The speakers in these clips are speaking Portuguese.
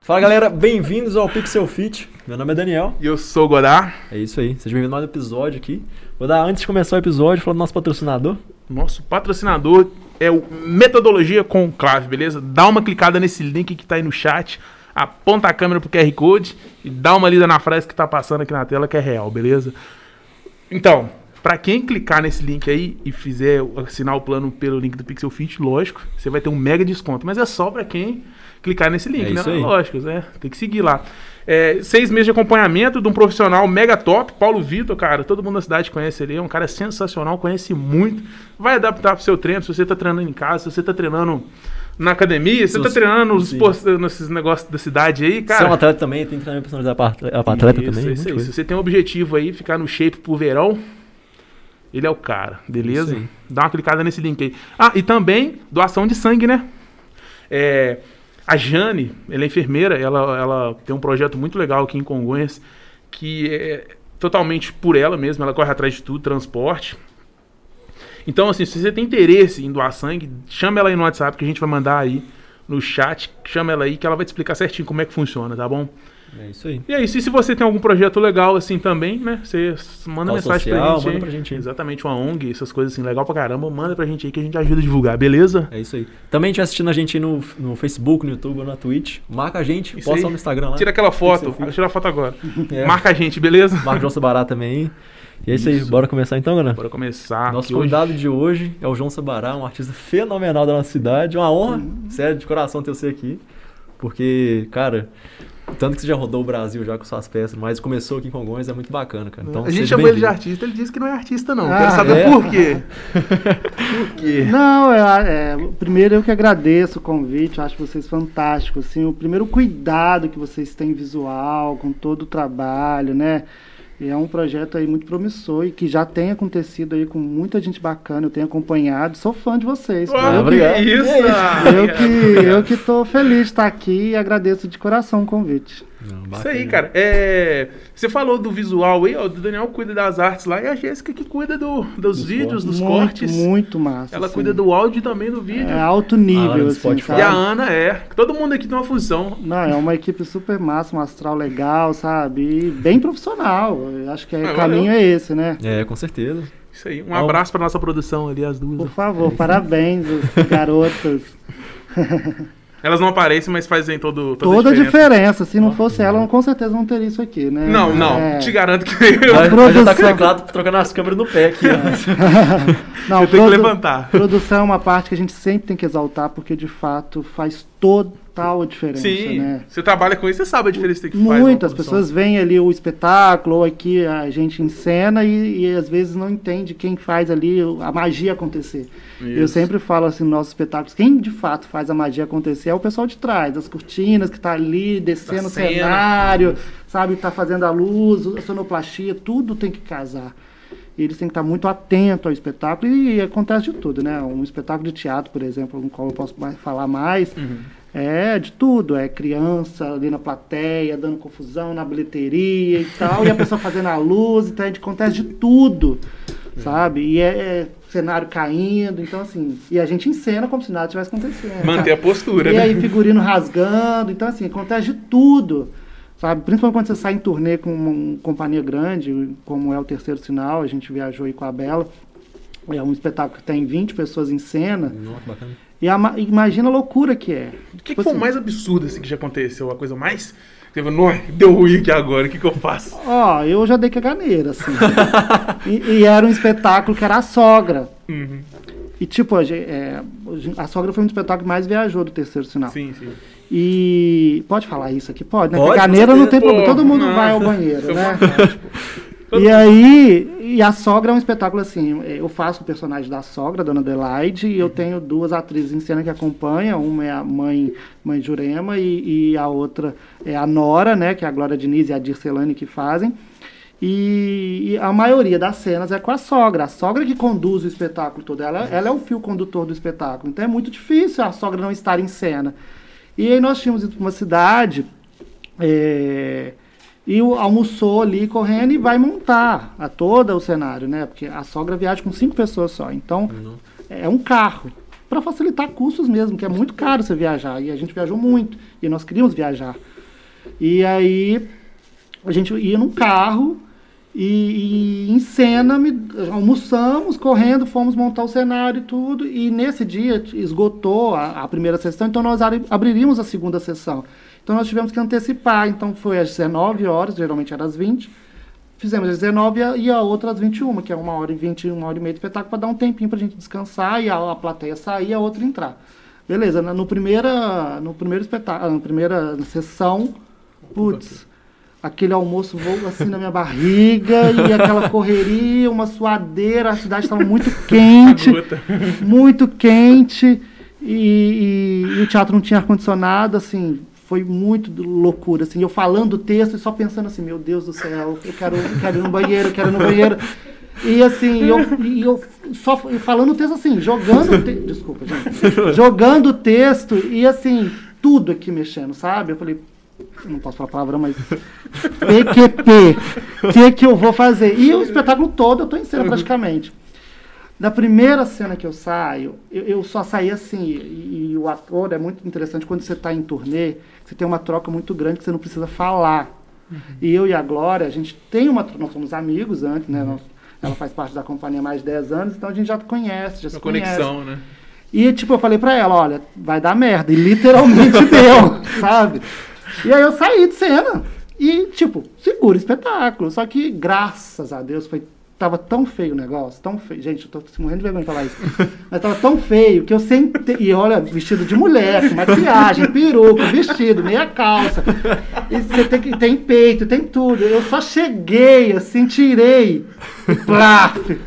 Fala galera, bem-vindos ao Pixel Fit. Meu nome é Daniel. E eu sou o Godard. É isso aí, sejam bem-vindos a mais um episódio aqui. Vou dar antes de começar o episódio, falar do nosso patrocinador. Nosso patrocinador é o Metodologia Conclave, beleza? Dá uma clicada nesse link que tá aí no chat, aponta a câmera pro QR Code e dá uma lida na frase que tá passando aqui na tela que é real, beleza? Então, para quem clicar nesse link aí e fizer assinar o plano pelo link do Pixel Fit, lógico, você vai ter um mega desconto, mas é só para quem clicar nesse link, É né? aí. Lógico, né? Tem que seguir lá. É, seis meses de acompanhamento de um profissional mega top, Paulo Vitor, cara. Todo mundo na cidade conhece ele, é um cara sensacional, conhece muito. Vai adaptar pro seu treino, se você tá treinando em casa, se você tá treinando na academia, você tá treinando nos nesses negócios da cidade aí, Você é um cara. atleta também, tem treinamento personalizado para atleta, pra atleta Isso, também. isso coisa. Se você tem um objetivo aí, ficar no shape pro verão, ele é o cara, beleza? Isso. Dá uma clicada nesse link aí. Ah, e também doação de sangue, né? É, a Jane, ela é enfermeira, ela, ela tem um projeto muito legal aqui em Congonhas, que é totalmente por ela mesma, ela corre atrás de tudo, transporte. Então, assim, se você tem interesse em doar sangue, chama ela aí no WhatsApp que a gente vai mandar aí no chat. Chama ela aí que ela vai te explicar certinho como é que funciona, tá bom? É isso aí. E é isso. E se você tem algum projeto legal assim também, né? Você manda mensagem social, pra gente. manda pra gente aí. Exatamente, uma ONG, essas coisas assim, legal pra caramba. Manda pra gente aí que a gente ajuda a divulgar, beleza? É isso aí. Também estiver assistindo a gente aí no, no Facebook, no YouTube ou na Twitch, marca a gente, Isso posta aí. no Instagram lá. Tira aquela foto. Tira a foto agora. É. Marca a gente, beleza? Marca o João Sabará também. E é isso, aí, Isso. bora começar então, galera? Bora começar. Nosso que hoje- convidado de hoje é o João Sabará, um artista fenomenal da nossa cidade. Uma honra, Uhum. sério, de coração ter você aqui. Porque, cara, tanto que você já rodou o Brasil já com suas peças, mas começou aqui em Congonhas, é muito bacana, cara. Então, a gente chamou ele de artista, ele disse que não é artista, não. Ah, Quero saber é? por quê. por quê? Não, é, é, primeiro eu que agradeço o convite, eu acho vocês fantásticos, assim, o primeiro cuidado que vocês têm visual, com todo o trabalho, né? E é um projeto aí muito promissor e que já tem acontecido aí com muita gente bacana, eu tenho acompanhado, sou fã de vocês. Uau, eu, obrigado. que isso? eu que eu que tô feliz de estar aqui e agradeço de coração o convite. Não, Isso aí, cara. É, você falou do visual aí, ó. O Daniel cuida das artes lá e a Jéssica que cuida do- dos, Dos vídeos, dos muito, cortes. muito massa. Ela assim. cuida do áudio e também do vídeo. é alto nível, do assim, Spotify. sabe? E a Ana é. Todo mundo aqui tem uma função. Não, é uma equipe super massa, um astral legal, sabe? E bem profissional. Eu acho que aí Ah, o caminho é esse, né? É, com certeza. Isso aí. Um Bom. abraço pra nossa produção ali, as duas. Por favor, parabéns, as garotas. Elas não aparecem, mas fazem todo, toda, Toda a diferença. diferença. Se não fosse ela, com certeza não teria isso aqui, né? Não, não. É. Te garanto que eu, vai já tá com o produção. teclado trocando as câmeras no pé aqui, ó. Não, eu tenho que produ- levantar. Produção é uma parte que a gente sempre tem que exaltar, porque de fato faz total a diferença, Sim. né? Você trabalha com isso, você sabe a diferença que faz. Muitas pessoas veem ali o espetáculo, ou aqui a gente em cena e, e às vezes não entende quem faz ali a magia acontecer. Eu Isso. sempre falo assim nos nossos espetáculos, quem de fato faz a magia acontecer é o pessoal de trás, das cortinas que está ali descendo Da o cena. cenário, sabe, está fazendo a luz, a sonoplastia, tudo tem que casar. E eles têm que estar muito atentos ao espetáculo e, acontece de tudo, né? Um espetáculo de teatro, por exemplo, no qual eu posso mais- falar mais, Uhum. É de tudo, é criança ali na plateia, dando confusão na bilheteria e tal, e a pessoa fazendo a luz, então a gente acontece de tudo, sabe? E é, é cenário caindo, então assim, e a gente encena como se nada tivesse acontecendo. Manter a postura, E né? aí figurino rasgando, então assim, acontece de tudo. Sabe, principalmente quando você sai em turnê com uma companhia grande, como é o Terceiro Sinal, a gente viajou aí com a Bela. É um espetáculo que tem 20 pessoas em cena. Nossa, bacana. E a ma- imagina a loucura que é. O que, que Tipo foi o assim, mais absurdo assim, que já aconteceu? A coisa mais. Teve, "Nó, deu ruim aqui agora, o que, que eu faço? Ó, eu já dei caganeira, assim. e, e era um espetáculo que era a sogra. Uhum. E tipo, a, é, a sogra foi um dos espetáculos que mais viajou do terceiro sinal. Sim, sim. E pode falar isso aqui? Pode, né? Pode, Caganeira não tem problema, todo mundo Pô, vai ao não. banheiro, né? E aí, e a sogra é um espetáculo assim, eu faço o personagem da sogra, Dona Adelaide, e eu tenho duas atrizes em cena que acompanham, uma é a mãe, mãe Jurema, e, e a outra é a Nora, né, que é a Glória Diniz e a Dircelane que fazem. E, e a maioria das cenas é com a sogra, a sogra que conduz o espetáculo todo, ela, ela é o fio condutor do espetáculo, então é muito difícil a sogra não estar em cena. E aí nós tínhamos ido para uma cidade É, e almoçou ali correndo e vai montar a todo o cenário, né? Porque a sogra viaja com cinco pessoas só. Então, é um carro. Para facilitar custos mesmo, que é muito caro você viajar. E a gente viajou muito. E nós queríamos viajar. E aí, a gente ia num carro e, e em cena me- almoçamos, correndo, fomos montar o cenário e tudo. E nesse dia esgotou a, a primeira sessão, então nós abri- abriríamos a segunda sessão. Então nós tivemos que antecipar. Então foi às 19 horas, geralmente era às 20. Fizemos às 19 e a- outra às 21, que é uma hora e 20, uma hora e meia de espetáculo, para dar um tempinho para a gente descansar e a, a plateia sair e a outra entrar. Beleza, no, primeira, no primeiro espetáculo, na primeira sessão, putz, aquele almoço voa assim na minha barriga e aquela correria, uma suadeira, a cidade estava muito quente muito quente e, e- e o teatro não tinha ar-condicionado, assim, foi muito loucura, assim, eu falando o texto e só pensando assim, meu Deus do céu, eu quero, eu quero ir no banheiro, eu quero ir no banheiro. E assim, eu, eu só falando o texto assim, jogando o texto, desculpa, gente, jogando o texto e assim, tudo aqui mexendo, sabe? Eu falei, não posso falar a palavra, mas PQP, o que que eu vou fazer? E o espetáculo todo eu tô em cena praticamente. Na primeira cena que eu saio, eu, eu só saí assim, e, e o ator é muito interessante quando você está em turnê, você tem uma troca muito grande que você não precisa falar. E eu e a Glória, a gente tem uma. Nós somos amigos antes, né? Nós- ela faz parte da companhia há mais de 10 anos, então a gente já conhece, já se Uma conhece. conexão, né? E, tipo, eu falei pra ela, olha, vai dar merda. E literalmente deu, sabe? E aí eu saí de cena. E, tipo, segura o espetáculo. Só que, graças a Deus, foi. Tava tão feio o negócio, tão feio. Gente, eu tô morrendo de vergonha de falar isso. Mas tava tão feio que eu sentei. E olha, vestido de mulher, com maquiagem, peruca, vestido, meia calça. E você tem que. Tem peito, tem tudo. Eu só cheguei, assim, tirei. Plaf!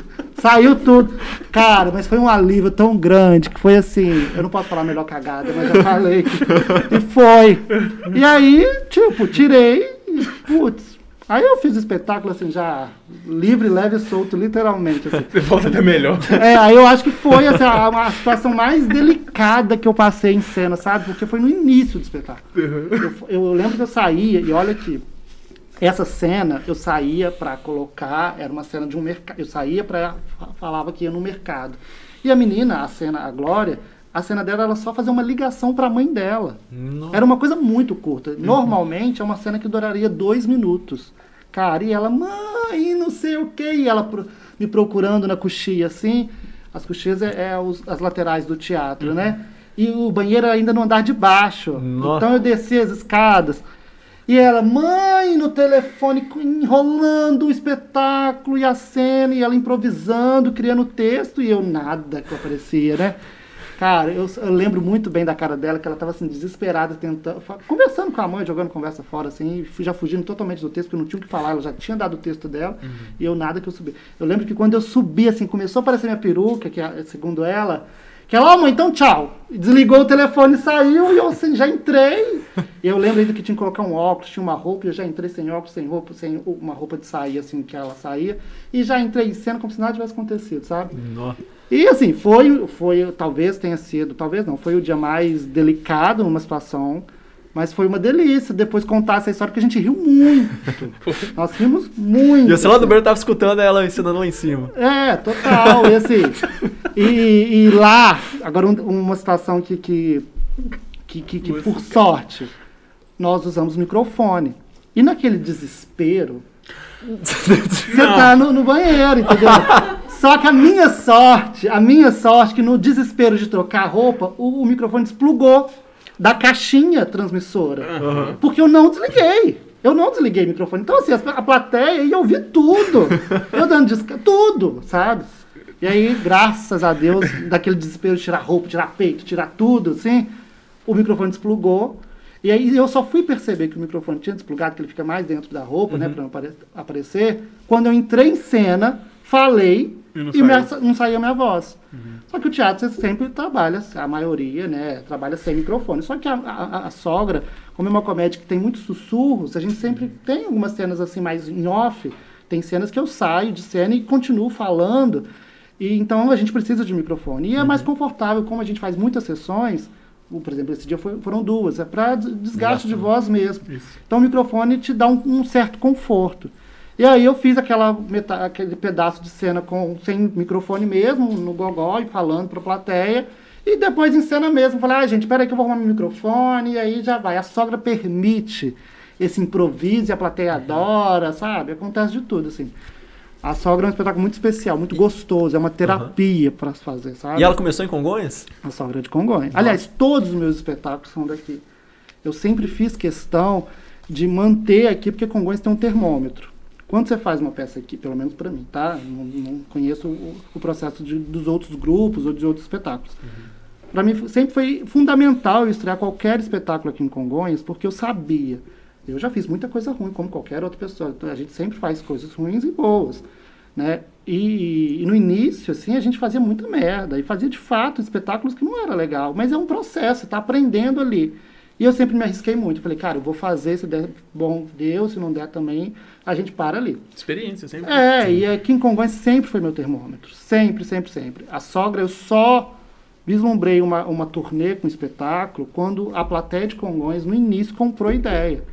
Saiu tudo. Cara, mas foi um alívio tão grande que foi assim. Eu não posso falar melhor cagada, mas já falei. Que, e foi. E aí, tipo, tirei e, putz. Aí eu fiz o espetáculo assim, já livre, leve e solto, literalmente. Assim. Você volta até melhor. É, aí eu acho que foi assim, a, a situação mais delicada que eu passei em cena, sabe? Porque foi no início do espetáculo. Eu, eu lembro que eu saía, e olha aqui, essa cena eu saía para colocar, era uma cena de um mercado, eu saía para falava que ia no mercado. E a menina, a cena, a Glória, a cena dela era só fazer uma ligação para a mãe dela. Nossa. Era uma coisa muito curta. Normalmente é uma cena que duraria dois minutos. Cara, e ela, mãe, não sei o quê. E ela pro- me procurando na coxia, assim. As coxias é, é os- as laterais do teatro, né? E o banheiro ainda no andar de baixo. Nossa. Então eu desci as escadas. E ela, mãe, no telefone, enrolando o espetáculo e a cena, e ela improvisando, criando texto, e eu nada que aparecia, né? Cara, eu, eu lembro muito bem da cara dela, que ela tava assim, desesperada, tentando, conversando com a mãe, jogando conversa fora, assim, já fugindo totalmente do texto, porque eu não tinha o que falar, ela já tinha dado o texto dela, e eu nada que eu subi. Eu lembro que quando eu subi, assim, começou a aparecer minha peruca, que é, segundo ela, que ela, ó mãe, então tchau. Desligou o telefone saiu, e eu assim, já entrei. E eu lembro ainda que tinha que colocar um óculos, tinha uma roupa, e eu já entrei sem óculos, sem roupa, sem uma roupa de sair, assim, que ela saía. E já entrei em cena como se nada tivesse acontecido, sabe? Nossa. E assim, foi, foi, talvez tenha sido, talvez não, foi o dia mais delicado numa situação, mas foi uma delícia depois contar essa história que a gente riu muito. Nós rimos muito. E o celular do Berto tava escutando ela ensinando lá em cima. É, total. E assim, e, e lá, agora um- uma situação que, que, que, que- que, por sorte, nós usamos microfone. E naquele desespero, você tá no, no banheiro, entendeu? Só que a minha sorte, a minha sorte, que no desespero de trocar a roupa, o, o microfone desplugou da caixinha transmissora. Porque eu não desliguei. Eu não desliguei o microfone. Então, assim, as- a plateia ia ouvir tudo. Eu dando desca... tudo, sabe? E aí, graças a Deus, daquele desespero de tirar roupa, tirar peito, tirar tudo, assim, o microfone desplugou. E aí eu só fui perceber que o microfone tinha desplugado, que ele fica mais dentro da roupa, né, para não apare- aparecer, quando eu entrei em cena, falei E não e minha- não saía minha voz. Só que o teatro você sempre trabalha, a maioria, né, trabalha sem microfone. Só que a, a- a sogra, como é uma comédia que tem muitos sussurros, a gente sempre tem algumas cenas assim mais em off. Tem cenas que eu saio de cena e continuo falando. E então a gente precisa de microfone. E é mais confortável, como a gente faz muitas sessões, por exemplo, esse dia foi, foram duas, é para desgaste Desgaste, de né? voz mesmo. Isso. Então o microfone te dá um, um certo conforto. E aí eu fiz aquela meta- aquele pedaço de cena com sem microfone mesmo, no gogó e falando para a plateia. E depois em cena mesmo, falei, ah, gente, peraí que eu vou arrumar meu microfone, e aí já vai. A sogra permite esse improviso e a plateia adora, sabe? Acontece de tudo, assim. A sogra é um espetáculo muito especial, muito gostoso, é uma terapia para se fazer, sabe? E ela começou em Congonhas? A sogra de Congonhas. Aliás, todos os meus espetáculos são daqui. Eu sempre fiz questão de manter aqui, porque Congonhas tem um termômetro. Quando você faz uma peça aqui, pelo menos para mim, tá? Não, não conheço o, o processo de- dos outros grupos ou de outros espetáculos. Para mim, sempre foi fundamental eu estrear qualquer espetáculo aqui em Congonhas, porque eu sabia. Eu já fiz muita coisa ruim, como qualquer outra pessoa. Então, a gente sempre faz coisas ruins e boas, né? E, e no início, assim, a gente fazia muita merda. E fazia, de fato, espetáculos que não era legal. Mas é um processo, você tá aprendendo ali. E eu sempre me arrisquei muito. Falei, cara, eu vou fazer, se der bom, deu. Se não der também, a gente para ali. Experiência, sempre. É, e aqui em Congonhas sempre foi meu termômetro. Sempre, sempre, sempre. A sogra, eu só vislumbrei uma, uma turnê com espetáculo quando a plateia de Congonhas, no início, comprou ideia.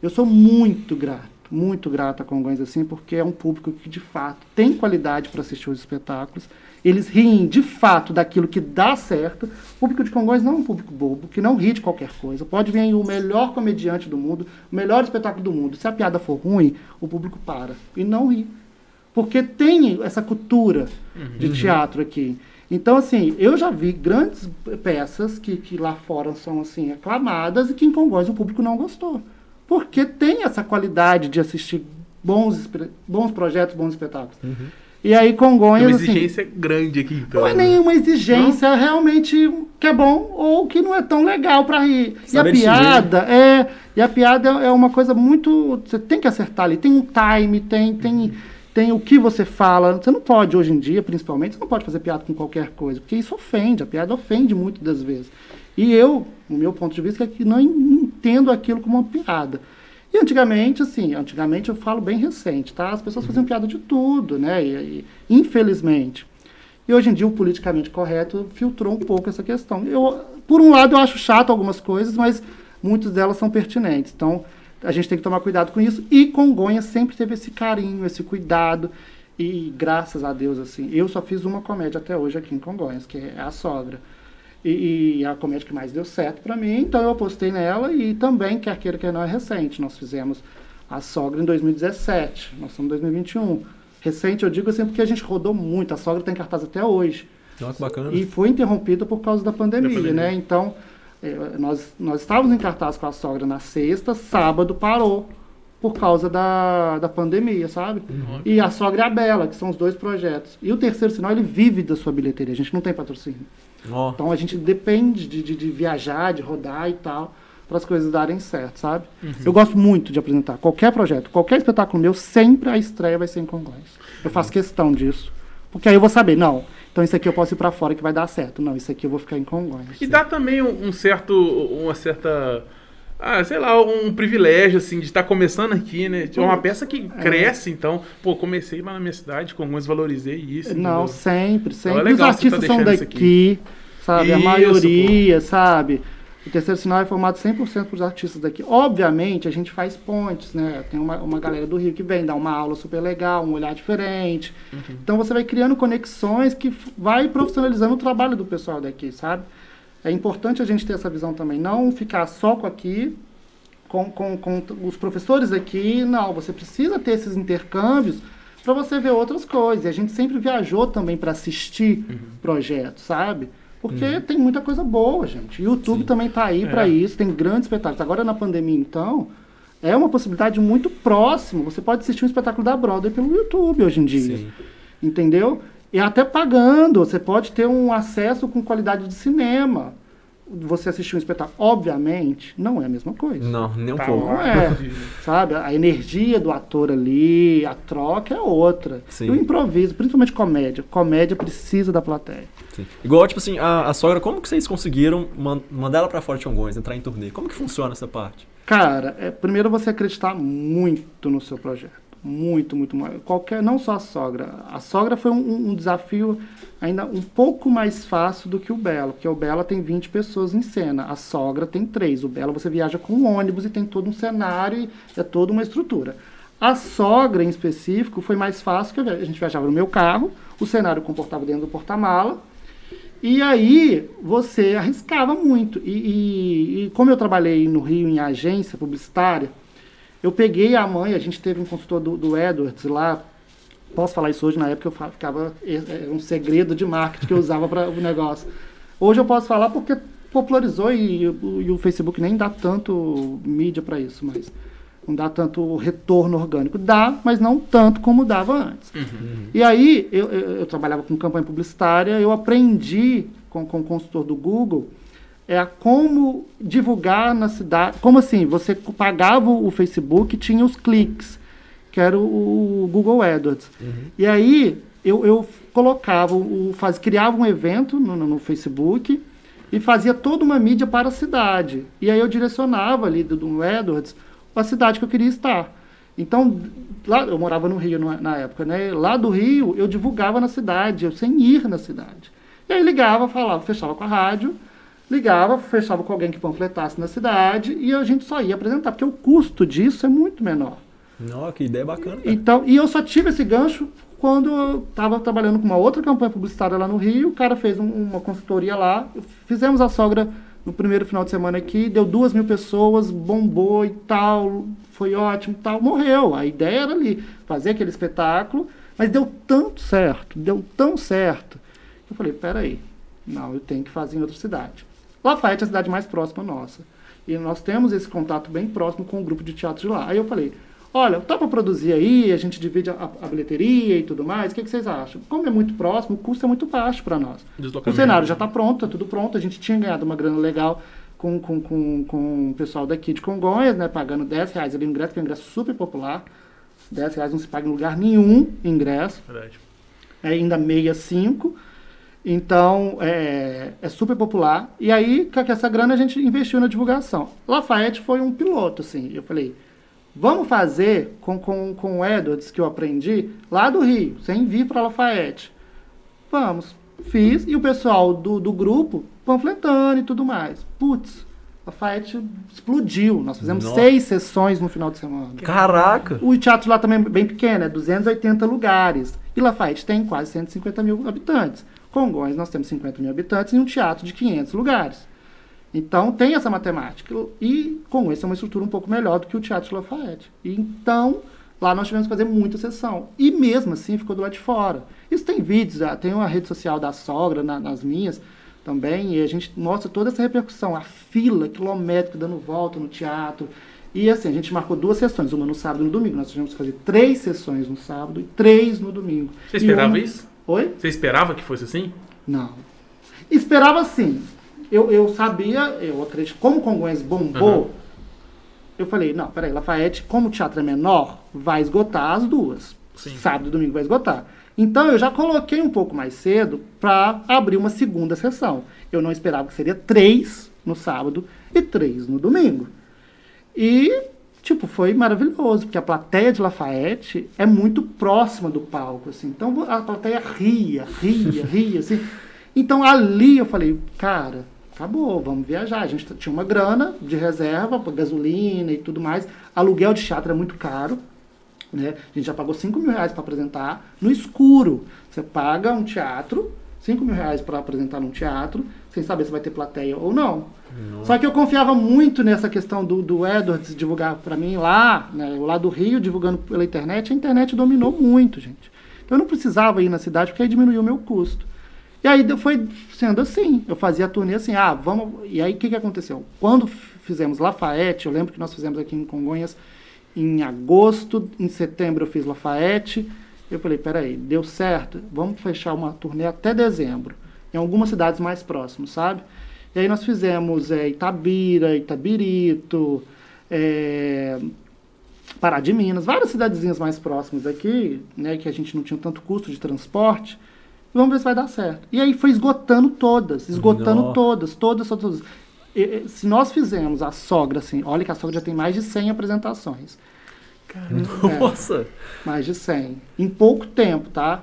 Eu sou muito grato, muito grato a Congonhas, assim, porque é um público que, de fato, tem qualidade para assistir os espetáculos. Eles riem, de fato, daquilo que dá certo. O público de Congonhas não é um público bobo, que não ri de qualquer coisa. Pode vir aí o melhor comediante do mundo, o melhor espetáculo do mundo. Se a piada for ruim, o público para e não ri. Porque tem essa cultura de teatro aqui. Então, assim, eu já vi grandes peças que, que lá fora são, assim, aclamadas e que em Congonhas o público não gostou. Porque tem essa qualidade de assistir bons, bons projetos, bons espetáculos. E aí Congonhas, uma assim... exigência grande aqui, então. Não é nenhuma exigência realmente que é bom ou que não é tão legal para rir. E a Saber piada é, e a piada é uma coisa muito, você tem que acertar ali, tem um time, tem tem tem o que você fala. Você não pode hoje em dia, principalmente, você não pode fazer piada com qualquer coisa, porque isso ofende, a piada ofende muito das vezes. E eu, o meu ponto de vista é que não entendo aquilo como uma piada. E antigamente, assim, antigamente eu falo bem recente, tá? As pessoas faziam piada de tudo, né? E, e, infelizmente. E hoje em dia o politicamente correto filtrou um pouco essa questão. Eu, por um lado, eu acho chato algumas coisas, mas muitas delas são pertinentes. Então, a gente tem que tomar cuidado com isso. E Congonhas sempre teve esse carinho, esse cuidado. E graças a Deus, assim, eu só fiz uma comédia até hoje aqui em Congonhas, que é A Sogra. E, e é a comédia que mais deu certo para mim, então eu apostei nela e também, quer queira, quer não, é recente. Nós fizemos A Sogra em 2017, nós estamos em 2021. Recente, eu digo assim, porque a gente rodou muito, A Sogra tem cartaz até hoje. Que bacana. E foi interrompida por causa da pandemia, Da pandemia. né? Então, eh, nós, nós estávamos em cartaz com a sogra na sexta, sábado parou por causa da, da pandemia, sabe? E a sogra e a Bela, que são os dois projetos. E o terceiro sinal, ele vive da sua bilheteria, a gente não tem patrocínio. Ó, Então a gente depende de, de, de viajar, de rodar e tal, para as coisas darem certo, sabe? Eu gosto muito de apresentar qualquer projeto, qualquer espetáculo meu, sempre a estreia vai ser em Congonhas. Eu faço questão disso. Porque aí eu vou saber, não, então isso aqui eu posso ir para fora que vai dar certo. Não, isso aqui eu vou ficar em Congonhas. E dá também um, um certo. Uma certa. Ah, sei lá, um privilégio, assim, de estar começando aqui, né? É uma peça que cresce, então, pô, comecei lá na minha cidade, com alguns valorizei isso. Não, entendeu? sempre, sempre. é legal Os você tá artistas são daqui, sabe? a Isso, maioria, sabe? O terceiro sinal é formado 100% por artistas daqui. Obviamente, a gente faz pontes, né? Tem uma, uma galera do Rio que vem dar uma aula super legal, um olhar diferente. Uhum. Então, você vai criando conexões que vai profissionalizando o trabalho do pessoal daqui, sabe? É importante a gente ter essa visão também. Não ficar só com aqui, com, com, com os professores aqui. Não, você precisa ter esses intercâmbios para você ver outras coisas. E a gente sempre viajou também para assistir Uhum. projetos, sabe? Porque tem muita coisa boa, gente. YouTube Sim. também tá aí para É. isso, tem grandes espetáculos. Agora na pandemia, então, é uma possibilidade muito próxima. Você pode assistir um espetáculo da Broadway pelo YouTube hoje em dia. sim. Entendeu? E até pagando, você pode ter um acesso com qualidade de cinema. Você assistir um espetáculo, obviamente, não é a mesma coisa. Não, nem um Tá pouco. Não é, sabe? A energia do ator ali, a troca é outra. Sim. E o improviso, principalmente comédia. Comédia precisa da plateia. Sim. Igual, tipo assim, a, a sogra, como que vocês conseguiram man- mandar ela pra fora de Congonhas, entrar em turnê? Como que funciona essa parte? Cara, é, primeiro você acreditar muito no seu projeto. Muito, muito mais. Qualquer, não só a sogra. A sogra foi um, um desafio ainda um pouco mais fácil do que o Belo, porque o Bela tem 20 pessoas em cena, a sogra tem três. O Belo você viaja com um ônibus e tem todo um cenário e é toda uma estrutura. A sogra, em específico, foi mais fácil, que a gente viajava no meu carro, o cenário comportava dentro do porta-mala, e aí você arriscava muito. E, e, e, como eu trabalhei no Rio em agência publicitária, eu peguei a mãe, a gente teve um consultor do, do Edwards lá, posso falar isso hoje, na época eu ficava, era um segredo de marketing que eu usava para o negócio. Hoje eu posso falar porque popularizou e, e o Facebook nem dá tanto mídia para isso, mas não dá tanto retorno orgânico. Dá, mas não tanto como dava antes. Uhum. E aí, eu, eu, eu, trabalhava com campanha publicitária, eu aprendi com, com o consultor do Google é como divulgar na cidade. Como assim? Você pagava o Facebook tinha os cliques, que era o, o Google AdWords. Uhum. E aí, eu, eu colocava, o, faz, criava um evento no, no, Facebook e fazia toda uma mídia para a cidade. E aí eu direcionava ali do, do AdWords a cidade que eu queria estar. Então, lá eu morava no Rio na época, né? Lá do Rio eu divulgava na cidade, eu sem ir na cidade. E aí ligava, falava, fechava com a rádio, ligava, fechava com alguém que panfletasse na cidade e a gente só ia apresentar, porque o custo disso é muito menor. Não, que ideia bacana. Cara. Então, e eu só tive esse gancho quando eu estava trabalhando com uma outra campanha publicitária lá no Rio, o cara fez um, uma consultoria lá, fizemos a sogra no primeiro final de semana aqui, deu duas mil pessoas, bombou e tal, foi ótimo tal, morreu. A ideia era ali, fazer aquele espetáculo, mas deu tanto certo, deu tão certo, que eu falei, peraí, não, eu tenho que fazer em outra cidade. Lafayette é a cidade mais próxima nossa. E nós temos esse contato bem próximo com o grupo de teatro de lá. Aí eu falei, olha, tá para produzir aí, a gente divide a, a bilheteria e tudo mais, o que, que, vocês acham? Como é muito próximo, o custo é muito baixo para nós. O cenário já está pronto, é tudo pronto, a gente tinha ganhado uma grana legal com, com, com, com o pessoal daqui de Congonhas, né, pagando 10 reais ali no ingresso, que é um ingresso super popular. 10 reais não se paga em lugar nenhum ingresso. Verdade. É ainda 65. Então, é, é, super popular. E aí, com essa grana, a gente investiu na divulgação. Lafayette foi um piloto, assim. Eu falei, Vamos fazer com, com, com o Edwards, que eu aprendi, lá do Rio, sem vir para Lafayette. Vamos. Fiz, e o pessoal do, do grupo panfletando e tudo mais. Putz, Lafayette explodiu. Nós fizemos Nossa. seis sessões no final de semana. Caraca! O teatro lá também é bem pequeno, é 280 lugares. E Lafayette tem quase 150 mil habitantes. Congonhas nós temos 50 mil habitantes e um teatro de 500 lugares. Então tem essa matemática. E esse é uma estrutura um pouco melhor do que o Teatro de Lafayette. Então, lá nós tivemos que fazer muita sessão. E mesmo assim ficou do lado de fora. Isso tem vídeos, ah, tem uma rede social da sogra na, nas minhas também, e a gente mostra toda essa repercussão, a fila quilométrica dando volta no teatro. E assim, a gente marcou duas sessões, uma no sábado e no domingo. Nós tivemos que fazer três sessões no sábado e três no domingo. Você esperava uma... isso? Oi? Você esperava que fosse assim? Não. Esperava sim eu, eu sabia, eu acredito, como Congonhas bombou, uhum. eu falei, não, peraí, Lafayette, como o teatro é menor, vai esgotar as duas. Sim. Sábado e domingo vai esgotar. Então eu já coloquei um pouco mais cedo para abrir uma segunda sessão. Eu não esperava que seria três no sábado e três no domingo. E, tipo, foi maravilhoso, porque a plateia de Lafayette é muito próxima do palco, assim. Então a plateia ria, ria, ria, assim. Então ali eu falei, cara, acabou, vamos viajar. A gente tinha uma grana de reserva gasolina e tudo mais. Aluguel de teatro é muito caro. Né? A gente já pagou 5 mil reais para apresentar no escuro. Você paga um teatro, 5 mil reais para apresentar num teatro, sem saber se vai ter plateia ou não. Só que eu confiava muito nessa questão do, do Edwards divulgar para mim lá, né, lá do Rio, divulgando pela internet. A internet dominou muito, gente. Então eu não precisava ir na cidade porque aí diminuiu o meu custo. E aí foi sendo assim. Eu fazia a turnê assim, ah, vamos. E aí o que, que aconteceu? Quando fizemos Lafayette, eu lembro que nós fizemos aqui em Congonhas em agosto, em setembro eu fiz Lafayette. Eu falei, peraí, deu certo, vamos fechar uma turnê até dezembro, em algumas cidades mais próximas, sabe? E aí nós fizemos é, Itabira, Itabirito, é, Pará de Minas, várias cidadezinhas mais próximas aqui, né, que a gente não tinha tanto custo de transporte. Vamos ver se vai dar certo. E aí foi esgotando todas, esgotando Nossa. todas, todas, todas. E, se nós fizemos a sogra, assim, olha que a sogra já tem mais de 100 apresentações. É, Nossa! mais de 100. Em pouco tempo, tá?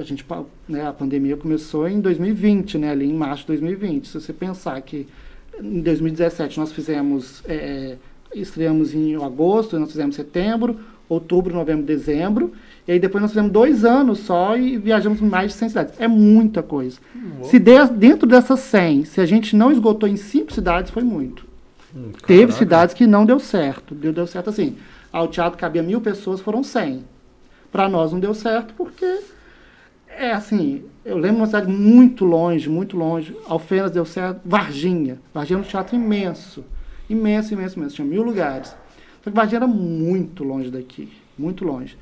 A gente, né, a pandemia começou em 2020, né, ali em março de 2020. Se você pensar que em 2017 nós fizemos, é, estreamos em agosto, nós fizemos setembro, outubro, novembro, dezembro, e aí depois nós fizemos dois anos só e viajamos em mais de 100 cidades. É muita coisa. Se de- dentro dessas 100, se a gente não esgotou em cinco cidades, foi muito. Hum, Teve cidades que não deu certo. Deu, deu certo assim. Ao teatro cabia mil pessoas, foram 100. Para nós não deu certo porque é assim. Eu lembro de uma cidade muito longe, muito longe. Alfenas deu certo. Varginha. Varginha era um teatro imenso. Imenso, imenso, imenso. Tinha mil lugares. Só que Varginha era muito longe daqui. Muito longe.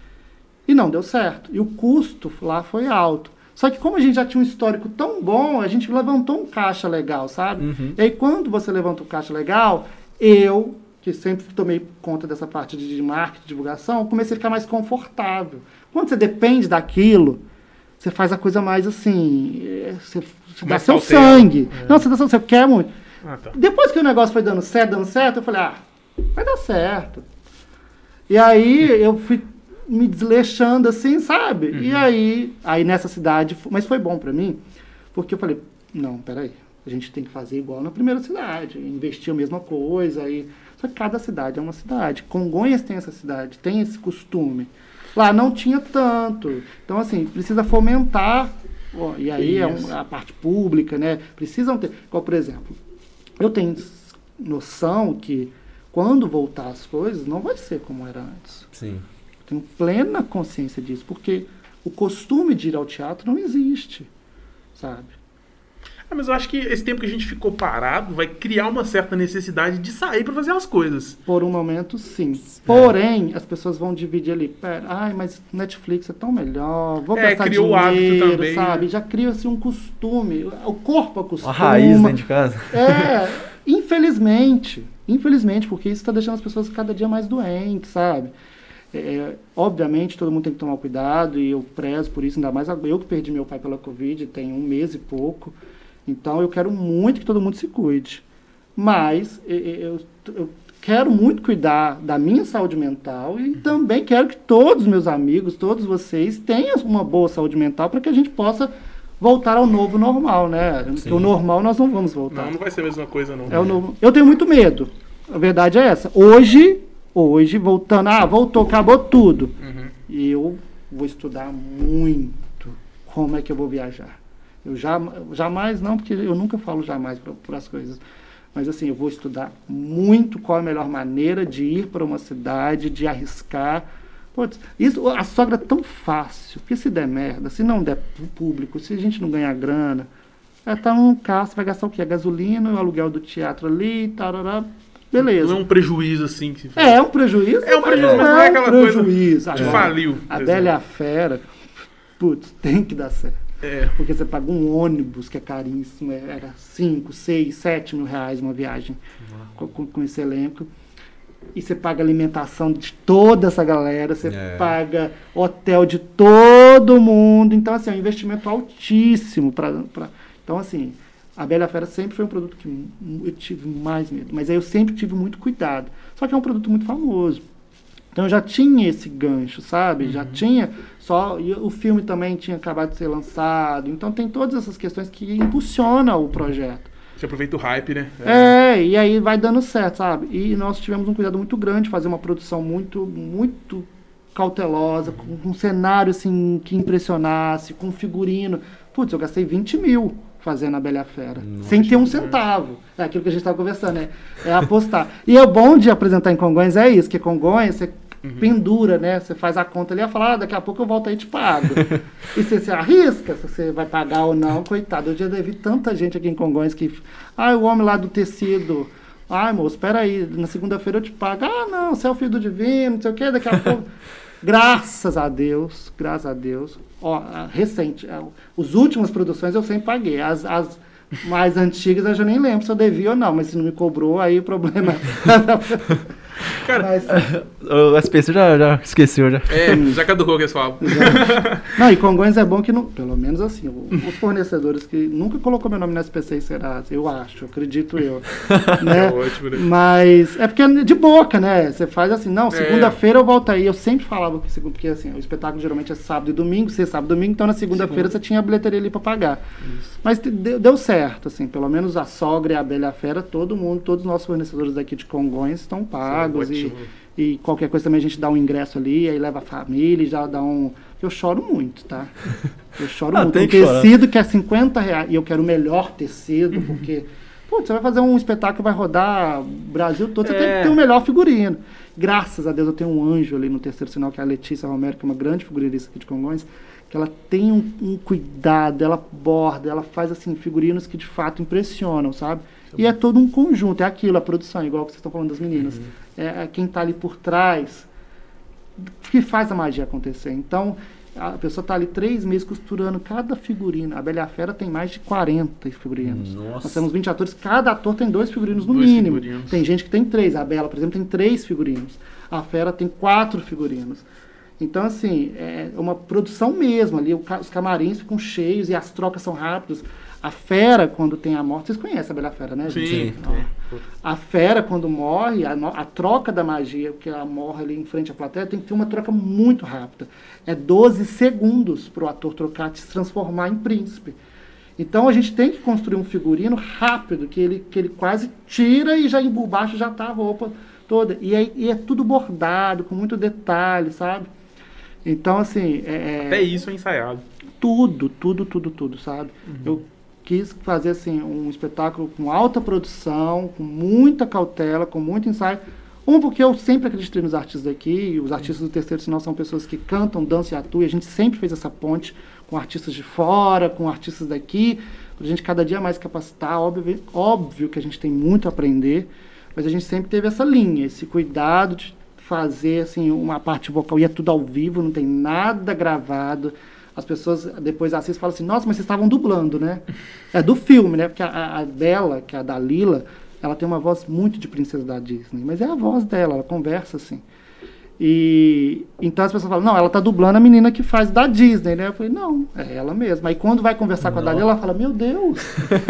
E não deu certo. E o custo lá foi alto. Só que como a gente já tinha um histórico tão bom, a gente levantou um caixa legal, sabe? Uhum. E aí quando você levanta um caixa legal, eu, que sempre tomei conta dessa parte de de marketing, divulgação, comecei a ficar mais confortável. Quando você depende daquilo, você faz a coisa mais assim, é, você, você dá seu sangue. Não, você dá seu, você quer muito. Ah, tá. Depois que o negócio foi dando certo, dando certo, eu falei, ah, vai dar certo. E aí eu fui me desleixando assim, sabe? E aí, aí nessa cidade, mas foi bom pra mim, porque eu falei, não, peraí, a gente tem que fazer igual na primeira cidade, investir a mesma coisa, aí, só que cada cidade é uma cidade. Congonhas tem essa cidade, tem esse costume. Lá não tinha tanto. Então, assim, precisa fomentar. ó, e aí é um- a parte pública, né? Precisam ter. Igual, por exemplo, eu tenho noção que quando voltar as coisas, não vai ser como era antes. Sim. Tenho plena consciência disso, porque o costume de ir ao teatro não existe, sabe? Ah, mas eu acho que esse tempo que a gente ficou parado vai criar uma certa necessidade de sair pra fazer as coisas. Por um momento, sim. Porém, as pessoas vão dividir ali. Pera, ai, mas Netflix é tão melhor. Vou É, gastar criou o hábito dinheiro, também, sabe? né? Já cria-se um costume. O corpo acostuma. Uma raiz dentro de casa. É, infelizmente. Infelizmente, porque isso está deixando as pessoas cada dia mais doentes, sabe? É, obviamente, todo mundo tem que tomar cuidado e eu prezo por isso, ainda mais eu que perdi meu pai pela Covid, tem um mês e pouco. Então, eu quero muito que todo mundo se cuide. Mas eu, eu quero muito cuidar da minha saúde mental e também quero que todos os meus amigos, todos vocês, tenham uma boa saúde mental para que a gente possa voltar ao novo normal, né? Porque o normal nós não vamos voltar. Não, não vai ser a mesma coisa, não. É o novo. Eu tenho muito medo. A verdade é essa. Hoje, hoje, voltando, ah, voltou, acabou tudo. Uhum. E eu vou estudar muito como é que eu vou viajar. Eu já, jamais não, porque eu nunca falo jamais para as coisas. Mas assim, eu vou estudar muito qual é a melhor maneira de ir para uma cidade, de arriscar. Putz, isso, a sogra é tão fácil, porque se der merda, se não der público, se a gente não ganhar grana, é tá num carro, você vai gastar o quê? A gasolina, o aluguel do teatro ali, tarará, beleza. Não é um prejuízo assim que É, é um prejuízo. É um prejuízo, mas não é aquela coisa prejuízo. que Agora, faliu. A e exemplo. a Fera, putz, tem que dar certo. É. Porque você paga um ônibus que é caríssimo, é- era 5, 6, 7 mil reais uma viagem com, com- com esse elenco. E você paga alimentação de toda essa galera, você É. paga hotel de todo mundo. Então, assim, é um investimento altíssimo. Pra, pra- Então, assim, a Bela Fera sempre foi um produto que eu tive mais medo. Mas aí eu sempre tive muito cuidado. Só que é um produto muito famoso. Então eu já tinha esse gancho, sabe? Já tinha só e o filme também tinha acabado de ser lançado. Então tem todas essas questões que impulsionam o projeto. Você aproveita o hype, né? É, e aí vai dando certo, sabe? E nós tivemos um cuidado muito grande de fazer uma produção muito muito cautelosa, com com um cenário assim que impressionasse, com figurino. Putz, eu gastei 20 mil fazendo a Bela Fera, sem ter um centavo. É aquilo que a gente estava conversando, né? É apostar. e é bom de apresentar em Congonhas é isso, que Congonhas você pendura, né? Você faz a conta ali e fala, ah, daqui a pouco eu volto aí e te pago. e você se arrisca, se você vai pagar ou não, coitado. Eu já devi tanta gente aqui em Congonhas que, ah, o homem lá do tecido, ai, moço, espera aí, na segunda-feira eu te pago. Ah, não, você é o filho do divino, não sei o quê, daqui a pouco... Graças a Deus, graças a Deus. Ó, recente, a- os últimas produções eu sempre paguei. As, as mais antigas eu já nem lembro se eu devia ou não, mas se não me cobrou, aí o problema. Cara, Mas, O SPC já, já esqueceu, já. é, já caducou o que eles falam. não, e Congonhas é bom que, não, pelo menos assim, os fornecedores que nunca colocou meu nome no SPC e Serasa, eu acho, acredito eu. né? É ótimo, né? Mas é porque é de boca, né? Você faz assim, não, É. segunda-feira eu volto aí. Eu sempre falava que porque assim, o espetáculo geralmente é sábado e domingo, você sábado e domingo, então na segunda-feira você tinha a bilheteria ali pra pagar. Mas te- deu, deu certo, assim, pelo menos a sogra e a Bela e a Fera, todo mundo, todos os nossos fornecedores daqui de Congonhas estão pagos e, ótimo. e qualquer coisa também a gente dá um ingresso ali, aí leva a família e já dá um. Eu choro muito, tá? Eu choro Ah, muito. tem Um tecido que é 50 reais e eu quero o melhor tecido, porque. Putz, você vai fazer um espetáculo vai rodar o Brasil todo, você tem É. que ter o melhor figurino. Graças a Deus eu tenho um anjo ali no terceiro sinal, que é a Letícia Romero, que é uma grande figurinista aqui de Congonhas, que ela tem um, um cuidado, ela borda, ela faz assim figurinos que de fato impressionam, sabe? E é todo um conjunto, é aquilo, a produção, igual que vocês estão falando das meninas. É, é quem está ali por trás que faz a magia acontecer. Então, a pessoa está ali três meses costurando cada figurino. A Bela e a Fera tem mais de 40 figurinos. Nossa. Nós temos 20 atores, cada ator tem dois figurinos no Dois mínimo. figurinos. Tem gente que tem três. A Bela, por exemplo, tem três figurinos. A Fera tem quatro figurinos. Então, assim, é uma produção mesmo. Ali os camarins ficam cheios e as trocas são rápidas. A Fera, quando tem a morte, vocês conhecem a Bela Fera, né? gente? Sim. Ó, a fera, quando morre, a, a troca da magia, que ela morre ali em frente à plateia, tem que ter uma troca muito rápida. É 12 segundos para o ator trocar e se transformar em príncipe. Então a gente tem que construir um figurino rápido, que ele, que ele quase tira e já em- por baixo já está a roupa toda. E, aí, e é tudo bordado, com muito detalhe, sabe? Então, assim. É, Até isso é ensaiado. tudo, tudo, tudo, tudo, sabe? Eu quis fazer assim um espetáculo com alta produção, com muita cautela, com muito ensaio. Um, porque eu sempre acreditei nos artistas daqui, os artistas do terceiro sinal são pessoas que cantam, dançam e atuam, e a gente sempre fez essa ponte com artistas de fora, com artistas daqui, para a gente cada dia mais capacitar. Óbvio, óbvio que a gente tem muito a aprender, mas a gente sempre teve essa linha, esse cuidado de fazer assim uma parte vocal e é tudo ao vivo, não tem nada gravado. As pessoas depois assistem e falam assim, nossa, mas vocês estavam dublando, né? É do filme, né? Porque a, a Bela, que é a Dalila, ela tem uma voz muito de princesa da Disney, mas é a voz dela, ela conversa assim. E então as pessoas falam, não, ela tá dublando a menina que faz da Disney, né? Eu falei, não, é ela mesma. Aí quando vai conversar com a Dalila, ela fala, meu Deus,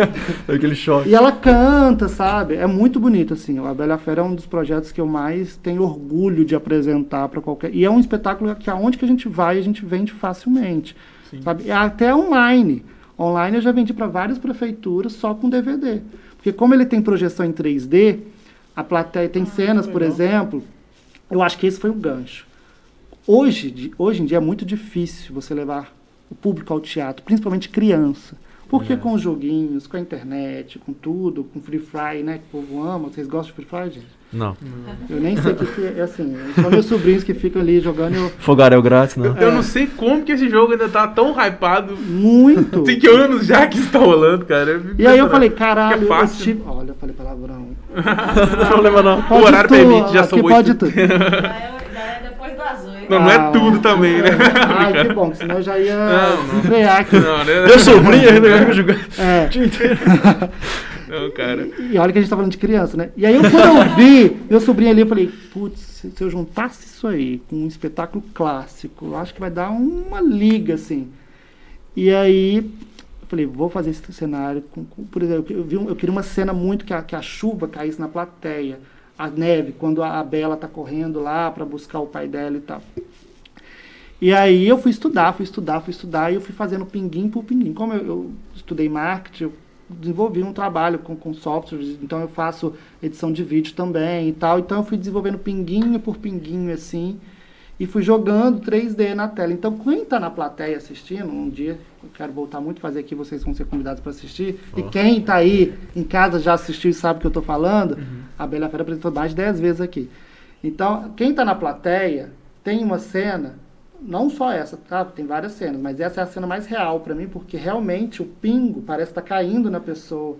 Aquele choque. e ela canta, sabe? É muito bonito, assim. A Bela Fera é um dos projetos que eu mais tenho orgulho de apresentar para qualquer. E é um espetáculo que aonde que a gente vai, a gente vende facilmente. Sabe? E Até online. Online eu já vendi para várias prefeituras só com DVD. Porque como ele tem projeção em 3D, a plateia tem cenas, por exemplo. Eu acho que esse foi o gancho. Hoje, hoje em dia é muito difícil você levar o público ao teatro, principalmente criança. Porque com os joguinhos, com a internet, com tudo, com Free Fire, né? Que o povo ama. Vocês gostam de Free Fire, gente? Não. Eu nem sei o que, que é assim. São meus sobrinhos que ficam ali jogando. Eu, Fogaréu grátis, não. Eu não sei como que esse jogo ainda tá tão hypado. muito. Tem que anos já que isso tá rolando, cara. Eu fico E aí eu falei, caralho, é eu fácil. tive... Olha, eu falei palavrão. Não problema não. O horário tudo, permite, já são aqui oito. pode tudo. É, já é depois das oito. Não, não é Ah, tudo também, né? Ai, que bom, senão eu já ia Não, não. aqui. Não, né? Meu sobrinho ainda vai me julgar. É. Não, cara. E olha que a gente tá falando de criança, né? E aí, eu, quando eu vi meu sobrinho ali, eu falei, putz, se se eu juntasse isso aí com um espetáculo clássico, eu acho que vai dar uma liga, assim. E aí, eu falei, vou fazer esse cenário. Com, com- por exemplo, eu, vi um- eu queria uma cena muito que a, que a chuva caísse na plateia. A neve, quando a, a Bela tá correndo lá para buscar o pai dela e tal. E aí eu fui estudar, fui estudar, fui estudar, e eu fui fazendo pinguim por pinguim. Como eu, eu estudei marketing, eu desenvolvi um trabalho com, com softwares, então eu faço edição de vídeo também e tal. Então eu fui desenvolvendo pinguinho por pinguinho, assim, e fui jogando 3D na tela. Então quem está na plateia assistindo, um dia eu quero voltar muito a fazer aqui, vocês vão ser convidados para assistir. E quem está aí em casa já assistiu e sabe o que eu estou falando, a Bela Fera apresentou mais de 10 vezes aqui. Então, quem está na plateia tem uma cena, não só essa, tá? Tem várias cenas, mas essa é a cena mais real para mim, porque realmente o pingo parece estar caindo na pessoa.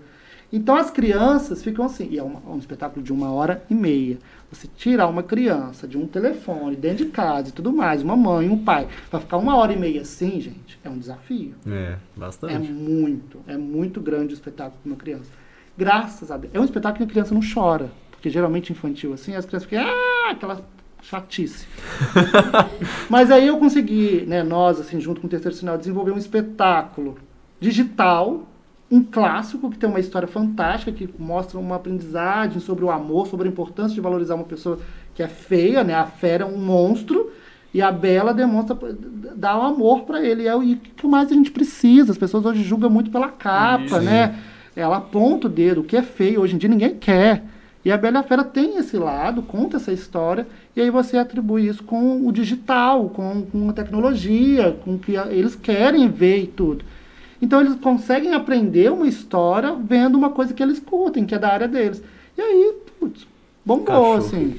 Então as crianças ficam assim, e é uma- um espetáculo de uma hora e meia. Você tirar uma criança de um telefone, dentro de casa e tudo mais, uma mãe, um pai, para ficar uma hora e meia assim, gente, é um desafio. É, É bastante. muito, é muito grande o espetáculo para uma criança. Graças a Deus. É um espetáculo que a criança não chora. Porque geralmente infantil assim, as crianças ficam, ah, aquela chatice. Mas aí eu consegui, né, nós, assim, junto com o Terceiro Sinal, desenvolver um espetáculo digital, um clássico que tem uma história fantástica, que mostra uma aprendizagem sobre o amor, sobre a importância de valorizar uma pessoa que é feia, né? A fera é um monstro e a Bela demonstra dá o um amor para ele. É o que mais a gente precisa. As pessoas hoje julgam muito pela capa, Isso. né? Ela aponta o dedo, o que é feio hoje em dia ninguém quer. E a Bela a Fera tem esse lado, conta essa história, e aí você atribui isso com o digital, com, com a tecnologia, com o que eles querem ver e tudo. Então eles conseguem aprender uma história vendo uma coisa que eles curtem, que é da área deles. E aí, putz, bombou, assim.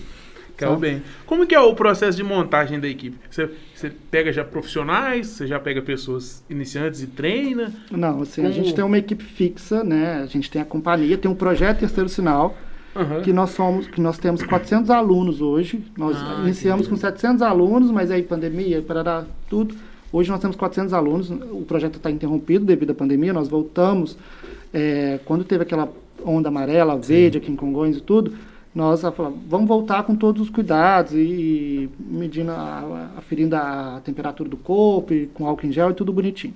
Caiu bem. Como que é o processo de montagem da equipe? Você, você pega já profissionais, você já pega pessoas iniciantes e treina? Não, assim, Como... a gente tem uma equipe fixa, né? A gente tem a companhia, tem um projeto Terceiro Sinal, uhum. que nós somos, que nós temos 400 alunos hoje. Nós ah, iniciamos com 700 alunos, mas aí pandemia, para tudo. Hoje nós temos 400 alunos. O projeto está interrompido devido à pandemia. Nós voltamos é, quando teve aquela onda amarela, verde Sim. aqui em Congonhas e tudo nós falamos, vamos voltar com todos os cuidados e, medindo, a, aferindo a temperatura do corpo, com álcool em gel e tudo bonitinho.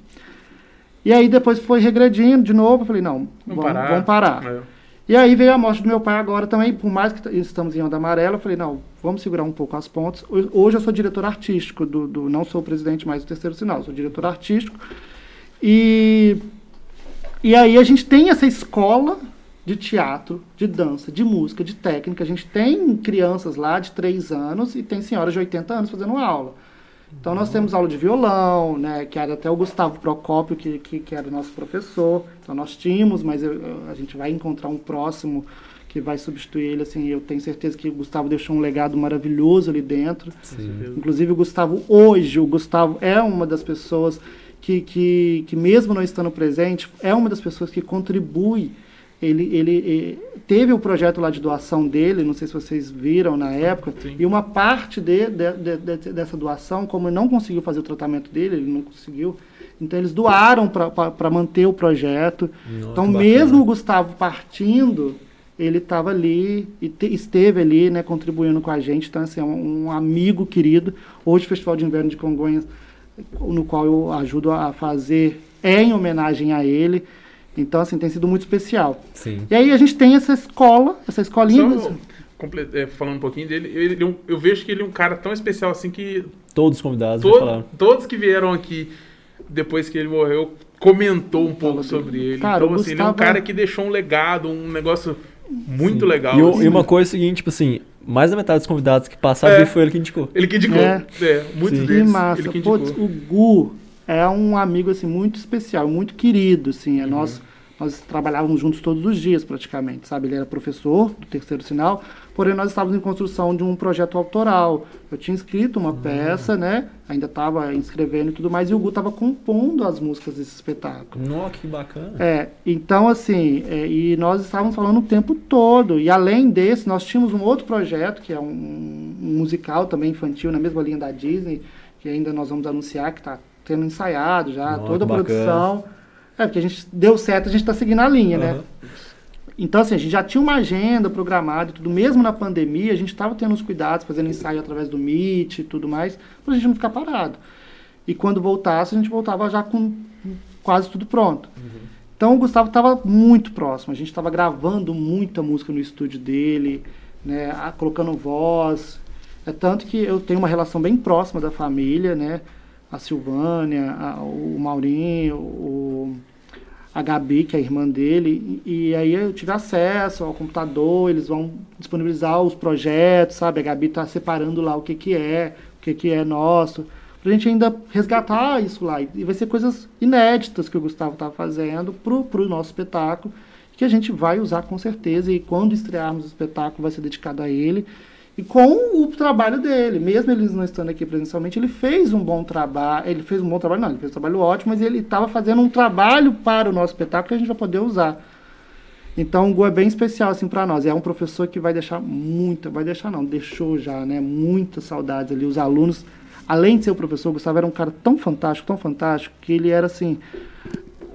E aí depois foi regredindo de novo, eu falei, não, vamos, vamos parar. Vamos parar. É. E aí veio a morte do meu pai agora também, por mais que estamos em onda amarela, eu falei, não, vamos segurar um pouco as pontas. Hoje eu sou diretor artístico, do, do não sou presidente mais do Terceiro Sinal, sou diretor artístico. E, e aí a gente tem essa escola de teatro, de dança, de música, de técnica. A gente tem crianças lá de 3 anos e tem senhoras de 80 anos fazendo aula. Então nós temos aula de violão, né, que era até o Gustavo Procópio, que, que, que era o nosso professor. Então nós tínhamos, mas eu, a gente vai encontrar um próximo que vai substituir ele. Assim, eu tenho certeza que o Gustavo deixou um legado maravilhoso ali dentro. Sim. Inclusive o Gustavo, hoje, o Gustavo é uma das pessoas que, que, que mesmo não estando presente, é uma das pessoas que contribui ele, ele, ele, teve o projeto lá de doação dele, não sei se vocês viram na época, Sim. e uma parte de, de, de, dessa doação, como ele não conseguiu fazer o tratamento dele, ele não conseguiu, então eles doaram para manter o projeto. Nossa, então, mesmo o Gustavo partindo, ele estava ali e te, esteve ali, né, contribuindo com a gente. Então, assim, é um, um amigo querido. Hoje, o Festival de Inverno de Congonhas, no qual eu ajudo a fazer, é em homenagem a ele. Então, assim, tem sido muito especial. Sim. E aí a gente tem essa escola, essa escolinha. Só, é, falando um pouquinho dele, ele, ele, eu vejo que ele é um cara tão especial assim que. Todos os convidados, to, Todos que vieram aqui depois que ele morreu comentou um pouco sobre ele. Cara, então, assim, Gustavo... ele é um cara que deixou um legado, um negócio muito Sim. legal. E, assim. e, uma coisa é seguinte, tipo assim, mais da metade dos convidados que passaram é, foi ele que indicou. Ele que indicou. É, é muitos Sim. deles. Que massa. Ele que indicou. Putz, o Gu é um amigo assim muito especial, muito querido, assim, é uhum. nosso nós trabalhávamos juntos todos os dias, praticamente, sabe? Ele era professor do terceiro sinal, porém nós estávamos em construção de um projeto autoral. Eu tinha escrito uma uhum. peça, né? Ainda estava escrevendo e tudo mais, e o Gu estava compondo as músicas desse espetáculo. Nossa, que bacana. É, então assim, é, e nós estávamos falando o tempo todo. E além desse, nós tínhamos um outro projeto, que é um, um musical também infantil, na mesma linha da Disney, que ainda nós vamos anunciar, que está tendo ensaiado já, Nossa, toda a produção. Bacana é, porque a gente deu certo, a gente está seguindo a linha, uhum. né? Então, assim, a gente já tinha uma agenda programada e tudo. Mesmo na pandemia, a gente estava tendo os cuidados, fazendo ensaio através do Meet e tudo mais, para a gente não ficar parado. E quando voltasse, a gente voltava já com quase tudo pronto. Uhum. Então, o Gustavo estava muito próximo. A gente estava gravando muita música no estúdio dele, né, colocando voz. É tanto que eu tenho uma relação bem próxima da família, né? A Silvânia, a, o Maurinho, o a Gabi, que é a irmã dele, e, e, aí eu tive acesso ao computador, eles vão disponibilizar os projetos, sabe? A Gabi está separando lá o que, que é, o que, que é nosso, para a gente ainda resgatar isso lá. E vai ser coisas inéditas que o Gustavo está fazendo para o nosso espetáculo, que a gente vai usar com certeza, e quando estrearmos o espetáculo vai ser dedicado a ele e com o trabalho dele. Mesmo eles não estando aqui presencialmente, ele fez um bom trabalho. Ele fez um bom trabalho, não, ele fez um trabalho ótimo, mas ele estava fazendo um trabalho para o nosso espetáculo que a gente vai poder usar. Então o Gu é bem especial assim para nós. É um professor que vai deixar muita, vai deixar não, deixou já, né, muitas saudades ali. Os alunos, além de ser o professor, o Gustavo era um cara tão fantástico, tão fantástico, que ele era assim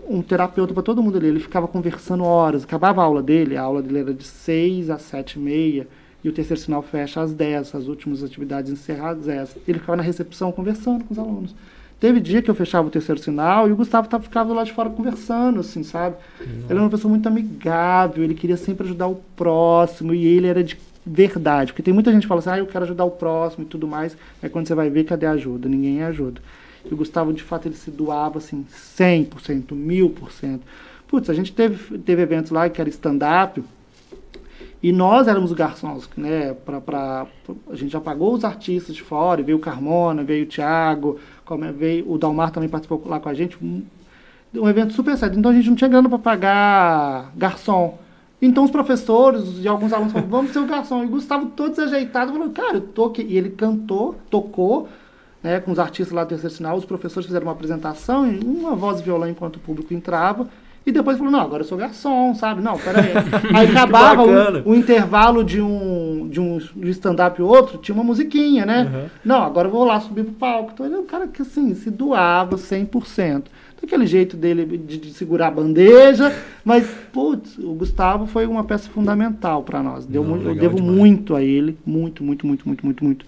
um terapeuta para todo mundo ali. Ele ficava conversando horas. Acabava a aula dele, a aula dele era de seis às sete e meia e o terceiro sinal fecha às 10, as últimas atividades encerradas essa. Ele ficava na recepção conversando com os alunos. Teve dia que eu fechava o terceiro sinal e o Gustavo tava, ficava lá de fora conversando, assim, sabe? Ele era uma pessoa muito amigável, ele queria sempre ajudar o próximo e ele era de verdade. Porque tem muita gente que fala assim, ah, eu quero ajudar o próximo e tudo mais. Aí quando você vai ver, cadê a ajuda? Ninguém ajuda. E o Gustavo, de fato, ele se doava, assim, 100%, 1000%. Putz, a gente teve, teve eventos lá que era stand-up, e nós éramos os garçons, né? Pra, pra, a gente já pagou os artistas de fora, veio o Carmona, veio o Thiago, é, veio, o Dalmar também participou lá com a gente. Um, um evento super sério. Então a gente não tinha grana para pagar garçom. Então os professores e alguns alunos falaram, vamos ser o garçom. E o Gustavo todo desajeitado, falou, cara, eu tô aqui. E ele cantou, tocou, né, com os artistas lá do terceiro sinal, os professores fizeram uma apresentação, e uma voz e violão enquanto o público entrava. E depois falou, não, agora eu sou garçom, sabe? Não, peraí. Aí acabava o, o, intervalo de um, de um stand-up e outro, tinha uma musiquinha, né? Uhum. Não, agora eu vou lá subir pro palco. Então ele é um cara que, assim, se doava 100%. Aquele jeito dele de, de, segurar a bandeja, mas, putz, o Gustavo foi uma peça fundamental para nós. Deu não, muito, eu devo demais. muito a ele, muito, muito, muito, muito, muito, muito.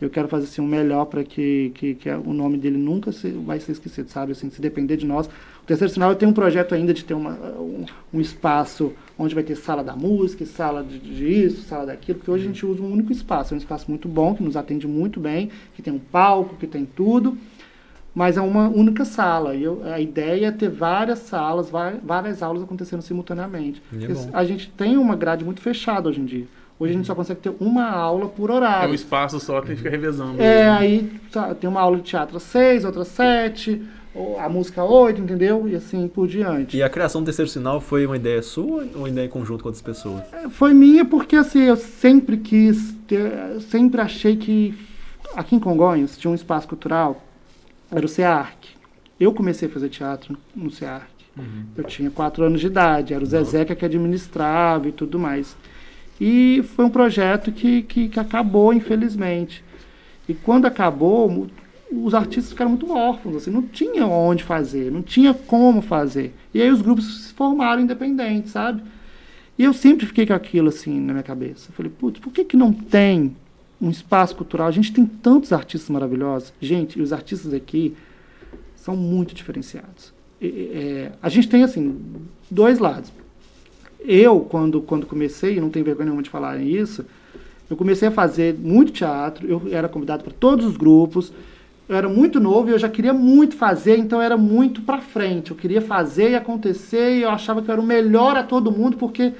Eu quero fazer assim, o um melhor para que, que, que, o nome dele nunca se, vai ser esquecido, sabe? Assim, se depender de nós, Terceiro Sinal, eu tenho um projeto ainda de ter uma, um, um, espaço onde vai ter sala da música, sala de, de, isso, sala daquilo, porque hoje a gente usa um único espaço. É um espaço muito bom, que nos atende muito bem, que tem um palco, que tem tudo, mas é uma única sala. E eu, a ideia é ter várias salas, várias aulas acontecendo simultaneamente. É a gente tem uma grade muito fechada hoje em dia. Hoje a gente só consegue ter uma aula por horário. É um espaço só, tem que ficar revezando. É, aí tem uma aula de teatro às seis, outra às sete a música 8, entendeu? E assim por diante. E a criação do terceiro sinal foi uma ideia sua ou uma ideia em conjunto com outras pessoas? É, foi minha porque assim, eu sempre quis, ter, sempre achei que aqui em Congonhas tinha um espaço cultural, era o CEARC. Eu comecei a fazer teatro no CEARC. Uhum. Eu tinha quatro anos de idade, era o Zezeca que administrava e tudo mais. E foi um projeto que, que, que acabou, infelizmente. E quando acabou, os artistas ficaram muito órfãos, assim, não tinha onde fazer, não tinha como fazer. E aí os grupos se formaram independentes, sabe? E eu sempre fiquei com aquilo assim na minha cabeça. Eu falei, putz, por que, que não tem um espaço cultural? A gente tem tantos artistas maravilhosos. Gente, e os artistas aqui são muito diferenciados. É, a gente tem, assim, dois lados. Eu, quando, quando comecei, não tenho vergonha nenhuma de falar isso, eu comecei a fazer muito teatro, eu era convidado para todos os grupos, eu era muito novo e eu já queria muito fazer, então era muito para frente. Eu queria fazer e acontecer e eu achava que eu era o melhor a todo mundo, porque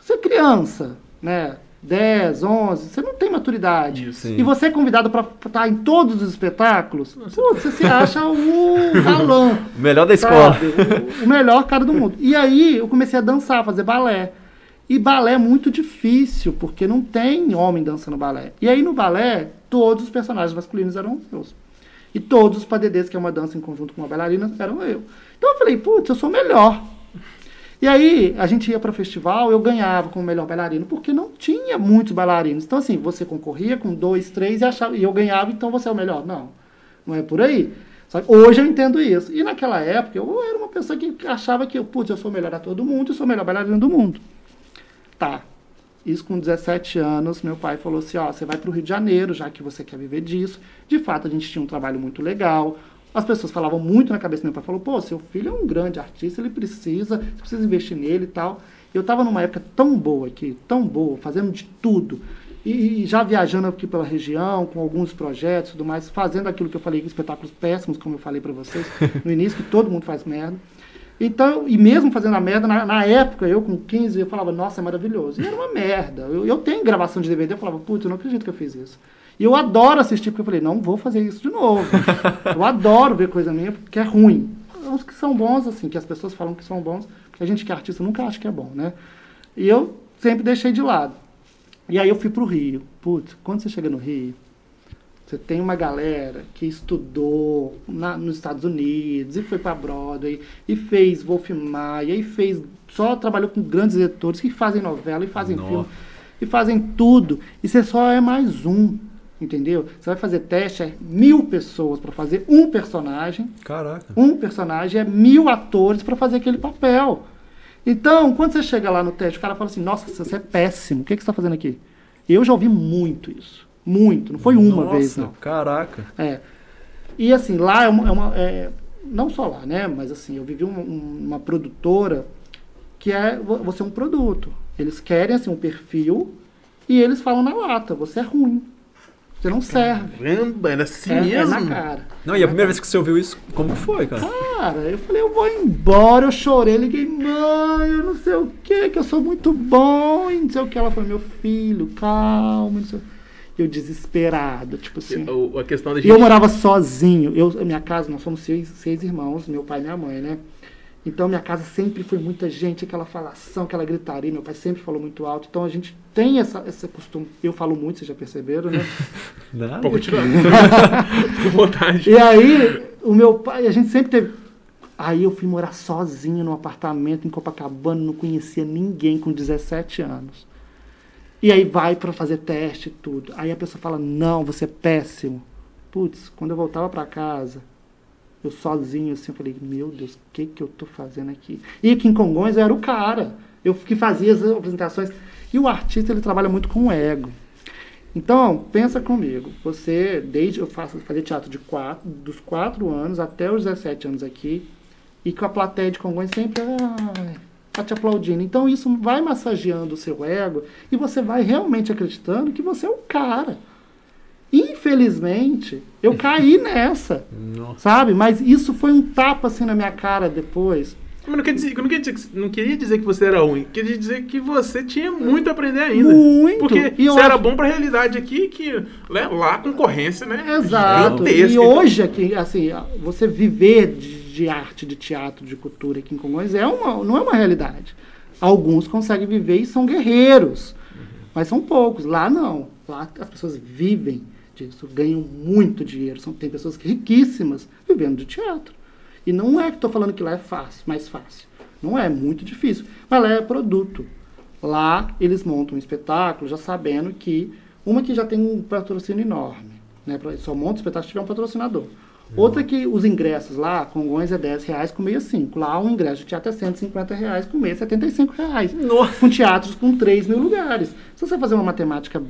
você é criança, né? 10, 11, você não tem maturidade. Isso, e você é convidado para estar em todos os espetáculos, putz, você se acha o galã. o melhor da escola. O, o melhor cara do mundo. E aí eu comecei a dançar, a fazer balé. E balé é muito difícil, porque não tem homem dançando balé. E aí no balé, todos os personagens masculinos eram meus. E todos os padedês, que é uma dança em conjunto com uma bailarina, eram eu. Então eu falei, putz, eu sou melhor. E aí a gente ia para festival, eu ganhava como melhor bailarino, porque não tinha muitos bailarinos. Então assim, você concorria com dois, três e, achava, e eu ganhava, então você é o melhor. Não, não é por aí. Hoje eu entendo isso. E naquela época eu era uma pessoa que achava que, putz, eu sou melhor a todo mundo, eu sou o melhor bailarino do mundo. Tá, isso com 17 anos, meu pai falou assim, ó, você vai para o Rio de Janeiro, já que você quer viver disso. De fato, a gente tinha um trabalho muito legal. As pessoas falavam muito na cabeça do meu pai, falou, pô, seu filho é um grande artista, ele precisa, você precisa investir nele e tal. Eu estava numa época tão boa aqui, tão boa, fazendo de tudo. E, e, já viajando aqui pela região, com alguns projetos e tudo mais, fazendo aquilo que eu falei, espetáculos péssimos, como eu falei para vocês no início, que todo mundo faz merda. Então, e mesmo fazendo a merda, na, na, época, eu com 15, eu falava, nossa, é maravilhoso. E era uma merda. Eu, eu tenho gravação de DVD, eu falava, putz, eu não acredito que eu fiz isso. E eu adoro assistir, porque eu falei, não vou fazer isso de novo. eu adoro ver coisa minha, porque é ruim. Os que são bons, assim, que as pessoas falam que são bons, porque a gente que é artista nunca acha que é bom, né? E eu sempre deixei de lado. E aí eu fui pro Rio. Putz, quando você chega no Rio, você tem uma galera que estudou na, nos Estados Unidos e foi para Broadway e fez Wolf Maia e fez só trabalhou com grandes editores que fazem novela e fazem Nossa. filme e fazem tudo e você só é mais um entendeu você vai fazer teste é mil pessoas para fazer um personagem caraca um personagem é mil atores para fazer aquele papel então quando você chega lá no teste o cara fala assim nossa você é péssimo o que, que você está fazendo aqui Eu já ouvi muito isso. Muito. Não foi uma Nossa, vez, não. Caraca. É. E assim, lá é uma. é uma- é- não só lá, né? Mas assim, eu vivi uma, um- uma produtora que é vo- você é um produto. Eles querem assim um perfil e eles falam na lata, você é ruim. Você não serve. Caramba, era assim É, é mesmo? na cara. Não, e a primeira vez que você ouviu isso, como que foi, cara? Cara, eu falei, eu vou embora, eu chorei, liguei, mãe, eu não sei o que, que eu sou muito bom, e não sei o que. Ela falou, meu filho, calma, não sei o Eu desesperado, tipo assim. A questão da E gente. eu morava sozinho. Eu, minha casa, nós somos seis, seis irmãos, meu pai e minha mãe, né? Então minha casa sempre foi muita gente, aquela falação, aquela gritaria. Meu pai sempre falou muito alto. Então a gente tem essa, esse costume. Eu falo muito, vocês já perceberam, né? Pode continuar. Fique à vontade. E aí, o meu pai, a gente sempre teve. Aí eu fui morar sozinho num apartamento em Copacabana, não conhecia ninguém com 17 anos. E aí vai pra fazer teste e tudo. Aí a pessoa fala: "Não, você é péssimo". Putz, quando eu voltava pra casa, eu sozinho assim, eu falei: "Meu Deus, o que que eu tô fazendo aqui?". E aqui em Congonhas eu era o cara. Eu que fazia as apresentações. E o artista ele trabalha muito com o ego. Então, pensa comigo. Você, desde eu faço fazer teatro de quatro, dos 4 anos até os 17 anos aqui, e com a plateia de Congonhas sempre ai, tá te aplaudindo. Então, isso vai massageando o seu ego e você vai realmente acreditando que você é o cara. Infelizmente, eu caí nessa, Nossa. sabe? Mas isso foi um tapa assim na minha cara depois. Mas não, quer dizer, não, quer dizer não queria dizer que você era ruim, queria dizer que você tinha muito a aprender ainda. Muito. Porque E você era acho- bom pra realidade aqui, que né, lá a concorrência, né? Exato. E hoje, aqui, assim, você viver de, de arte, de teatro, de cultura aqui em Congonhas é uma, não é uma realidade. Alguns conseguem viver e são guerreiros, mas são poucos. Lá não. Lá as pessoas vivem disso, ganham muito dinheiro. São, tem pessoas riquíssimas vivendo de teatro. E não é que estou falando que lá é fácil, mais fácil. Não é, muito difícil. Mas lá é produto. Lá eles montam um espetáculo já sabendo que uma que já tem um patrocínio enorme, né? Só monta o espetáculo se tiver um patrocinador. Outra que os ingressos lá, Congonhas é 10 reais com meia 5. Lá um ingresso de teatro é 150 reais com meia 75 reais. Nossa. Com teatros com 3 mil lugares. Se você fazer uma matemática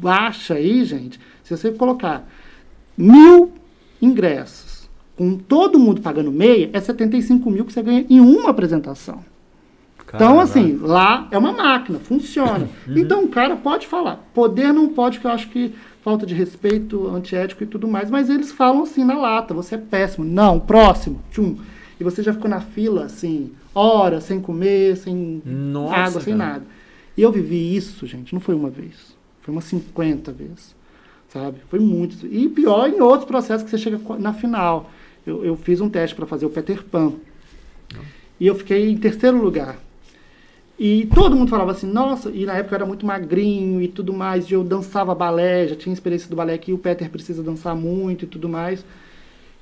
baixa aí, gente, se você colocar mil ingressos com todo mundo pagando meia, é 75 mil que você ganha em uma apresentação. Então, Caraca. assim, lá é uma máquina, funciona. Então, o cara pode falar. Poder não pode, que eu acho que falta de respeito, antiético e tudo mais, mas eles falam assim na lata: você é péssimo. Não, próximo, tchum. E você já ficou na fila, assim, horas, sem comer, sem Nossa, água, sem cara. nada. E eu vivi isso, gente, não foi uma vez. Foi umas 50 vezes. Sabe? Foi muito. E pior em outros processos que você chega na final. Eu, eu fiz um teste para fazer o Peter Pan. E eu fiquei em terceiro lugar. E todo mundo falava assim, nossa, e na época eu era muito magrinho e tudo mais, e eu dançava balé, já tinha experiência do balé aqui, o Peter precisa dançar muito e tudo mais.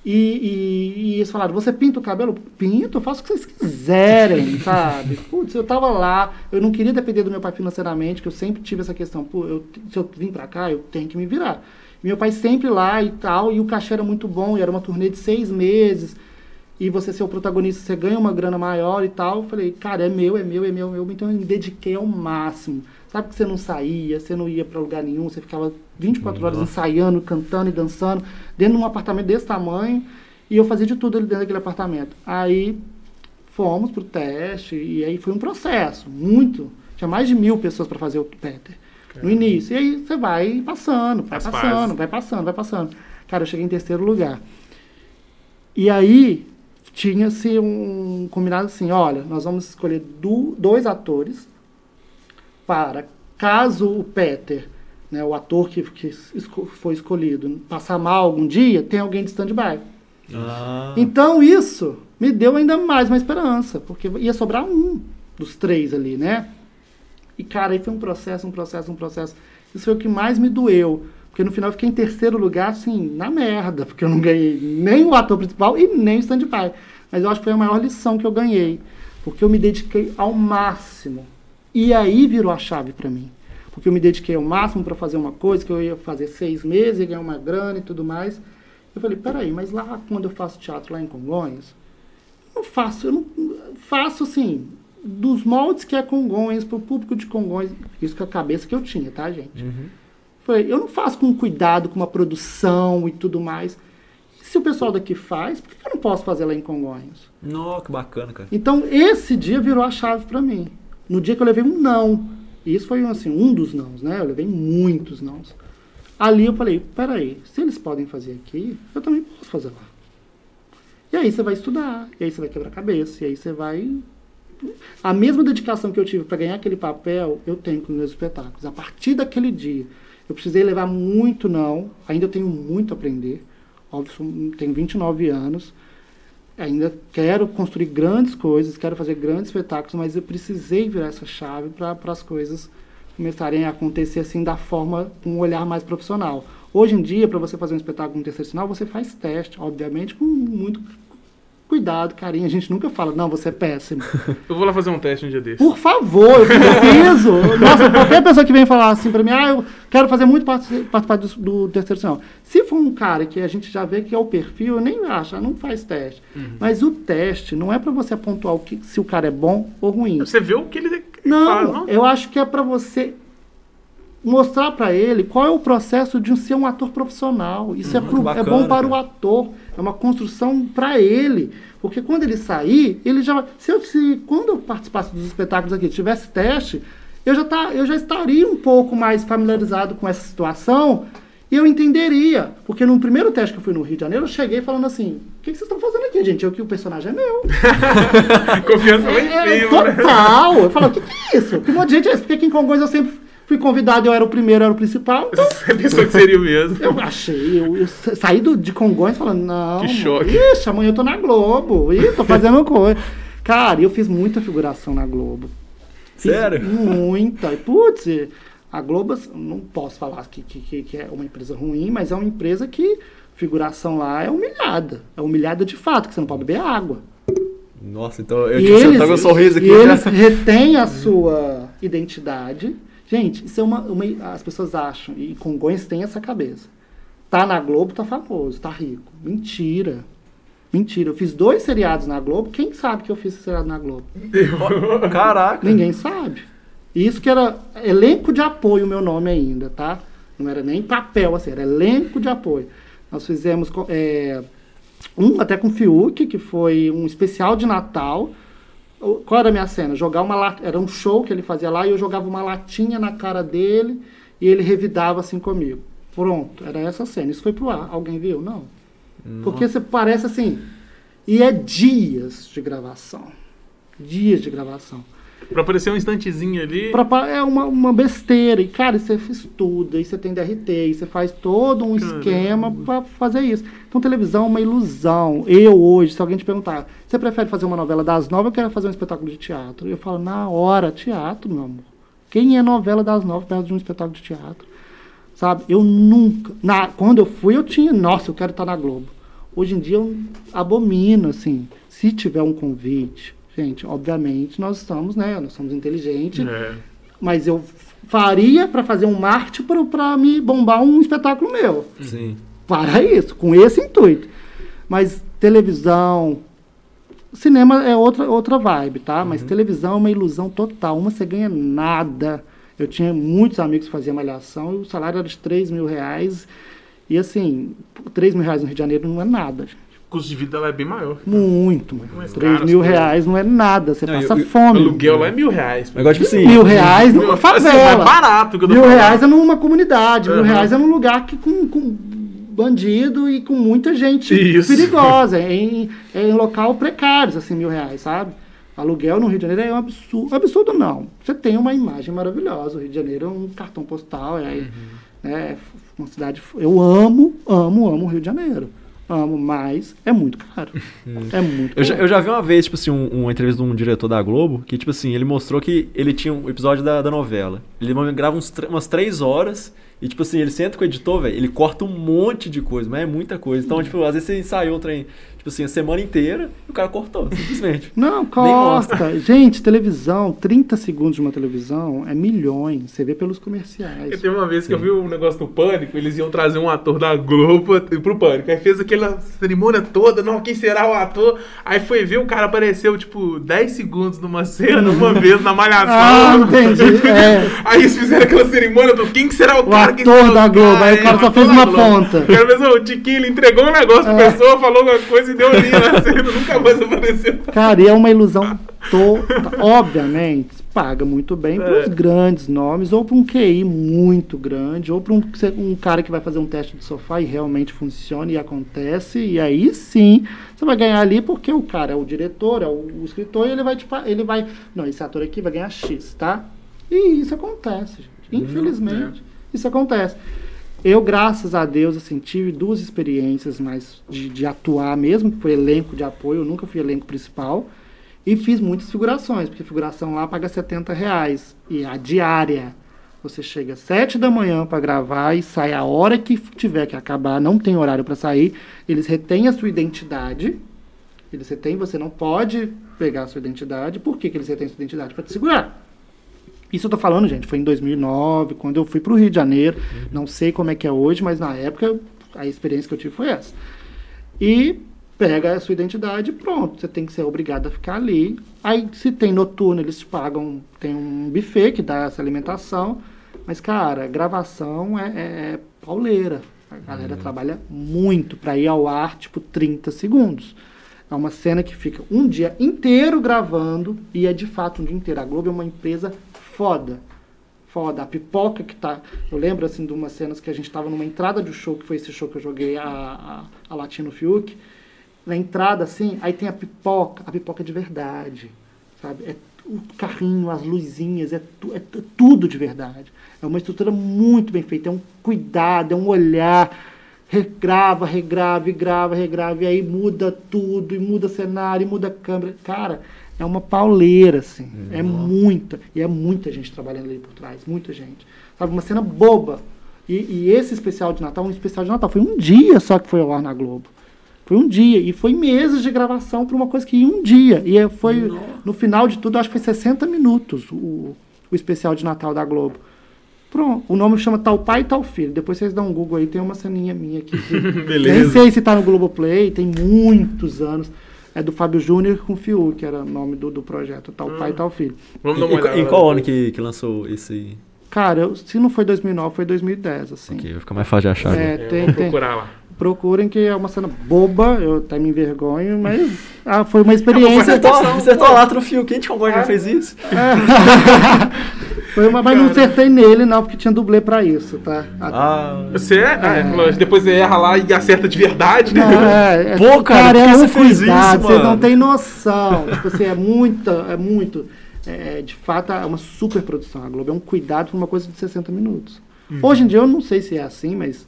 E, e, e eles falaram, você pinta o cabelo? Pinto, faço o que vocês quiserem, sabe? Putz, eu tava lá, eu não queria depender do meu pai financeiramente, que eu sempre tive essa questão, pô, eu, se eu vim pra cá, eu tenho que me virar. Meu pai sempre lá e tal, e o cachê era muito bom, e era uma turnê de seis meses, e você ser o protagonista, você ganha uma grana maior e tal. Eu falei, cara, é meu, é meu, é meu, é meu. Então eu me dediquei ao máximo. Sabe que você não saía, você não ia pra lugar nenhum, você ficava 24 horas Nossa. ensaiando, cantando e dançando, dentro de um apartamento desse tamanho, e eu fazia de tudo ali dentro daquele apartamento. Aí fomos pro teste, e aí foi um processo, muito. Tinha mais de mil pessoas para fazer o Peter. No início. E aí você vai passando, vai As passando, vai passando, vai passando. Cara, eu cheguei em terceiro lugar. E aí tinha-se um combinado assim, olha, nós vamos escolher du- dois atores para, caso o Peter, né, o ator que, que esco- foi escolhido, passar mal algum dia, tem alguém de stand-by. Ah, Então isso me deu ainda mais uma esperança, porque ia sobrar um dos três ali, né? E cara, aí foi um processo, um processo, um processo. Isso foi o que mais me doeu, porque no final eu fiquei em terceiro lugar, assim, na merda, porque eu não ganhei nem o ator principal e nem o stand-by. Mas eu acho que foi a maior lição que eu ganhei, porque eu me dediquei ao máximo. E aí virou a chave para mim. Porque eu me dediquei ao máximo para fazer uma coisa que eu ia fazer seis meses e ganhar uma grana e tudo mais. Eu falei, peraí, mas lá quando eu faço teatro lá em Congonhas, eu não faço, eu não faço assim, dos moldes que é Congonhas, pro público de Congonhas. Isso com a cabeça que eu tinha, tá, gente? Uhum. Falei, eu não faço com cuidado, com uma produção e tudo mais. Se o pessoal daqui faz, por que eu não posso fazer lá em Congonhas? Nossa, que bacana, cara. Então, esse dia virou a chave pra mim. No dia que eu levei um não. E isso foi assim, um dos nãos, né? Eu levei muitos nãos. Ali eu falei, peraí, se eles podem fazer aqui, eu também posso fazer lá. E aí você vai estudar, e aí você vai quebrar cabeça, e aí você vai. A mesma dedicação que eu tive para ganhar aquele papel, eu tenho com os meus espetáculos. A partir daquele dia, eu precisei levar muito não, ainda tenho muito a aprender. Óbvio, tenho 29 anos, ainda quero construir grandes coisas, quero fazer grandes espetáculos, mas eu precisei virar essa chave para as coisas começarem a acontecer assim da forma com um olhar mais profissional. Hoje em dia, para você fazer um espetáculo sinal, você faz teste, obviamente, com muito cuidado, carinho. A gente nunca fala, não, você é péssimo. Eu vou lá fazer um teste um dia desse. Por favor, eu preciso. Nossa, qualquer pessoa que vem falar assim pra mim, ah, eu quero fazer muito parti- participar do, do terceiro sinal. Se for um cara que a gente já vê que é o perfil, eu nem acho, não faz teste. Mas o teste não é pra você pontuar o que, se o cara é bom ou ruim. Você vê o que ele Não, faz, não? eu acho que é pra você mostrar pra ele qual é o processo de ser um ator profissional. Isso é, Hum, pro- que é bacana, bom para o cara. ator, é uma construção pra ele. Porque quando ele sair, ele já. Se, eu, se quando eu participasse dos espetáculos aqui tivesse teste, eu já, tá, eu já estaria um pouco mais familiarizado com essa situação e eu entenderia. Porque no primeiro teste que eu fui no Rio de Janeiro, eu cheguei falando assim: o que, que vocês estão fazendo aqui, gente? Eu que o personagem é meu. Confiança lá em É, cima, né? total. Eu falo, o que, que é isso? Que monte de gente é esse? Porque aqui em Congonhas eu sempre fui convidado, eu era o primeiro, eu era o principal. Então, Você pensou que seria o mesmo. eu achei, eu, eu sa- saí do, de Congonhas falando, não. Que choque. Ixi, amanhã eu tô na Globo. Ih, tô fazendo coisa. Cara, eu fiz muita figuração na Globo. Fiz Sério? Muita. E, Putz, a Globo, assim, não posso falar que, que, que- é uma empresa ruim, mas é uma empresa que figuração lá é humilhada. É humilhada de fato, que você não pode beber água. Nossa, então eu E que eles, sentar meu sorriso aqui. e eles já. retêm a sua identidade. Gente, isso é uma, uma- As pessoas acham, e Congonhas tem essa cabeça. Tá na Globo, tá famoso, tá rico. Mentira. Mentira. Eu fiz dois seriados na Globo. Quem sabe que eu fiz esse seriado na Globo? Caraca. Ninguém sabe. Isso que era elenco de apoio, meu nome ainda, tá? Não era nem papel, assim, era elenco de apoio. Nós fizemos é, um até com o Fiuk, que foi um especial de Natal. Qual era a minha cena? Jogar uma lat- Era um show que ele fazia lá e eu jogava uma latinha na cara dele e ele revidava assim comigo. Pronto, era essa cena. Isso foi pro ar. Alguém viu? Não. Porque você parece assim. E é dias de gravação. Dias de gravação. Pra aparecer um instantezinho ali. Pra- é uma, uma besteira. E, cara, você estuda, e você tem DRT, e você faz todo um Caramba. esquema pra fazer isso. Então, televisão é uma ilusão. Eu, hoje, se alguém te perguntar, você prefere fazer uma novela das nove ou quer fazer um espetáculo de teatro? Eu falo, na hora, teatro, meu amor. Quem é novela das nove perto de um espetáculo de teatro? Sabe? Eu nunca. Na, quando eu fui, eu tinha, nossa, eu quero estar na Globo. Hoje em dia eu abomino, assim. Se tiver um convite, gente, obviamente nós estamos, né? Nós somos inteligentes, É. mas eu faria para fazer um marketing para me bombar um espetáculo meu. Sim. Para isso, com esse intuito. Mas televisão. Cinema é outra, outra vibe, tá? Mas televisão é uma ilusão total. Uma você ganha nada. Eu tinha muitos amigos que faziam malhação e o salário era de 3 mil reais. E assim, 3 mil reais no Rio de Janeiro não é nada. Custo de vida lá é bem maior. Muito, mano. mais 3 caro mil coisas. reais não é nada. Você Não, passa e- e- O fome. aluguel lá é mil reais. Agora, tipo assim. Mil reais Mil- numa assim, mais favela. barato que eu tô Mil falando. reais é numa comunidade, mil Aham. reais é num lugar que com, com bandido e com muita gente Isso. perigosa, é em, é em local precários, assim, mil reais, sabe? Aluguel no Rio de Janeiro é um absurdo. Absurdo não. Você tem uma imagem maravilhosa. O Rio de Janeiro é um cartão postal, é, Uhum. né, é uma cidade. Eu amo, amo, amo o Rio de Janeiro. Amo, mas é muito caro. É muito Eu já, caro. eu já vi uma vez, tipo assim, um- uma entrevista de um diretor da Globo, que, tipo assim, ele mostrou que ele tinha um episódio da, da novela. Ele grava uns umas três horas E, tipo assim, ele senta com o editor, velho, ele corta um monte de coisa, mas é muita coisa. Então, tipo, às vezes você ensaiou o trem, tipo assim, a semana inteira e o cara cortou, simplesmente. Não, corta. Gente, televisão, 30 segundos de uma televisão é milhões. Você vê pelos comerciais. Eu teve uma vez que eu vi um negócio do Pânico, eles iam trazer um ator da Globo pro Pânico. Aí fez aquela cerimônia toda, não, quem será o ator? Aí foi ver, o cara apareceu, tipo, 10 segundos numa cena, uma vez na malhação. Ah, entendi. É. Aí eles fizeram aquela cerimônia do quem que será o O cara? Ator da Globo, aí o É, cara só fez uma ponta. O cara fez o Tiquinho, ele entregou um negócio pra É. pessoa, falou uma coisa e deu ali na cena, nunca mais apareceu. Cara, e é uma ilusão toda. Obviamente, paga muito bem para os grandes nomes, ou para um QI muito grande, ou para um, um cara que vai fazer um teste de sofá e realmente funciona e acontece, e aí sim você vai ganhar ali porque o cara é o diretor, é o, o escritor, e ele vai, te pa- ele vai. Não, esse ator aqui vai ganhar X, tá? E isso acontece, gente. Infelizmente, isso acontece. Eu, graças a Deus, assim, tive duas experiências mais de, de atuar mesmo, que foi elenco de apoio, eu nunca fui elenco principal. E fiz muitas figurações, porque figuração lá paga 70 reais. E a diária. Você chega às 7 da manhã para gravar e sai a hora que tiver que acabar, não tem horário para sair. Eles retêm a sua identidade. Eles retêm, você não pode pegar a sua identidade. Por que, que eles retêm a sua identidade? Para te segurar. Isso eu tô falando, gente, foi em 2009, quando eu fui pro Rio de Janeiro. Não sei como é que é hoje, mas na época a experiência que eu tive foi essa. E pega a sua identidade e pronto, você tem que ser obrigado a ficar ali. Aí, se tem noturno, eles te pagam, tem um buffet que dá essa alimentação. Mas, cara, gravação é, é- é pauleira. A galera trabalha muito para ir ao ar, tipo, 30 segundos. É uma cena que fica um dia inteiro gravando e é de fato um dia inteiro. A Globo é uma empresa foda. Foda. A pipoca que tá. Eu lembro assim de umas cenas que a gente tava numa entrada de um show, que foi esse show que eu joguei a, a, a Latino Fiuk. Na entrada, assim, aí tem a pipoca, a pipoca de verdade. Sabe? É o carrinho, as luzinhas, é, tu- é tu- tudo de verdade. É uma estrutura muito bem feita, é um cuidado, é um olhar regrava, regrava, grava, regrava, e aí muda tudo, e muda cenário, e muda câmera. Cara, é uma pauleira, assim. É muita. E é muita gente trabalhando ali por trás, muita gente. Sabe, uma cena boba. E, e esse especial de Natal, um especial de Natal, foi um dia só que foi ao ar na Globo. Foi um dia. E foi meses de gravação para uma coisa que ia um dia. E é- foi, no final de tudo, acho que foi 60 minutos o, o especial de Natal da Globo. Pronto. O nome chama Tal Pai e Tal Filho. Depois vocês dão um Google aí, tem uma ceninha minha aqui. Beleza. Nem sei se tá no Globoplay, tem muitos anos. É do Fábio Júnior com Fiuk, que era o nome do, do projeto, Tal Pai e Tal Filho. Vamos E, dar uma olhada. e- em qual ano que, que lançou esse. Cara, eu- se não foi 2009, foi 2010, assim. Ok, vai ficar mais fácil de achar. É. É, tem, tem. procurar lá. Procurem que é uma cena boba, eu até me envergonho, mas ah, foi uma Você experiência. tá, você tá lá no fio, quem de Congonha já fez isso? Foi uma, mas não acertei nele, não, porque tinha dublê pra isso, tá? Ah. Você é? é, lógico, depois você erra lá e acerta de verdade, né? É, é, Pô, cara, que é você um fez cuidado, vocês não têm noção. tipo assim, é muita, é muito. é, de fato, é uma super produção. A Globo é um cuidado pra uma coisa de 60 minutos. Uhum. Hoje em dia eu não sei se é assim, mas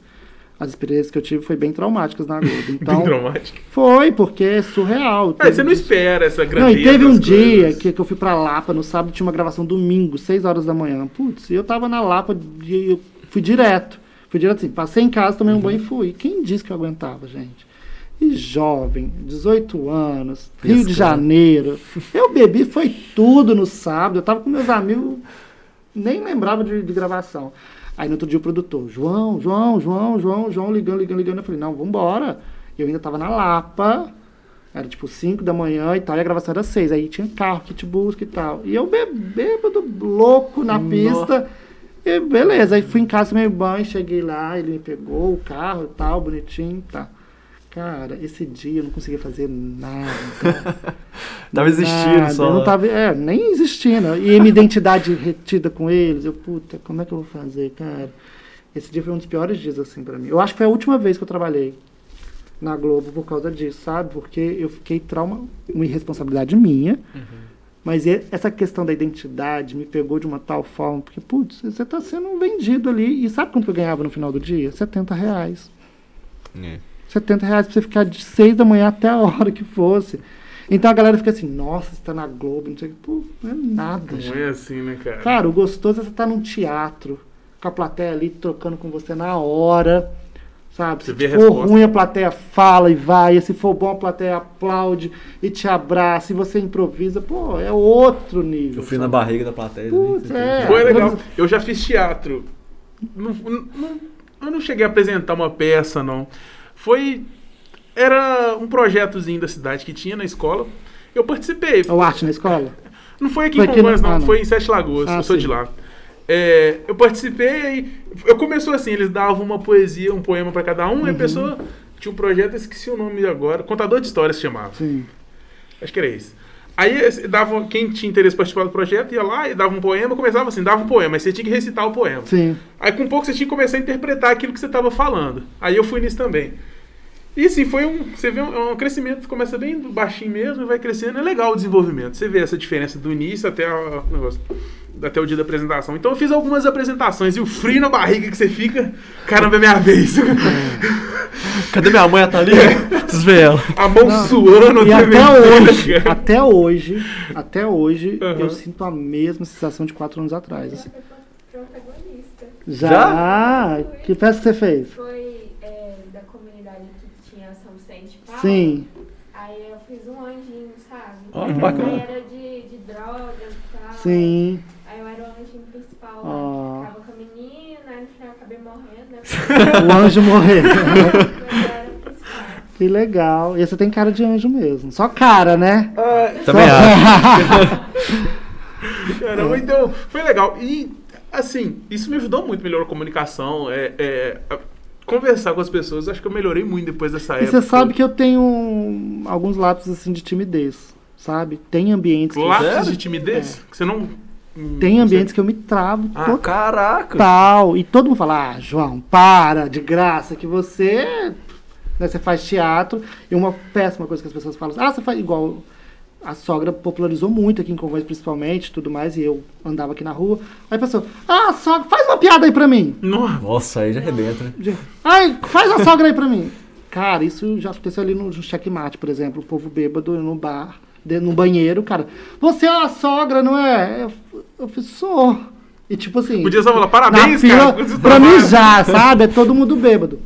as experiências que eu tive foi bem traumáticas na Globo. Bem Então, traumático. foi, porque é surreal. É, você não espera essa Não, grandeza e teve um dia que, que eu fui pra Lapa no sábado, tinha uma gravação domingo, 6 horas da manhã. Putz, e eu tava na Lapa e eu fui direto. Fui direto assim, passei em casa, tomei um banho e fui. Quem disse que eu aguentava, gente? E jovem, 18 anos, Rio de. Janeiro. Eu bebi, foi tudo no sábado. Eu tava com meus amigos, nem lembrava de, de gravação. Aí no outro dia o produtor, João, João, João, João, João, ligando, ligando, ligando. Eu falei, não, vambora. Eu ainda tava na Lapa, era tipo 5 da manhã e tal, e a gravação era 6. Aí tinha carro que te busca e tal. E eu bêbado, louco na pista. E beleza, aí fui em casa, tomei banho, cheguei lá, ele me pegou o carro e tal, bonitinho, tá. Cara, esse dia eu não conseguia fazer nada. Tava existindo Nada, só. Eu não tava, é, nem existindo. E minha identidade retida com eles. Eu, puta, como é que eu vou fazer, cara? Esse dia foi um dos piores dias, assim, pra mim. Eu acho que foi a última vez que eu trabalhei na Globo por causa disso, sabe? Porque eu fiquei trauma, uma irresponsabilidade minha. Mas e- essa questão da identidade me pegou de uma tal forma, porque, putz, você tá sendo vendido ali. E sabe quanto que eu ganhava no final do dia? 70 reais. É. 70 reais pra você ficar de 6 da manhã até a hora que fosse. Então a galera fica assim, nossa, você tá na Globo, não sei o que. Pô, não é nada, gente. Não é assim, né, cara? Cara, o gostoso é você estar num teatro, com a plateia ali trocando com você na hora. Sabe? Você Se for resposta. ruim, a plateia fala e vai. E se for bom, a plateia aplaude e te abraça. E você improvisa, pô, é outro nível. Eu fui na sabe? barriga da plateia. Putz, né? é. Foi legal. Eu já fiz teatro. Não- não- eu não cheguei a apresentar uma peça, não. Foi. Era um projetozinho da cidade que tinha na escola. Eu participei. É o arte na escola? Não foi aqui Foi em Congonhas, não. não. Foi em Sete Lagoas. Ah, eu sou sim. de lá. É, eu participei eu começou assim, eles davam uma poesia, um poema pra cada um, e a Uhum. pessoa tinha um projeto, eu esqueci o nome agora, Contador de Histórias se chamava. Sim. Acho que era isso. Aí dava, quem tinha interesse em participar do projeto ia lá e dava um poema, começava assim, dava um poema, mas você tinha que recitar o poema. Sim. Aí com pouco você tinha que começar a interpretar aquilo que você estava falando. Aí eu fui nisso também. E assim, foi um. Você vê um, um crescimento, começa bem baixinho mesmo e vai crescendo. É legal o desenvolvimento. Você vê essa diferença do início até o negócio. Até o dia da apresentação. Então eu fiz algumas apresentações e o frio na barriga que você fica, caramba, é minha vez. Cadê minha mãe? Ela tá ali? Preciso ver ela. A mão Não. suando, E até hoje, até hoje, até hoje, Aham. eu sinto a mesma sensação de quatro anos atrás. assim. protagonista. Já? Que peça que você fez? Foi é, da comunidade que tinha São Vicente Paulo. Sim. Aí eu fiz um anjinho, sabe? Aí bacana. era de, de drogas e tal. Sim. Aí eu era o anjinho principal Ó. lá. que Ficava com a menina, aí no final eu acabei morrendo, né? O anjo morreu. Que legal. E você tem cara de anjo mesmo. Só cara, né? Também acho. Caramba, então foi legal. E, assim, isso me ajudou muito, melhorou a comunicação, é, é, conversar com as pessoas. Acho que eu melhorei muito depois dessa E época. você sabe que eu tenho um- alguns lápis assim de timidez, sabe? Tem ambientes que, Lápis Sério? de timidez? Que você não. Tem ambientes que eu me travo Ah, total. Caraca. E todo mundo fala, ah, João, para, de graça, que você, né, você faz teatro. E uma péssima coisa que as pessoas falam, ah, você faz igual. A sogra popularizou muito aqui em Congonhas, principalmente, tudo mais, e eu andava aqui na rua. Aí a pessoa, ah, sogra, faz uma piada aí pra mim. Nossa. Nossa, aí já arrebenta, né? Ai, faz a sogra aí pra mim. Cara, isso já aconteceu ali no checkmate, por exemplo, o povo bêbado no bar, de- no banheiro, cara. Você é a sogra, não é? Eu, eu falei, sou. E tipo assim. Podia só falar parabéns, fila cara. pra trabalho." mijar, sabe? É todo mundo bêbado.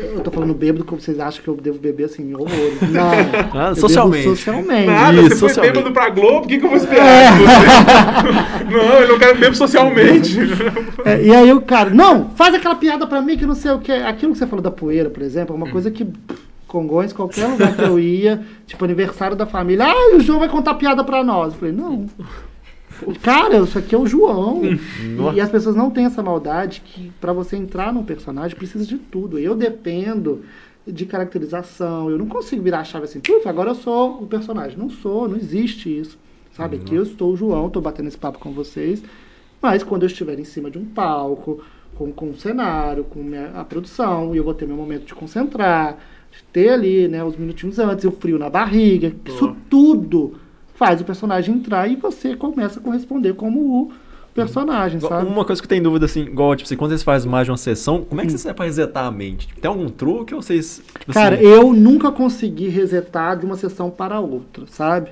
Eu tô falando bêbado como vocês acham que eu devo beber assim, horrores. Não. Ah, socialmente. Socialmente. Nada, Isso, você foi socialmente. bêbado pra Globo, o que, que eu vou esperar de você? não, eu não quero bebo socialmente. É, e aí o cara, não, faz aquela piada pra mim que não sei o que. Aquilo que você falou da poeira, por exemplo, é uma coisa que pff, Congonhas, qualquer lugar que eu ia, tipo aniversário da família, ah, o João vai contar piada pra nós. Eu falei, não. Cara, isso aqui é o João. E, e as pessoas não têm essa maldade que pra você entrar num personagem precisa de tudo. Eu dependo de caracterização. Eu não consigo virar a chave assim, agora eu sou o personagem. Não sou, não existe isso. Sabe? Aqui eu estou o João, tô batendo esse papo com vocês. Mas quando eu estiver em cima de um palco, com, com um cenário, com minha- a produção, eu vou ter meu momento de concentrar, ter ali, né, os minutinhos antes, o frio na barriga, isso tudo faz o personagem entrar e você começa a corresponder como o personagem, sabe? Uma coisa que tenho dúvida, assim, igual, tipo assim, quando vocês fazem mais de uma sessão, como é que vocês fazem pra resetar a mente? Tipo, tem algum truque ou vocês, tipo Cara, assim... eu nunca consegui resetar de uma sessão para outra, sabe?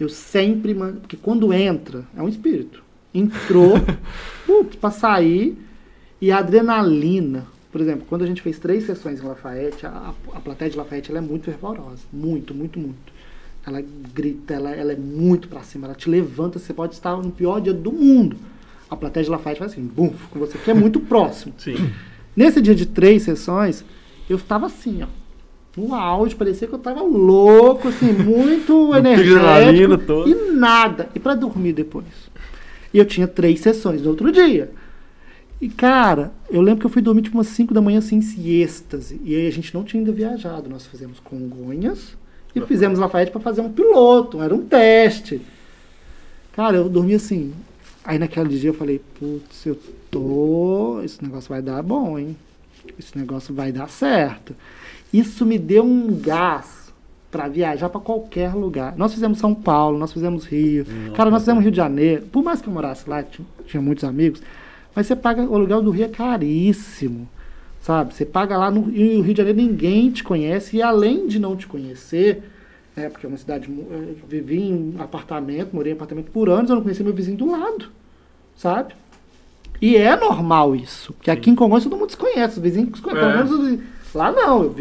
Eu sempre. Porque quando entra, é um espírito. Entrou, putz, pra sair. E a adrenalina. Por exemplo, quando a gente fez três sessões em Lafayette, a, a plateia de Lafayette ela é muito fervorosa. Muito, muito, muito. Ela grita, ela, ela é muito pra cima. Ela te levanta, você pode estar no pior dia do mundo. A plateia de Lafayette faz assim, bum, com você, porque é muito próximo. Sim. Nesse dia de três sessões, eu estava assim, ó. No auge, parecia que eu tava louco, assim, muito energético. E nada. E para dormir depois. E eu tinha três sessões no outro dia. E, cara, eu lembro que eu fui dormir tipo umas 5 da manhã, assim, em êxtase. E aí a gente não tinha ainda viajado. Nós fizemos Congonhas e fizemos Lafayette para fazer um piloto. Era um teste. Cara, eu dormi assim. Aí naquele dia eu falei, putz, eu tô. Esse negócio vai dar bom, hein? Esse negócio vai dar certo. Isso me deu um gás para viajar para qualquer lugar. Nós fizemos São Paulo, nós fizemos Rio. Cara, nós fizemos Rio de Janeiro. Por mais que eu morasse lá, tinha, tinha muitos amigos, mas você paga. O aluguel do Rio é caríssimo. Sabe? Você paga lá no e o Rio de Janeiro, ninguém te conhece. E além de não te conhecer, né, porque é uma cidade. Eu vivi em apartamento, morei em apartamento por anos, eu não conhecia meu vizinho do lado. Sabe? E é normal isso. Porque aqui em Congonhas todo mundo desconhece. Os vizinhos desconhecem. É. Pelo menos os vizinhos- Lá não. Eu,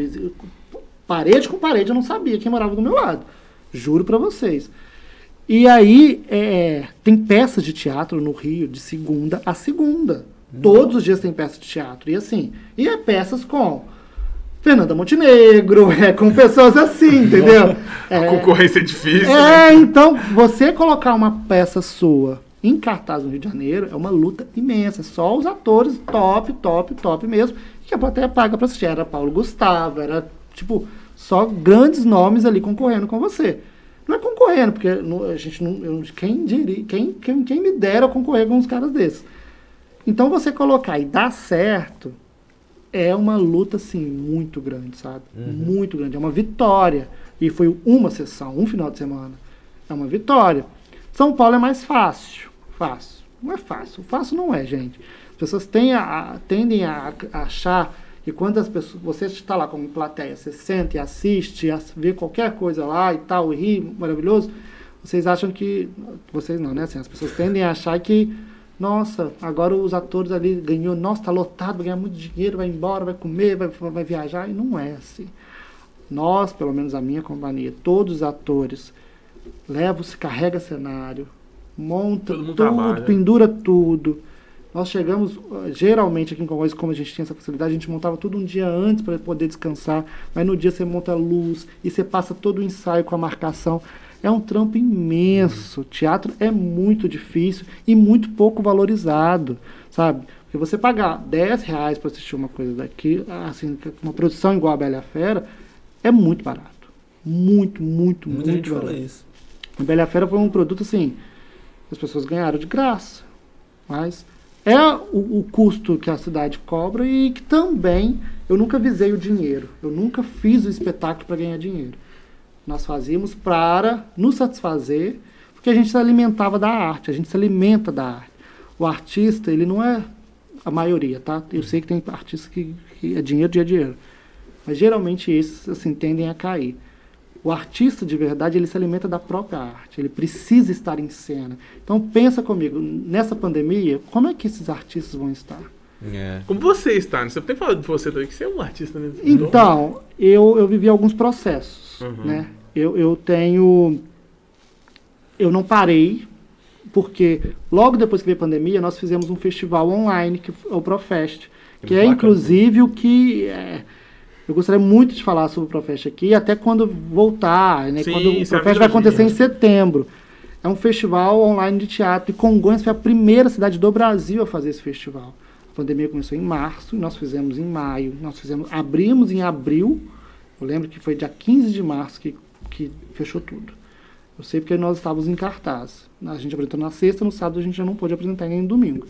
parede com parede eu não sabia quem morava do meu lado. Juro pra vocês. E aí, é, tem peças de teatro no Rio de segunda a segunda. Todos os dias tem peça de teatro. E assim, e é peças com Fernanda Montenegro, é com pessoas assim, entendeu? A É, concorrência é difícil. né? é, então, você colocar uma peça sua em cartaz no Rio de Janeiro é uma luta imensa. Só os atores top, top, top mesmo, que a plateia paga pra assistir. Era Paulo Gustavo, era, tipo, só grandes nomes ali concorrendo com você. Não é concorrendo, porque a gente não. eu- quem, diria, quem, quem, quem me dera concorrer com uns caras desses. Então, você colocar e dar certo é uma luta, assim, muito grande, sabe? Muito grande. É uma vitória. E foi uma sessão, um final de semana. É uma vitória. São Paulo é mais fácil. Fácil. Não é fácil. Fácil não é, gente. As pessoas têm a- a- tendem a, a achar que quando as pessoas, você está lá como plateia, você senta e assiste, as- vê qualquer coisa lá e tal, e ri, maravilhoso, vocês acham que. Vocês não, né? Assim, as pessoas tendem a achar que nossa, agora os atores ali ganhou, nossa, tá lotado, vai ganhar muito dinheiro, vai embora, vai comer, vai, vai viajar, e não é assim. Nós, pelo menos a minha companhia, todos os atores, levam, se carrega cenário, monta tudo, trabalha. pendura tudo. Nós chegamos, eh, geralmente aqui em Congonhas, como a gente tinha essa facilidade, a gente montava tudo um dia antes para poder descansar, mas no dia você monta a luz e você passa todo o ensaio com a marcação. É um trampo imenso. Teatro é muito difícil e muito pouco valorizado, sabe? Porque você pagar 10 reais para assistir uma coisa daqui, assim, uma produção igual a Bela e a Fera, é muito barato. Muito, muito, Muita muito gente barato. fala isso. A Bela e a Fera foi um produto assim, as pessoas ganharam de graça. Mas é o, o custo que a cidade cobra e que também eu nunca visei o dinheiro. Eu nunca fiz o espetáculo para ganhar dinheiro. Nós fazíamos para nos satisfazer, porque a gente se alimentava da arte, a gente se alimenta da arte. O artista, ele não é a maioria, tá? Eu sei que tem artistas que, que é dinheiro, dinheiro, dinheiro. Mas geralmente esses assim tendem a cair. O artista de verdade, ele se alimenta da própria arte, ele precisa estar em cena. Então pensa comigo, nessa pandemia, como é que esses artistas vão estar? É. Como você está, né? Você tem falado de você também, que você é um artista mesmo. Então, eu, eu vivi alguns processos, Uhum. né? Eu, eu tenho... Eu não parei, porque logo depois que veio a pandemia, nós fizemos um festival online, que é o Profest, que Que é bacana. inclusive o que... é, eu gostaria muito de falar sobre o Profest aqui, até quando voltar, né? Sim, quando o é Profest vai acontecer em setembro. É um festival online de teatro e Congonhas foi a primeira cidade do Brasil a fazer esse festival. A pandemia começou em março e nós fizemos em maio. Nós fizemos, abrimos em abril. Eu lembro que foi dia 15 de março que, que fechou tudo. Eu sei porque nós estávamos em cartaz. A gente apresentou na sexta, no sábado a gente já não pôde apresentar nem no domingo.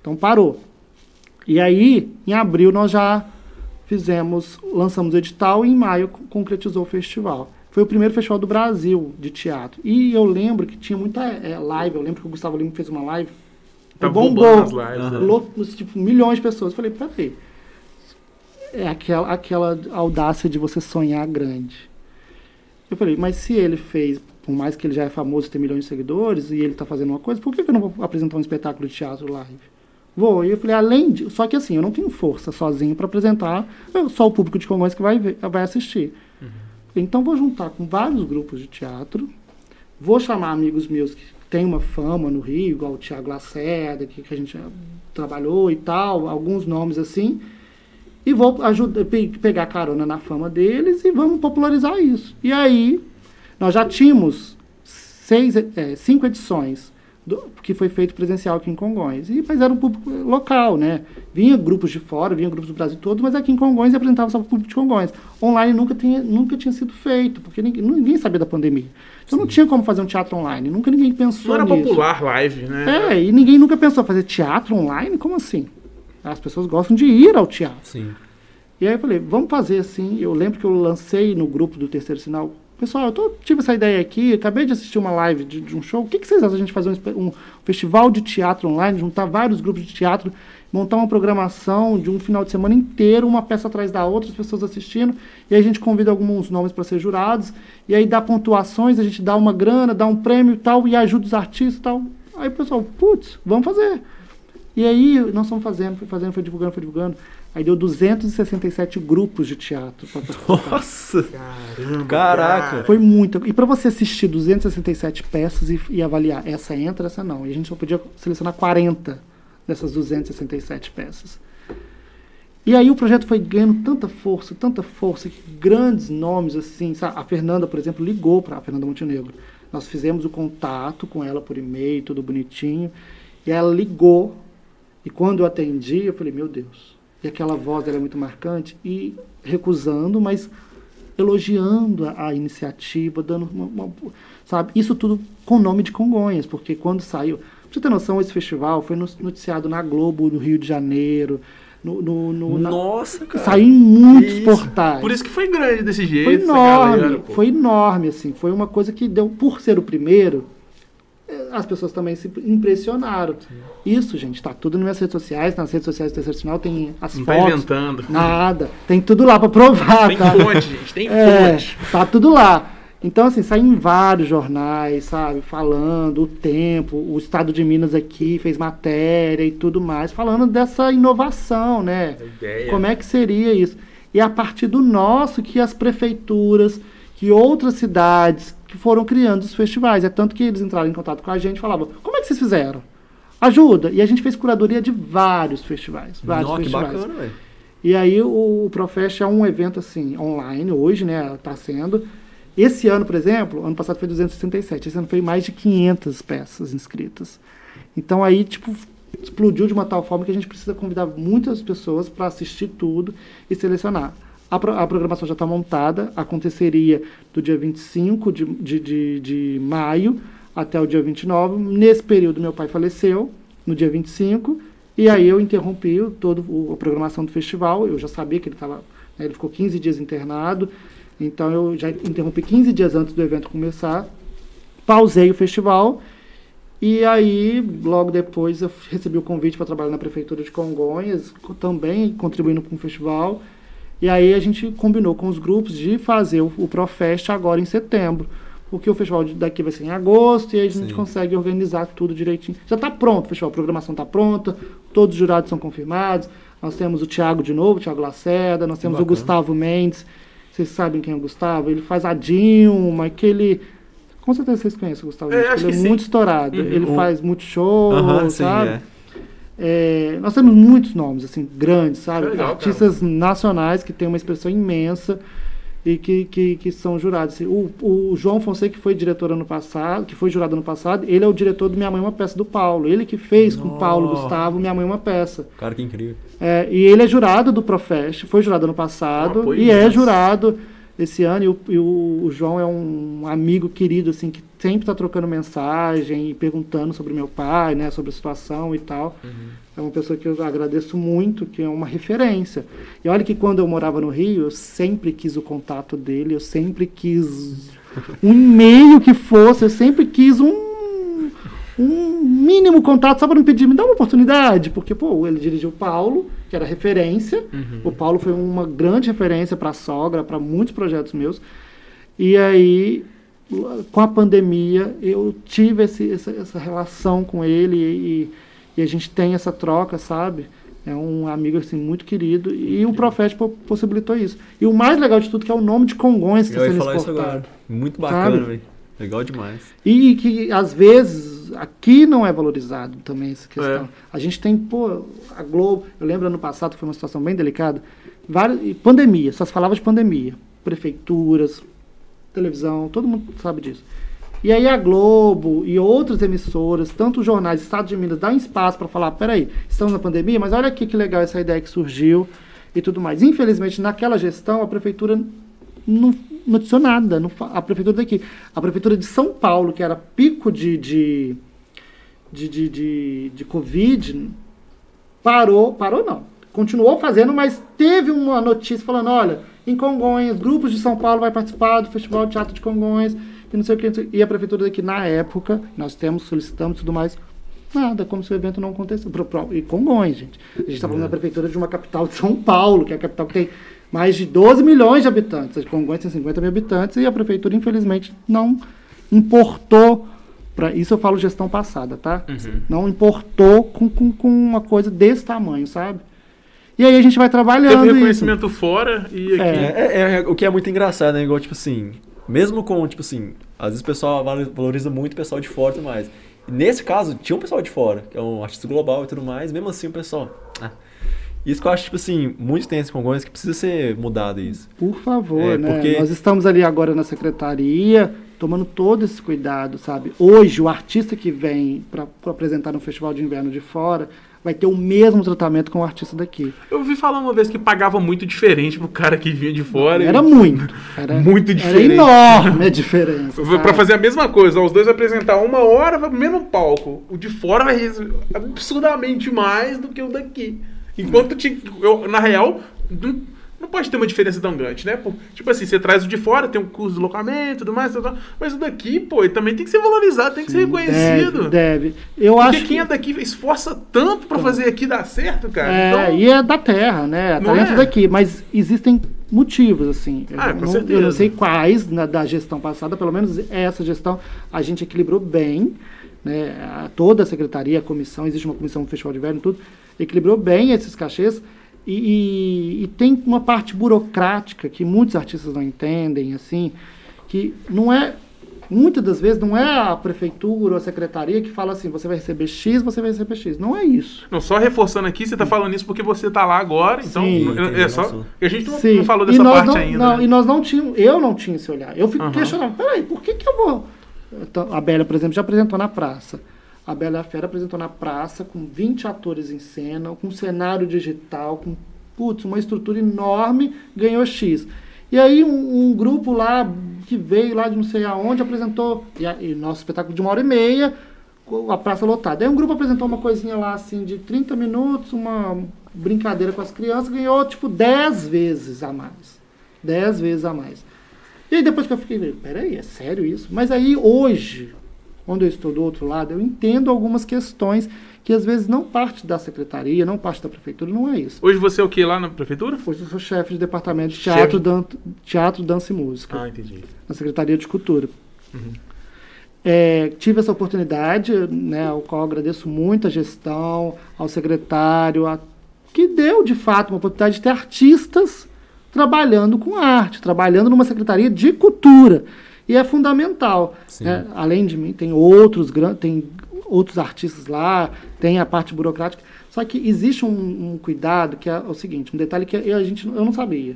Então parou. E aí, em abril, nós já fizemos, lançamos o edital e em maio con- concretizou o festival. Foi o primeiro festival do Brasil de teatro. E eu lembro que tinha muita eh, live. Eu lembro que o Gustavo Lima fez uma live. Tá bombando as lives. Né? Louco, tipo, milhões de pessoas. Eu falei, peraí. É aquela, aquela audácia de você sonhar grande. Eu falei, mas se ele fez, por mais que ele já é famoso e tem milhões de seguidores, e ele está fazendo uma coisa, por que que eu não vou apresentar um espetáculo de teatro live? Vou. E eu falei, além de. Só que assim, eu não tenho força sozinho para apresentar, só o público de Congonhas que vai, ver, vai assistir. Então vou juntar com vários grupos de teatro, vou chamar amigos meus que têm uma fama no Rio, igual o Tiago Lacerda, que, que a gente já trabalhou e tal, alguns nomes assim, e vou ajudar, pe- pegar carona na fama deles e vamos popularizar isso. E aí, nós já tínhamos seis, é, cinco edições do- que foi feito presencial aqui em Congonhas. E, mas era um público local, né? Vinha grupos de fora, vinha grupos do Brasil todo, mas aqui em Congonhas apresentava só para o público de Congonhas. Online nunca tinha, nunca tinha sido feito, porque ninguém, ninguém sabia da pandemia. Então não tinha como fazer um teatro online. Nunca ninguém pensou Não era nisso. popular live, né? É, e ninguém nunca pensou fazer teatro online? Como assim? As pessoas gostam de ir ao teatro. Sim. E aí eu falei, vamos fazer assim. Eu lembro que eu lancei no grupo do Terceiro Sinal. Pessoal, eu tô, tive essa ideia aqui, acabei de assistir uma live de, de um show. O que, que vocês acham a gente fazer um, um festival de teatro online, juntar vários grupos de teatro, montar uma programação de um final de semana inteiro, uma peça atrás da outra, as pessoas assistindo, e aí a gente convida alguns nomes para ser jurados, e aí dá pontuações, a gente dá uma grana, dá um prêmio e tal, e ajuda os artistas e tal. Aí o pessoal, putz, vamos fazer. E aí nós fomos fazendo, foi fazendo, foi divulgando, foi divulgando. Aí deu 267 grupos de teatro. pra participar. Nossa! Caramba, Caraca. cara. Foi muito. E para você assistir 267 peças e, e avaliar essa entra, essa não. E a gente só podia selecionar 40 dessas 267 peças. E aí o projeto foi ganhando tanta força, tanta força, que grandes nomes assim, sabe? A Fernanda, por exemplo, ligou para a Fernanda Montenegro. Nós fizemos o contato com ela por e-mail, tudo bonitinho. E ela ligou. E quando eu atendi, eu falei, meu Deus. E aquela voz dela é muito marcante. E recusando, mas elogiando a, a iniciativa, dando uma, uma- Sabe? Isso tudo com o nome de Congonhas, porque quando saiu. Pra você ter noção, esse festival foi no- noticiado na Globo, no Rio de Janeiro. No, no, no- na- Nossa, cara. saiu em muitos isso. portais. Por isso que foi grande desse jeito. Foi enorme, galera, foi enorme, assim. Foi uma coisa que deu, por ser o primeiro, as pessoas também se impressionaram. Isso, gente, tá tudo nas minhas redes sociais, nas redes sociais do Terceiro Sinal tem as Não tá fotos. inventando. Nada, tem tudo lá pra provar, Tem tá? fonte, gente. Tem É, fonte. tá tudo lá. Então, assim, sai em vários jornais, sabe? Falando o tempo, o Estado de Minas aqui fez matéria e tudo mais, falando dessa inovação, né? Ideia. Como é que seria isso? E a partir do nosso que as prefeituras, que outras cidades que foram criando os festivais. É tanto que eles entraram em contato com a gente e falavam, como é que vocês fizeram? Ajuda. E a gente fez curadoria de vários festivais. Vários Nossa, que festivais. bacana, velho. E aí o, o Profest é um evento assim, online, hoje, né? Está sendo. Esse ano, por exemplo, ano passado foi 267, esse ano foi mais de 500 peças inscritas. Então aí, tipo, explodiu de uma tal forma que a gente precisa convidar muitas pessoas para assistir tudo e selecionar. A, pro- a programação já está montada, aconteceria do dia 25 de, de, de, de maio até o dia 29. Nesse período, meu pai faleceu, no dia 25, e aí eu interrompi o- a programação do festival. Eu já sabia que ele estava. ele ficou 15 dias internado, então eu já interrompi 15 dias antes do evento começar. Pausei o festival. E aí, logo depois, eu recebi o convite para trabalhar na Prefeitura de Congonhas, co- também contribuindo com o festival. E aí a gente combinou com os grupos de fazer o, o Profest agora em setembro. Porque o festival daqui vai ser em agosto e aí a gente Sim. consegue organizar tudo direitinho. Já está pronto o festival, a programação está pronta, todos os jurados são confirmados. Nós temos o Thiago de novo, o Thiago Lacerda, nós temos o Bacana. Gustavo Mendes. Vocês sabem quem é o Gustavo? Ele faz a Dilma, aquele. Com certeza vocês conhecem o Gustavo É, Mendes, ele é sim. muito estourado. Uhum. Ele O- faz multishow, Aham, sim, sabe? é. É, nós temos muitos nomes, assim, grandes, sabe? Que legal, Artistas nacionais que têm uma expressão imensa e que, que, que são jurados. Assim, o, o João Fonseca, que foi diretor ano passado, que foi jurado ano passado, ele é o diretor do Minha Mãe é uma Peça do Paulo. Ele que fez com o Paulo Nossa. Gustavo Minha Mãe é uma Peça. Cara, que incrível. É, e ele é jurado do Profest, foi jurado ano passado e é jurado esse ano. E, o, e o- o João é um amigo querido, assim, que sempre está trocando mensagem e perguntando sobre meu pai, né, sobre a situação e tal. É uma pessoa que eu agradeço muito, que é uma referência. E olha que quando eu morava no Rio, eu sempre quis o contato dele, eu sempre quis um e-mail que fosse, eu sempre quis um, um mínimo contato, só para me pedir, me dá uma oportunidade, porque, pô, ele dirigiu o Paulo, que era referência. O Paulo foi uma grande referência para a sogra, para muitos projetos meus. E aí, com a pandemia, eu tive esse, essa, essa relação com ele e, e a gente tem essa troca, sabe? É um amigo assim muito querido e o Profete po- possibilitou isso. E o mais legal de tudo que é o nome de Congonhas que Eu está sendo falar isso exportado. agora. Muito bacana, velho. Legal demais. E que às vezes aqui não é valorizado também essa questão. É. A gente tem, pô, a Globo, eu lembro ano passado que foi uma situação bem delicada, várias, pandemia, só se falava de pandemia, prefeituras, televisão, todo mundo sabe disso. E aí a Globo e outras emissoras, tanto os jornais, Estado de Minas, dão espaço para falar, peraí, estamos na pandemia, mas olha aqui que legal essa ideia que surgiu e tudo mais. Infelizmente, naquela gestão, a prefeitura não noticiou nada. Não, a prefeitura daqui. A prefeitura de São Paulo, que era pico de, de, de, de, de, de Covid, parou, parou não. Continuou fazendo, mas teve uma notícia falando, olha, em Congonhas, grupos de São Paulo vai participar do Festival de Teatro de Congonhas, e não sei o que, e a prefeitura daqui, na época, nós temos, solicitamos e tudo mais, nada, como se o evento não acontecesse. E Congonhas, gente. A gente está falando da prefeitura de uma capital de São Paulo, que é a capital que tem mais de 12 milhões de habitantes. Congonhas tem 50 mil habitantes, e a prefeitura, infelizmente, não importou Pra, isso eu falo gestão passada, tá? Uhum. Não importou com, com, com uma coisa desse tamanho, sabe? E aí a gente vai trabalhando Teve isso. reconhecimento fora e aqui. É. É, é- é o que é muito engraçado, né? Igual, tipo assim, mesmo com, tipo assim, às vezes o pessoal valo- valoriza muito o pessoal de fora e tudo mais. E nesse caso, tinha um pessoal de fora, que é um artista global e tudo mais, mesmo assim o pessoal. ah. Isso que eu acho, tipo assim, muito tenso com Congonhas que precisa ser mudado isso. Por favor, É, né? porque- Nós estamos ali agora na secretaria, tomando todo esse cuidado, sabe? Hoje, o artista que vem para apresentar no Festival de Inverno de fora vai ter o mesmo tratamento com o artista daqui. Eu ouvi falar uma vez que pagava muito diferente pro cara que vinha de fora. Era e- muito. Era, Muito Era diferente. enorme a diferença. Pra sabe? fazer a mesma coisa, os dois apresentar uma hora, pro mesmo palco. O de fora vai absurdamente mais do que o daqui. Enquanto, te- eu, na real, não, pode ter uma diferença tão grande, né? Tipo assim, você traz o de fora, tem um custo de deslocamento e tudo mais, mas o daqui, pô, também tem que ser valorizado, tem que ser reconhecido. Deve, deve. Eu Porque acho quem é que... daqui esforça tanto pra fazer aqui dar certo, cara. É, então, e é da terra, né? É talento é? daqui, mas existem motivos, assim. Eu, Ah, com não, eu certeza. não sei quais na, da gestão passada, pelo menos essa gestão a gente equilibrou bem, né? A- toda a secretaria, a comissão, existe uma comissão do Festival de Inverno tudo, equilibrou bem esses cachês e, e- e tem uma parte burocrática que muitos artistas não entendem, assim, que não é muitas das vezes não é a prefeitura ou a secretaria que fala assim, você vai receber X, você vai receber X. Não é isso. Não, só reforçando aqui, você tá falando isso porque você tá lá agora, então Sim. é, é só. A gente não, Sim. não falou dessa nós parte não, ainda. não, né? E nós não tínhamos, eu não tinha esse olhar. Eu fico Aham. questionando, peraí, por que, que eu vou. Então, a Bélia, por exemplo, já apresentou na praça. A Bela Fera apresentou na praça com 20 atores em cena, com cenário digital, com putz, uma estrutura enorme, ganhou X. E aí um, um grupo lá que veio lá de não sei aonde apresentou, e, a- e nosso espetáculo de uma hora e meia, a praça lotada. Aí um grupo apresentou uma coisinha lá assim de 30 minutos, uma brincadeira com as crianças, ganhou tipo 10 vezes a mais. 10 vezes a mais. E aí depois que eu fiquei, peraí, é sério isso? Mas aí hoje, quando eu estou do outro lado, eu entendo algumas questões que às vezes não parte da secretaria, não parte da prefeitura, não é isso. Hoje você é o que lá na prefeitura? Hoje eu sou chefe de departamento de teatro, dan teatro dança e música, Ah, entendi. na Secretaria de Cultura. É, tive essa oportunidade, né, ao qual agradeço muito a gestão, ao secretário, a- que deu de fato uma oportunidade de ter artistas trabalhando com arte, trabalhando numa secretaria de cultura. E é fundamental. Né? Além de mim, tem outros, tem outros artistas lá, tem a parte burocrática. Só que existe um, um cuidado que é o seguinte, um detalhe que eu, a gente, eu não sabia.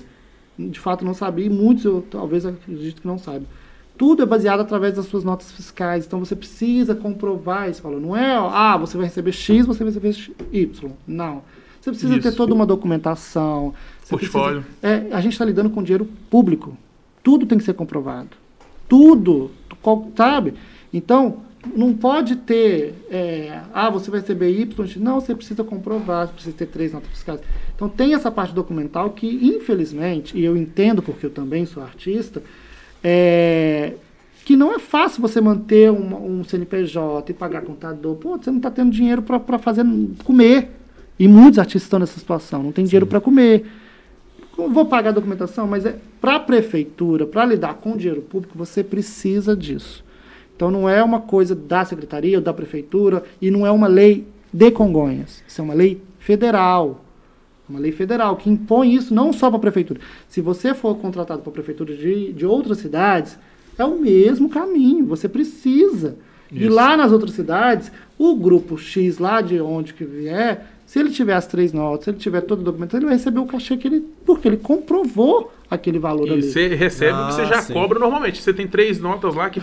De fato, não sabia, e muitos eu talvez acredito que não saibam. Tudo é baseado através das suas notas fiscais. Então você precisa comprovar esse valor. Não é, ah, você vai receber X, você vai receber Y. Não. Você precisa ter Isso. toda uma documentação. Portfólio. precisa- é, a gente está lidando com dinheiro público. Tudo tem que ser comprovado. Tudo. Qual- Sabe? Então, não pode ter. é, ah, você vai receber Y. Não, você precisa comprovar, você precisa ter três notas fiscais. Então, tem essa parte documental que, infelizmente, e eu entendo porque eu também sou artista, é, que não é fácil você manter um, um CNPJ e pagar contador. Pô, você não está tendo dinheiro para fazer comer. E muitos artistas estão nessa situação, não tem dinheiro para comer. Vou pagar a documentação, mas é para a prefeitura, para lidar com o dinheiro público, você precisa disso. Então não é uma coisa da secretaria ou da prefeitura e não é uma lei de Congonhas. Isso é uma lei federal. Uma lei federal que impõe isso não só para a prefeitura. Se você for contratado para a prefeitura de, de outras cidades, é o mesmo caminho. Você precisa. E Isso. lá nas outras cidades, o grupo X lá de onde que vier, se ele tiver as três notas, se ele tiver todo o documento, ele vai receber o cachê que ele. Porque ele comprovou aquele valor E ali. você recebe o que você Ah, já sim. cobra normalmente. Você tem três notas lá que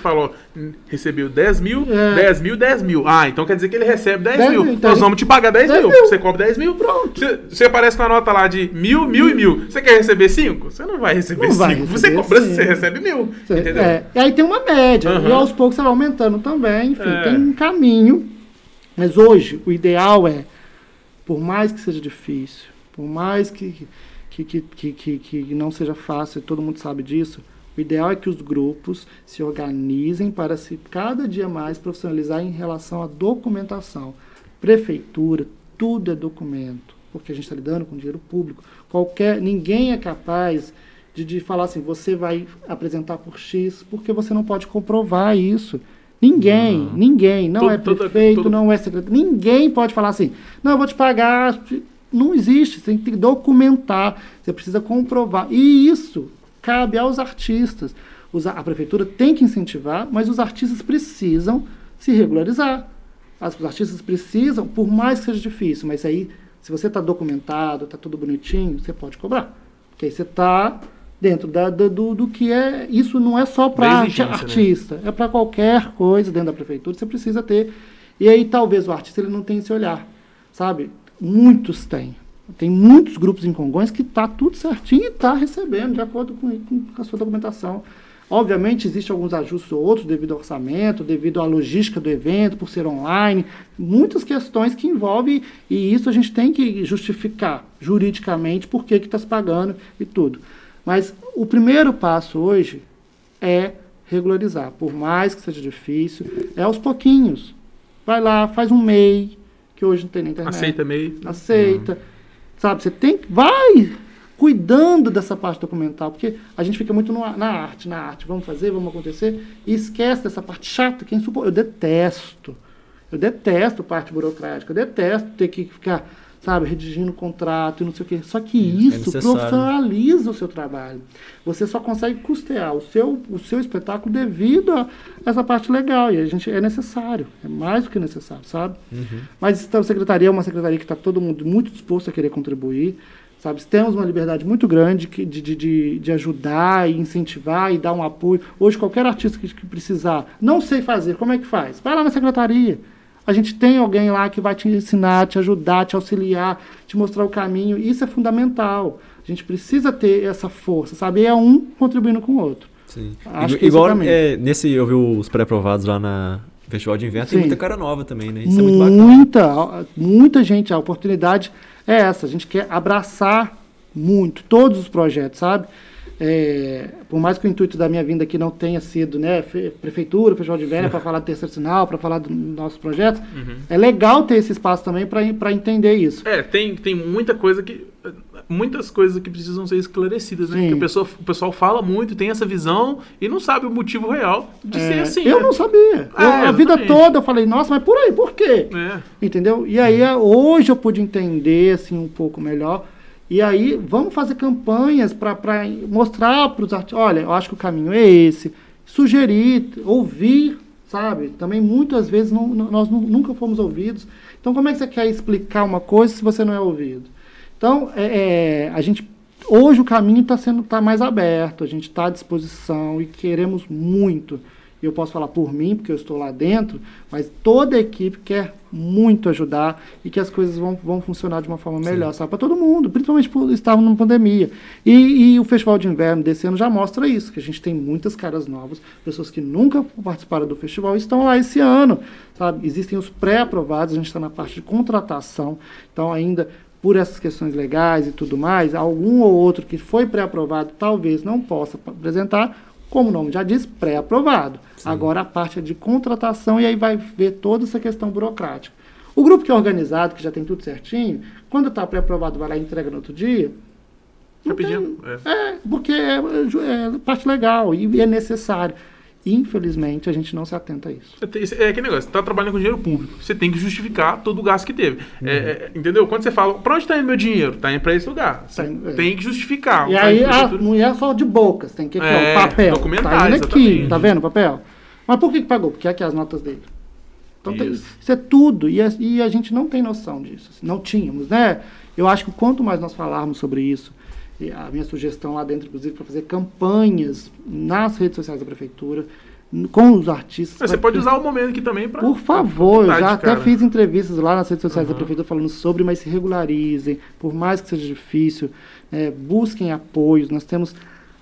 hum, recebeu 10 mil, É. 10 mil, 10 mil. Ah, então quer dizer que ele recebe 10, 10 mil. mil, então Nós vamos te pagar 10, 10 mil. mil. Você cobra 10 mil. Pronto. Você, você aparece com a nota lá de mil, mil e mil. Você quer receber 5? Você não vai receber Não 5. vai Você receber cobra, cinco. você recebe mil. Cê- Entendeu? É, e aí tem uma média, Aham. e aos poucos você vai aumentando também, enfim, É. tem um caminho. Mas hoje, o ideal é, por mais que seja difícil, por mais que, que, que, que, que, que não seja fácil, todo mundo sabe disso, o ideal é que os grupos se organizem para se cada dia mais profissionalizar em relação à documentação. Prefeitura, tudo é documento, porque a gente está lidando com dinheiro público. Qualquer, ninguém é capaz de, de falar assim, você vai apresentar por X, porque você não pode comprovar isso. Ninguém, ninguém, não Todo- é prefeito, não é secretário, ninguém pode falar assim, não, eu vou te pagar, não existe, você tem que documentar, você precisa comprovar, e isso cabe aos artistas, a- prefeitura tem que incentivar, mas os artistas precisam se regularizar, os artistas precisam, por mais que seja difícil, mas aí, se você está documentado, está tudo bonitinho, você pode cobrar, porque aí você está dentro da- do, do, do que é, isso não é só Da para né? artista, é para qualquer coisa dentro da prefeitura, você precisa ter. E aí talvez o artista ele não tenha esse olhar, sabe? Muitos têm. Tem muitos grupos em Congonhas que tá tudo certinho e está recebendo de acordo com, com a sua documentação. Obviamente, existem alguns ajustes ou outros devido ao orçamento, devido à logística do evento, por ser online, muitas questões que envolvem, e isso a gente tem que justificar juridicamente por que está se pagando e tudo. Mas o primeiro passo hoje é regularizar, por mais que seja difícil, é aos pouquinhos. Vai lá, faz um MEI, que hoje não tem na internet. Aceita meio. Aceita. Sabe, você tem que. Vai cuidando dessa parte documental, porque a gente fica muito no- na arte, na arte. Vamos fazer, vamos acontecer, e esquece dessa parte chata que é insuportável. Eu detesto. Eu detesto parte burocrática, eu detesto ter que ficar, sabe, redigindo contrato e não sei o quê. Só que Isso, é isso profissionaliza o seu trabalho. Você só consegue custear o seu, o seu espetáculo devido a essa parte legal. E a gente é necessário, é mais do que necessário, sabe? Mas então, a secretaria é uma secretaria que está todo mundo muito disposto a querer contribuir. Sabe, temos uma liberdade muito grande que- de, de, de, de ajudar e incentivar e dar um apoio. Hoje, qualquer artista que, que precisar, não sei fazer, como é que faz? Vai lá na secretaria. A gente tem alguém lá que vai te ensinar, te ajudar, te auxiliar, te mostrar o caminho. Isso é fundamental. A gente precisa ter essa força, sabe? E é um contribuindo com o outro. Sim. Acho que Igual é, nesse eu vi os pré-aprovados lá na Festival de Inverno, tem muita cara nova também, né? Isso é muito bacana. muita, muita gente. A oportunidade é essa. A gente quer abraçar muito todos os projetos, sabe? É, por mais que o intuito da minha vinda aqui não tenha sido, né, fe- prefeitura, festival de inverno, para falar do terceiro sinal, para falar dos nossos projetos, é legal ter esse espaço também para entender isso. É, tem, tem muita coisa que. Muitas coisas que precisam ser esclarecidas, né? Sim. Que o pessoal, o pessoal fala muito, tem essa visão e não sabe o motivo real de ser É, assim. eu né? não sabia. É, Eu- a vida toda eu falei, nossa, mas por aí, por quê? É. Entendeu? E aí a- hoje eu pude entender assim um pouco melhor. E aí vamos fazer campanhas para mostrar para os artistas, olha, eu acho que o caminho é esse, sugerir, ouvir, sabe? Também muitas vezes não- nós nu- nunca fomos ouvidos. Então como é que você quer explicar uma coisa se você não é ouvido? Então é, é, a gente hoje o caminho está sendo tá mais aberto, a gente está à disposição e queremos muito. Eu posso falar por mim, porque eu estou lá dentro, mas toda a equipe quer muito ajudar e que as coisas vão, vão funcionar de uma forma melhor, sabe? Para todo mundo, principalmente por estarmos numa pandemia. E, e o Festival de Inverno desse ano já mostra isso, que a gente tem muitas caras novas, pessoas que nunca participaram do festival e estão lá esse ano, sabe? Existem os pré-aprovados, a gente está na parte de contratação, então ainda por essas questões legais e tudo mais, algum ou outro que foi pré-aprovado talvez não possa apresentar, como o nome já diz, pré-aprovado. Agora a parte é de contratação e aí vai ver toda essa questão burocrática. O grupo que é organizado, que já tem tudo certinho, quando está pré-aprovado, vai lá e entrega no outro dia. Rapidinho. tem- É. é, porque é, é parte legal e é necessário. Infelizmente, a gente não se atenta a isso. É aquele negócio, você tá trabalhando com dinheiro público. Você tem que justificar todo o gasto que teve. É, é, entendeu? Quando você fala, pra onde tá indo meu dinheiro? Tá indo pra esse lugar. Tá indo- é. tem que justificar. E aí, pra ah, não é só de bocas, tem que É, é, o papel. documentar, Tá indo aqui, tá vendo o papel? Mas por que, que pagou? Porque aqui as notas dele. Então tem- Isso. isso é tudo. E a, e a gente não tem noção disso. assim, Não tínhamos, né? Eu acho que quanto mais nós falarmos sobre isso, a minha sugestão lá dentro, inclusive, para fazer campanhas nas redes sociais da prefeitura, com os artistas. Mas Você pode que- usar o momento aqui também pra. por favor, eu já até cara. fiz entrevistas lá nas redes sociais da Aham. prefeitura falando sobre, mas se regularizem, por mais que seja difícil, é, busquem apoios. Nós temos,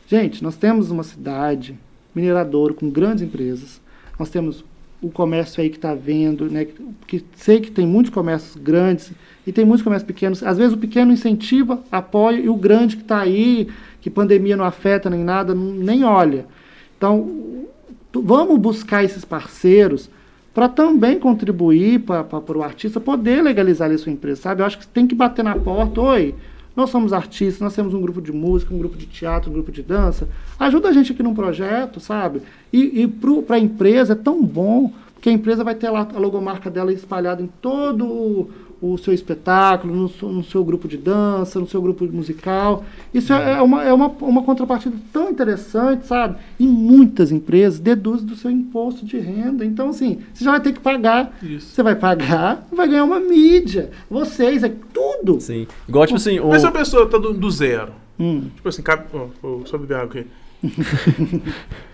gente, nós temos uma cidade mineradora com grandes empresas. Nós temos o comércio aí que está vendo, né? Que sei que tem muitos comércios grandes e tem muitos comércios pequenos. Às vezes o pequeno incentiva, apoia e o grande que está aí, que pandemia não afeta nem nada, nem olha. Então, vamos buscar esses parceiros para também contribuir para o artista poder legalizar ali sua empresa, sabe? Eu acho que tem que bater na porta, oi, Nós somos artistas, nós temos um grupo de música, um grupo de teatro, um grupo de dança. Ajuda a gente aqui num projeto, sabe? E, e para a empresa é tão bom, porque a empresa vai ter lá a logomarca dela espalhada em todo o, seu espetáculo, no, seu- no seu grupo de dança, no seu grupo musical. Isso é, é uma, é uma, uma contrapartida tão interessante, sabe? E muitas empresas deduzem do seu imposto de renda. Então, assim, você já vai ter que pagar. Isso. Você vai pagar e vai ganhar uma mídia. Vocês, é tudo. Sim. Igual, tipo assim, o... Mas se a pessoa tá do, do zero, Hum, tipo assim, cabe. Ó, ó, só beber água aqui.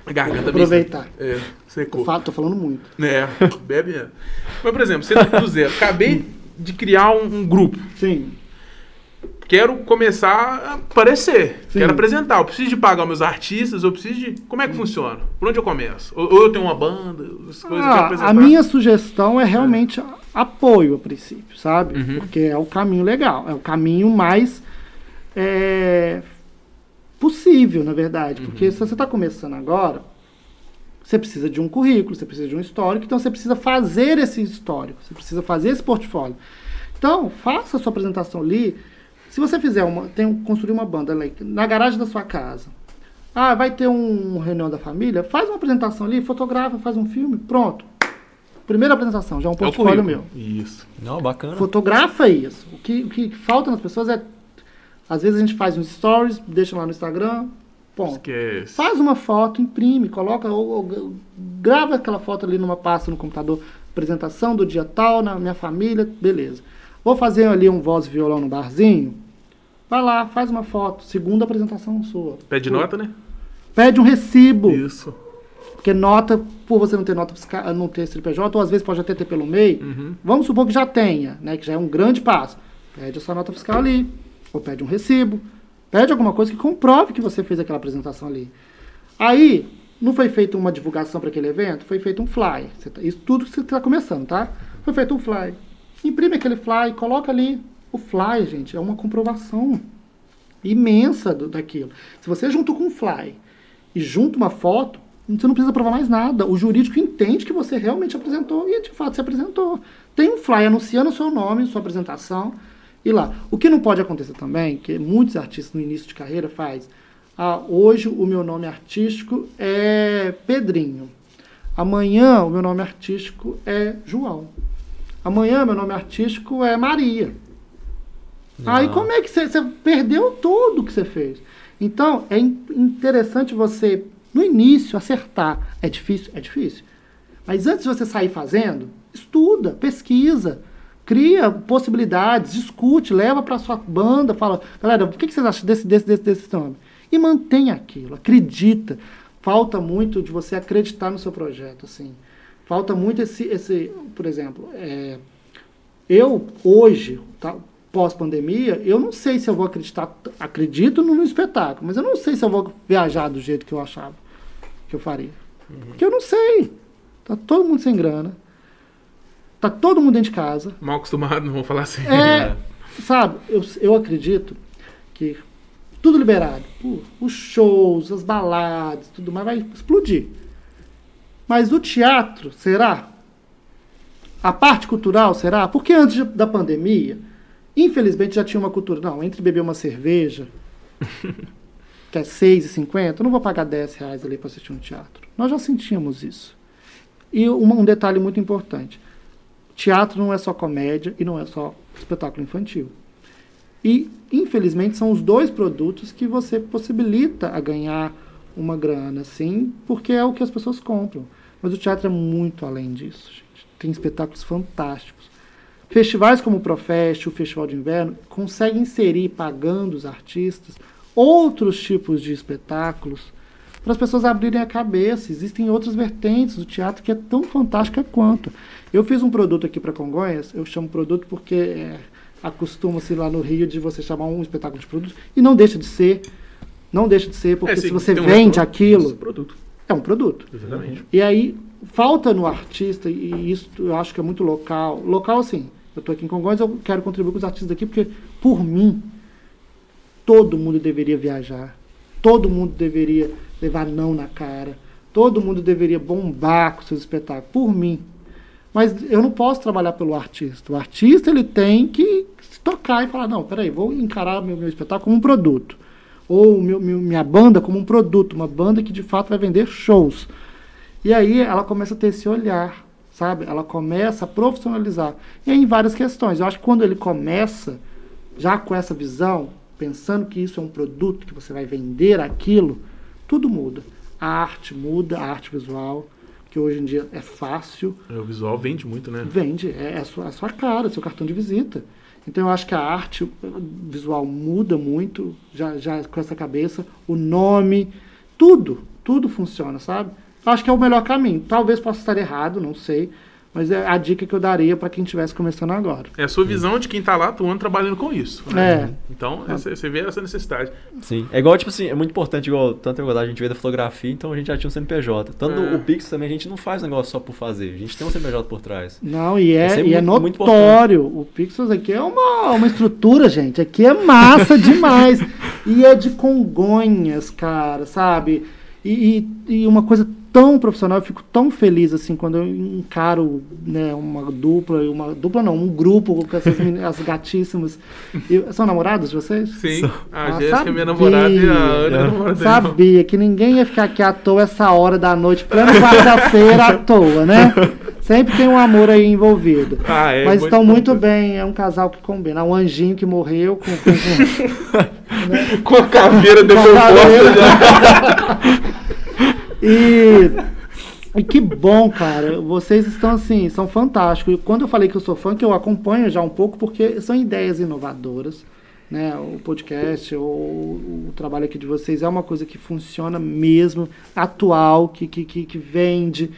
A garganta aproveitar. É, Tô, secou. fa- tô falando muito. É, bebe. é. Mas, por exemplo, você tá do zero. Acabei de criar um, um grupo. Sim. Quero começar a aparecer. Sim. Quero apresentar. Eu preciso de pagar meus artistas, eu preciso de. Como é que funciona? Por onde eu começo? Ou, ou eu tenho uma banda, as coisas que Ah, apresentar. a minha sugestão é realmente a- apoio a princípio, sabe? Uhum. Porque é o caminho legal, é o caminho mais é, possível, na verdade. Uhum. Porque se você está começando agora, você precisa de um currículo, você precisa de um histórico, então você precisa fazer esse histórico, você precisa fazer esse portfólio. Então, faça a sua apresentação ali. Se você fizer uma, tem construir uma banda na garagem da sua casa, ah, vai ter um reunião da família, faz uma apresentação ali, fotografa, faz um filme, pronto. Primeira apresentação, já é um É portfólio meu. currículo. Isso. Não, bacana. Fotografa isso. O que, o que falta nas pessoas é. Às vezes a gente faz uns stories, deixa lá no Instagram, ponto. Esquece. Faz uma foto, imprime, coloca, ou, ou grava aquela foto ali numa pasta no computador, apresentação do dia tal, na minha família, beleza. Vou fazer ali um voz e violão no barzinho, vai lá, faz uma foto, segunda apresentação sua. Pede nota, né? Pede um recibo, Isso. porque nota, por você não ter nota fiscal, não ter CNPJ, ou às vezes pode até ter pelo MEI, Uhum. Vamos supor que já tenha, né? Que já é um grande passo. Pede a sua nota fiscal ali, ou pede um recibo, pede alguma coisa que comprove que você fez aquela apresentação ali. Aí, não foi feita uma divulgação para aquele evento, foi feito um fly. Tá- isso tudo que você está começando, tá? Foi feito um fly. Imprime aquele fly, coloca ali. O fly, gente, é uma comprovação imensa do, daquilo. Se você junto com um fly e junta uma foto, você não precisa provar mais nada. O jurídico entende que você realmente apresentou e de fato se apresentou. Tem um fly anunciando o seu nome, sua apresentação e lá. O que não pode acontecer também, que muitos artistas no início de carreira faz, ah, hoje o meu nome artístico é Pedrinho. Amanhã o meu nome artístico é João. Amanhã meu nome artístico é Maria. Aí como é que você, você perdeu tudo que você fez? Então, é in- interessante você, no início, acertar. É difícil? É difícil. Mas antes de você sair fazendo, estuda, pesquisa, cria possibilidades, discute, leva para sua banda, fala, galera, o que, que vocês acham desse, desse, desse, desse nome? E mantenha aquilo, acredita. Falta muito de você acreditar no seu projeto, assim. Falta muito esse, esse por exemplo, é, eu, hoje, tá, pós-pandemia, eu não sei se eu vou acreditar. Acredito no, no espetáculo, mas eu não sei se eu vou viajar do jeito que eu achava que eu faria. Porque eu não sei. Tá todo mundo sem grana. Tá todo mundo dentro de casa. Mal acostumado, não vou falar assim. É, sabe, eu, eu acredito que tudo liberado. Os shows, as baladas, tudo mais vai explodir. Mas o teatro, será? A parte cultural, será? Porque antes da pandemia, infelizmente já tinha uma cultura. Não, entre beber uma cerveja, que é R$ 6,50, eu não vou pagar 10 reais ali para assistir um teatro. Nós já sentíamos isso. E um detalhe muito importante. Teatro não é só comédia e não é só espetáculo infantil. E, infelizmente, são os dois produtos que você possibilita a ganhar uma grana, sim, porque é o que as pessoas compram. Mas o teatro é muito além disso, gente. Tem espetáculos fantásticos. Festivais como o Profest, o Festival de Inverno, conseguem inserir, pagando os artistas, outros tipos de espetáculos para as pessoas abrirem a cabeça. Existem outras vertentes do teatro que é tão fantástica quanto. Eu fiz um produto aqui para Congonhas, eu chamo produto porque é, acostuma-se lá no Rio de você chamar um espetáculo de produto, e não deixa de ser. Não deixa de ser, porque É, se você um vende restaurante, aquilo, Produto. é um produto. Exatamente. E aí, falta no artista, e isso eu acho que é muito local. Local, assim, eu estou aqui em Congonhas, eu quero contribuir com os artistas daqui, porque, por mim, todo mundo deveria viajar. Todo mundo deveria levar não na cara. Todo mundo deveria bombar com seus espetáculos. Por mim. Mas eu não posso trabalhar pelo artista. O artista ele tem que se tocar e falar, não, peraí, vou encarar meu, meu espetáculo como um produto. Ou meu, meu- minha banda como um produto, uma banda que de fato vai vender shows. E aí ela começa a ter esse olhar, sabe? Ela começa a profissionalizar. E aí em várias questões. Eu acho que quando ele começa já com essa visão, pensando que isso é um produto, que você vai vender aquilo, tudo muda. A arte muda, a arte visual, que hoje em dia é fácil, É, O visual vende muito, né? vende, é, é a, sua, a sua cara, seu cartão de visita. Então eu acho que a arte visual muda muito, já, já com essa cabeça, o nome, tudo, tudo funciona, sabe? Acho que é o melhor caminho. Talvez possa estar errado, não sei, mas é a dica que eu daria para quem estivesse começando agora. É a sua visão de quem tá lá atuando trabalhando com isso. né? É. Então, você você vê essa necessidade. Sim. É igual, tipo assim, é muito importante, igual tanto a igualdade a gente vê da fotografia, então a gente já tinha um CNPJ. Tanto É. o Pix também, a gente não faz negócio só por fazer. A gente tem um CNPJ por trás. Não, e é, é e é muito- muito notório. O Pixels aqui é uma, uma estrutura, gente. Aqui é massa demais. E é de Congonhas, cara, sabe? E, e, e uma coisa tão profissional, eu fico tão feliz assim quando eu encaro né, uma dupla, uma dupla não, um grupo com essas meni- as gatíssimas. E- são namorados de vocês? Sim. A Ah, Jéssica é minha namorada e a Ana é namorada. Sabia que ninguém ia ficar aqui à toa essa hora da noite, plena quarta-feira à toa, né? Sempre tem um amor aí envolvido. Ah, é, Mas muito estão muito importante. bem, é um casal que combina. Um anjinho que morreu com. com- com- Com a caveira de Com a meu caveira. já. E, e que bom, cara. Vocês estão assim, são fantásticos. E Quando eu falei que eu sou fã, que eu acompanho já um pouco, porque são ideias inovadoras. Né? O podcast, ou o trabalho aqui de vocês é uma coisa que funciona mesmo, atual, que, que, que, que vende.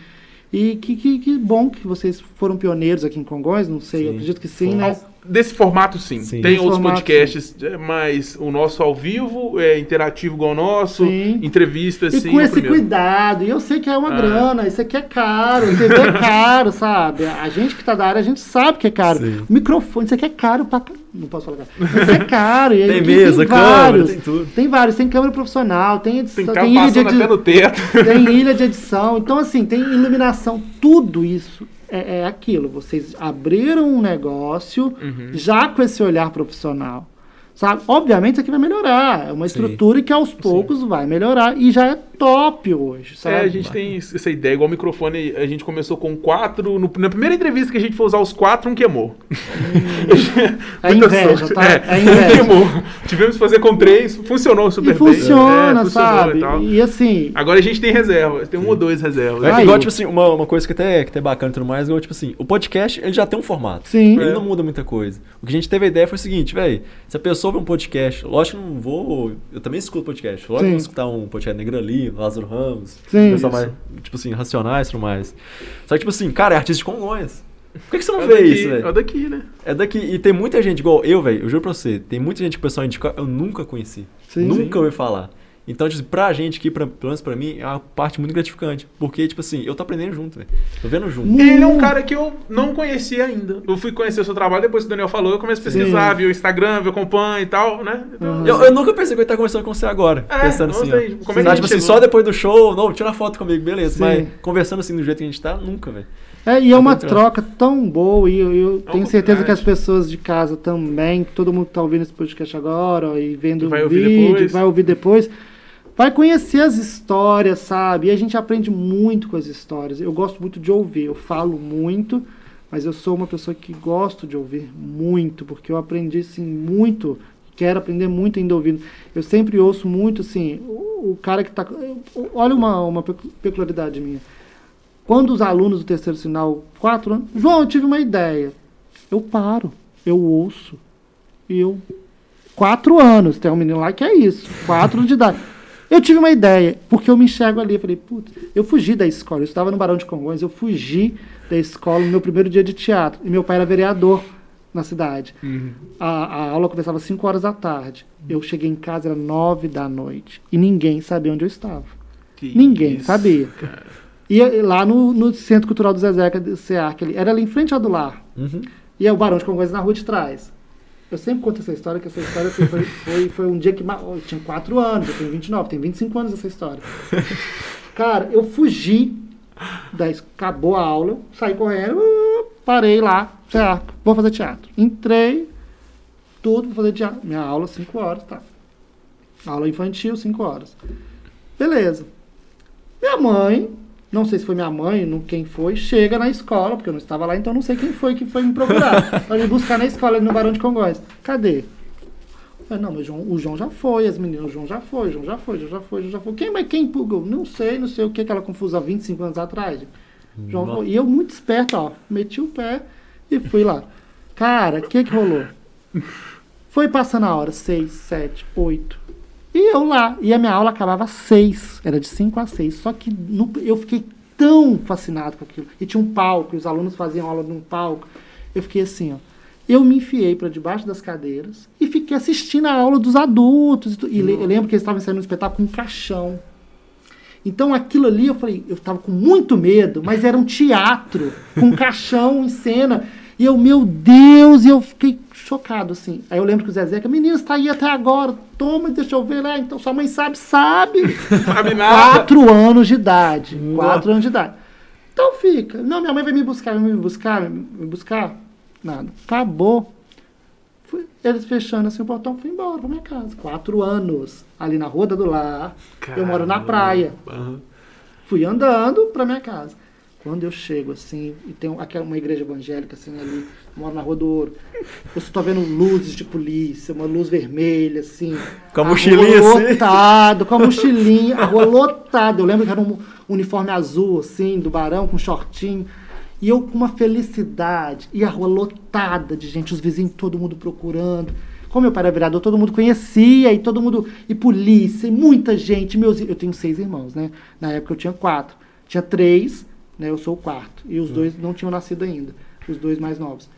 E que, que, que bom que vocês foram pioneiros aqui em Congonhas, não sei, eu Sim. acredito que sim, né? Desse formato, sim. Sim. Tem Desse outros formato, podcasts, é, mas o nosso ao vivo é interativo igual o nosso, Sim. entrevistas, E sim. com é esse cuidado, e eu sei que é uma Ah. grana, isso aqui é caro, entendeu? É caro, sabe? A gente que tá da área, a gente sabe que é caro. Sim. O microfone, isso aqui é caro pra. ca- Não posso falar caro. Isso é caro. e Tem aqui mesa, câmera, vários. tem tudo. Tem vários, tem câmera profissional, tem edição, Tem tem, carro ilha de passando até no teto. tem ilha de edição. Então, assim, tem iluminação, tudo isso. É, é aquilo, vocês abriram um negócio Uhum. já com esse olhar profissional. Sabe? Obviamente isso aqui vai melhorar. É uma Sim. estrutura que aos poucos vai melhorar e já é top hoje, sabe? É, a gente tem essa ideia, igual o microfone, a gente começou com quatro. no- na primeira entrevista que a gente foi usar os quatro, um queimou. É Muita inveja, sorte. tá? É, É um inveja. queimou. Tivemos que fazer com três, funcionou super E bem. funciona, É, funcionou sabe? e tal. E assim, Agora a gente tem reserva, tem um ou dois reservas. É igual, tipo assim, uma, uma coisa que até, que até é bacana e tudo mais, igual, tipo assim, o podcast, ele já tem um formato. Sim. Ele É. não muda muita coisa. O que a gente teve a ideia foi o seguinte, velho, se a pessoa vê um podcast, lógico que não vou, eu também escuto podcast, lógico que vou escutar um podcast Negrali, Lázaro Ramos, Sim. pessoal mais, tipo assim, racionais e tudo mais. Só que, tipo assim, cara, é artista de Congonhas. Por que, que você não É vê daqui, isso, É velho? daqui, né? É daqui, e tem muita gente, igual eu, velho, eu juro pra você, tem muita gente que o pessoal indica, eu nunca conheci. Sim. nunca ouvi falar. Então, tipo, pra gente aqui, pra, pelo menos pra mim, é uma parte muito gratificante. Porque, tipo assim, eu tô aprendendo junto, velho. Tô vendo junto. Ele é um cara que eu não conhecia ainda. Eu fui conhecer o seu trabalho depois que o Daniel falou, eu comecei a pesquisar, vi o Instagram, vi o acompanho e tal, né? Então, Eu, eu nunca pensei que eu ia estar conversando com você agora. É, pensando assim, sei, ó. como é que Sabe, gente tipo assim, só depois do show, não, tira foto comigo, beleza. Sim. Mas conversando assim do jeito que a gente tá, nunca, velho. É, e é uma troca tão boa, e eu, eu É tenho uma certeza que as pessoas de casa também, que todo mundo que tá ouvindo esse podcast agora, ó, e vendo o vídeo, depois. vai ouvir depois, vai conhecer as histórias, sabe? E a gente aprende muito com as histórias. Eu gosto muito de ouvir, eu falo muito, mas eu sou uma pessoa que gosto de ouvir muito, porque eu aprendi, assim, muito, quero aprender muito ainda ouvindo. Eu sempre ouço muito, assim, o, o cara que tá... Olha uma, uma pecu- peculiaridade minha. Quando os alunos do terceiro sinal, quatro anos, João, eu tive uma ideia. Eu paro, eu ouço. E eu. Quatro anos, tem um menino lá que é isso, quatro de idade. Eu tive uma ideia, porque eu me enxergo ali. Eu falei, putz, eu fugi da escola. Eu estava no Barão de Congonhas, eu fugi da escola no meu primeiro dia de teatro. E meu pai era vereador na cidade. Uhum. A, a aula começava às 5 horas da tarde. Eu cheguei em casa, era 9 da noite. E ninguém sabia onde eu estava. que Ninguém isso, sabia. cara. E eh, lá no, no Centro Cultural do Zezé, que é do ali, era ali em frente ao do lar. Uhum. E é o Barão de Congonhas na rua de trás. Eu sempre conto essa história, que essa história assim, foi, foi, foi um dia que. Eu tinha 4 anos, eu tenho 29, tenho 25 anos essa história. Cara, eu fugi Daí acabou a aula, saí correndo, uh, parei lá, teatro, vou fazer teatro. Entrei, tudo, vou fazer teatro. Minha aula, 5 horas, tá. Aula infantil, 5 horas. Beleza. Minha mãe, não sei se foi minha mãe, não, quem foi, chega na escola, porque eu não estava lá, então não sei quem foi que foi me procurar. pra me buscar na escola, no Barão de Congonhas. Cadê? Eu falei, não, mas o João, o João já foi, as meninas, o João já foi, o João já foi, o João já foi, o João já foi. Quem, mas quem? Não sei, não sei o que, aquela confusão 25 anos atrás. João foi. E eu, muito esperto, ó, meti o pé e fui lá. Cara, o que que rolou? Foi passando a hora, 6, 7, 8. E eu lá. E a minha aula acabava às 6. Era de 5 a 6. Só que no- eu fiquei tão fascinado com aquilo. E tinha um palco, e os alunos faziam aula num palco. Eu fiquei assim, ó. Eu me enfiei para debaixo das cadeiras e fiquei assistindo a aula dos adultos. E, e eu lembro que eles estavam ensaiando um espetáculo com um caixão. Então aquilo ali, eu falei, eu tava com muito medo, mas era um teatro, com um caixão em cena. E eu, meu Deus, e eu fiquei chocado, assim. Aí eu lembro que o que menino, está aí até agora, toma, deixa eu ver lá. Então sua mãe sabe, sabe. Sabe nada. Quatro anos de idade. Quatro anos de idade. Então fica. Não, minha mãe vai me buscar, vai me buscar, me buscar. Nada. Acabou. Fui- eles fechando assim o portão, fui embora pra minha casa. Quatro anos. Ali na Rua do Lar. Eu moro na Caramba. praia. Fui andando pra minha casa. Quando eu chego assim, e tem aquela uma igreja evangélica assim ali, moro na Rua do Ouro. Eu só tô vendo luzes de polícia, uma luz vermelha assim. Com a rua mochilinha assim. lotado, com a mochilinha, a rua lotada. Eu lembro que era um uniforme azul assim, do barão com shortinho. E eu com uma felicidade, e a rua lotada de gente, os vizinhos, todo mundo procurando. Como meu pai era vereador, todo mundo conhecia, e todo mundo, e polícia, e muita gente. Meus, eu tenho seis irmãos, né? Na época eu tinha quatro. Tinha três, né? Eu sou o quarto. E os dois não tinham nascido ainda, os dois mais novos.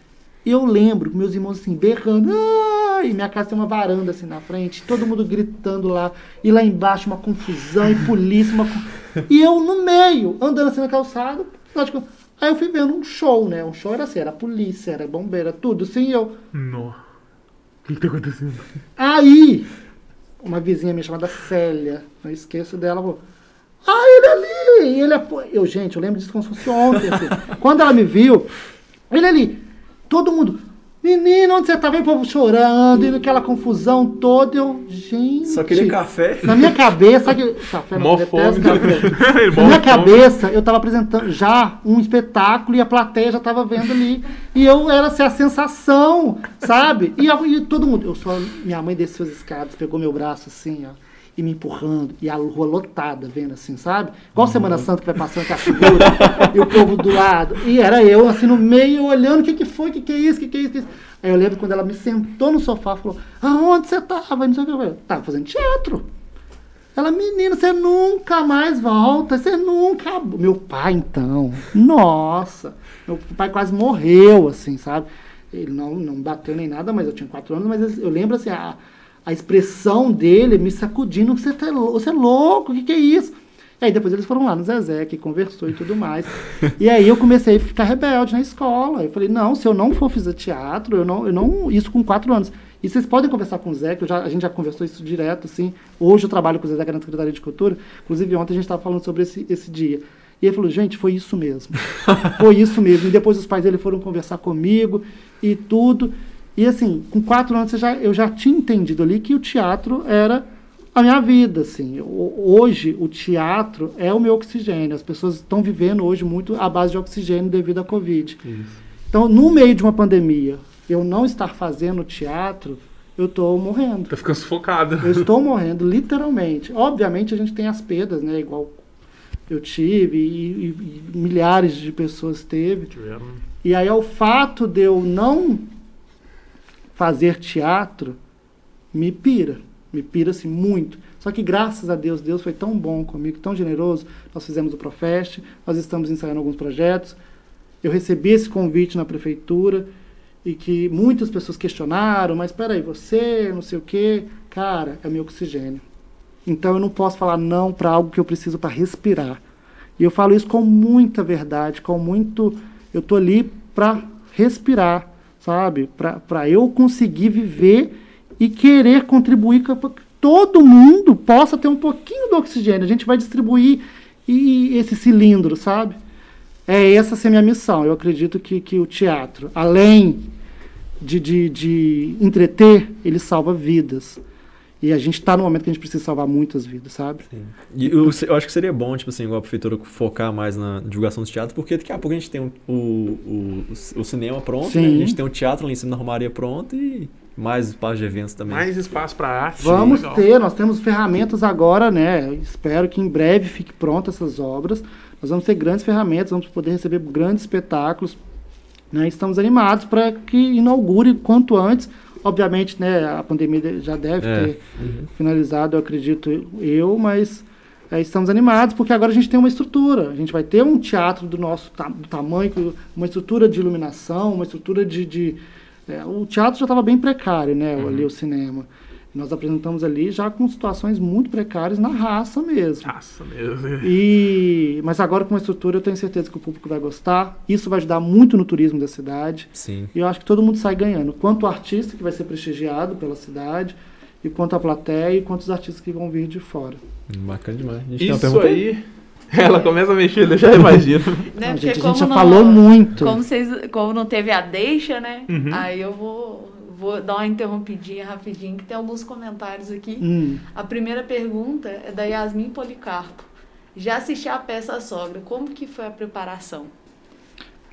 E eu lembro meus irmãos assim, berrando, ah! e minha casa tem uma varanda assim na frente, todo mundo gritando lá, e lá embaixo uma confusão, e polícia, uma... e eu no meio, andando assim na calçada, lógico, aí eu fui vendo um show, né? Um show era assim, era polícia, era bombeira, tudo assim, e eu. Nó. O que, que tá acontecendo? Aí, uma vizinha minha chamada Célia, não esqueço dela, falou, ah, ele ali, ele é... pô-" Eu, gente, eu lembro disso como se fosse ontem, assim. Quando ela me viu, ele ali, todo mundo, menino, onde você tá? Vem o povo chorando, e aquela confusão toda, eu, gente... Só queria café. Na minha cabeça, sabe que... Café, Mó não, detesto fome. café. Na minha cabeça, eu tava apresentando já um espetáculo e a plateia já tava vendo ali. E eu era assim, a sensação, sabe? E, a- e todo mundo. Eu só, minha mãe desceu as escadas, pegou meu braço assim, ó. E me empurrando, e a rua lotada, vendo assim, sabe? Igual Semana Santa que vai passando com a figura, e o povo do lado. E era eu, assim, no meio, olhando, o que que foi, o que que é isso, o que que é isso, que é isso. Aí eu lembro quando ela me sentou no sofá, falou, aonde você tava? E Não sei o que. Eu tava fazendo teatro. Ela, menina, você nunca mais volta, você nunca. Meu pai, então, nossa, meu pai quase morreu, assim, sabe? Ele não, não bateu nem nada, mas eu tinha quatro anos, mas eu lembro, assim, a, a expressão dele me sacudindo, você, tá, você é louco, o que, que é isso? E aí depois eles foram lá no Zezé, que conversou e tudo mais. E aí eu comecei a ficar rebelde na escola. Eu falei, não, se eu não for fazer teatro, eu não, eu não. Isso com quatro anos. E vocês podem conversar com o Zé, que eu já- a gente já conversou isso direto, assim. Hoje eu trabalho com o Zé que é na Secretaria de Cultura. Inclusive, ontem a gente estava falando sobre esse, esse dia. E ele falou, gente, foi isso mesmo. foi isso mesmo. E depois os pais dele foram conversar comigo e tudo. E assim, com quatro anos eu já, eu já tinha entendido ali que o teatro era a minha vida, assim. O- Hoje o teatro é o meu oxigênio. As pessoas estão vivendo hoje muito à base de oxigênio devido à Covid. Então, no meio de uma pandemia, eu não estar fazendo teatro, eu estou morrendo. Tá ficando sufocado. Eu estou morrendo, literalmente. Obviamente a gente tem as perdas, né? Igual eu tive e, e- e milhares de pessoas teve. Tiveram. E aí, ao fato de eu não fazer teatro, me pira. Me pira, assim, muito. Só que, graças a Deus, Deus foi tão bom comigo, tão generoso. Nós fizemos o Profest, nós estamos ensaiando alguns projetos. Eu recebi esse convite na prefeitura e que muitas pessoas questionaram, mas peraí, você, não sei o quê. Cara, é meu oxigênio. Então, eu não posso falar não para algo que eu preciso para respirar. E eu falo isso com muita verdade, com muito. Eu tô ali para respirar, sabe? Para eu conseguir viver e querer contribuir para que todo mundo possa ter um pouquinho do oxigênio. A gente vai distribuir e esse cilindro, sabe? É essa ser minha missão. Eu acredito que, que o teatro, além de, de, de entreter, ele salva vidas. E a gente está no momento que a gente precisa salvar muitas vidas, sabe? E eu, eu acho que seria bom, tipo assim, igual a prefeitura focar mais na divulgação dos teatros, porque daqui a pouco a gente tem o, o, o, o cinema pronto, né? Sim. a gente tem o teatro lá em cima da Romaria pronto e mais espaço de eventos também. Mais espaço para arte. Vamos legal. ter, nós temos ferramentas agora, né? Eu Espero que em breve fique pronta essas obras. Nós vamos ter grandes ferramentas, vamos poder receber grandes espetáculos. Né? Estamos animados para que inaugure quanto antes. Obviamente, né, a pandemia já deve É. ter finalizado, eu acredito eu, mas é, estamos animados porque agora a gente tem uma estrutura. A gente vai ter um teatro do nosso ta- do tamanho, uma estrutura de iluminação, uma estrutura de. de- é, o teatro já estava bem precário, né? Ali o cinema. Nós apresentamos ali já com situações muito precárias na raça mesmo. Nossa, mesmo. E, mas agora com uma estrutura eu tenho certeza que o público vai gostar. Isso vai ajudar muito no turismo da cidade. Sim. E eu acho que todo mundo sai ganhando. Quanto o artista que vai ser prestigiado pela cidade, e quanto a plateia, e quanto os artistas que vão vir de fora. Bacana demais. A gente tem uma Isso pergunta aí. Ela começa a mexer, eu já imagino. Né? Não, gente, a gente já não- falou muito. Como, vocês, como não teve a deixa, né? Uhum. Aí eu vou, vou dar uma interrompidinha rapidinho, que tem alguns comentários aqui. Hum. A primeira pergunta é da Yasmin Policarpo. Já assisti a peça A Sogra, como que foi a preparação?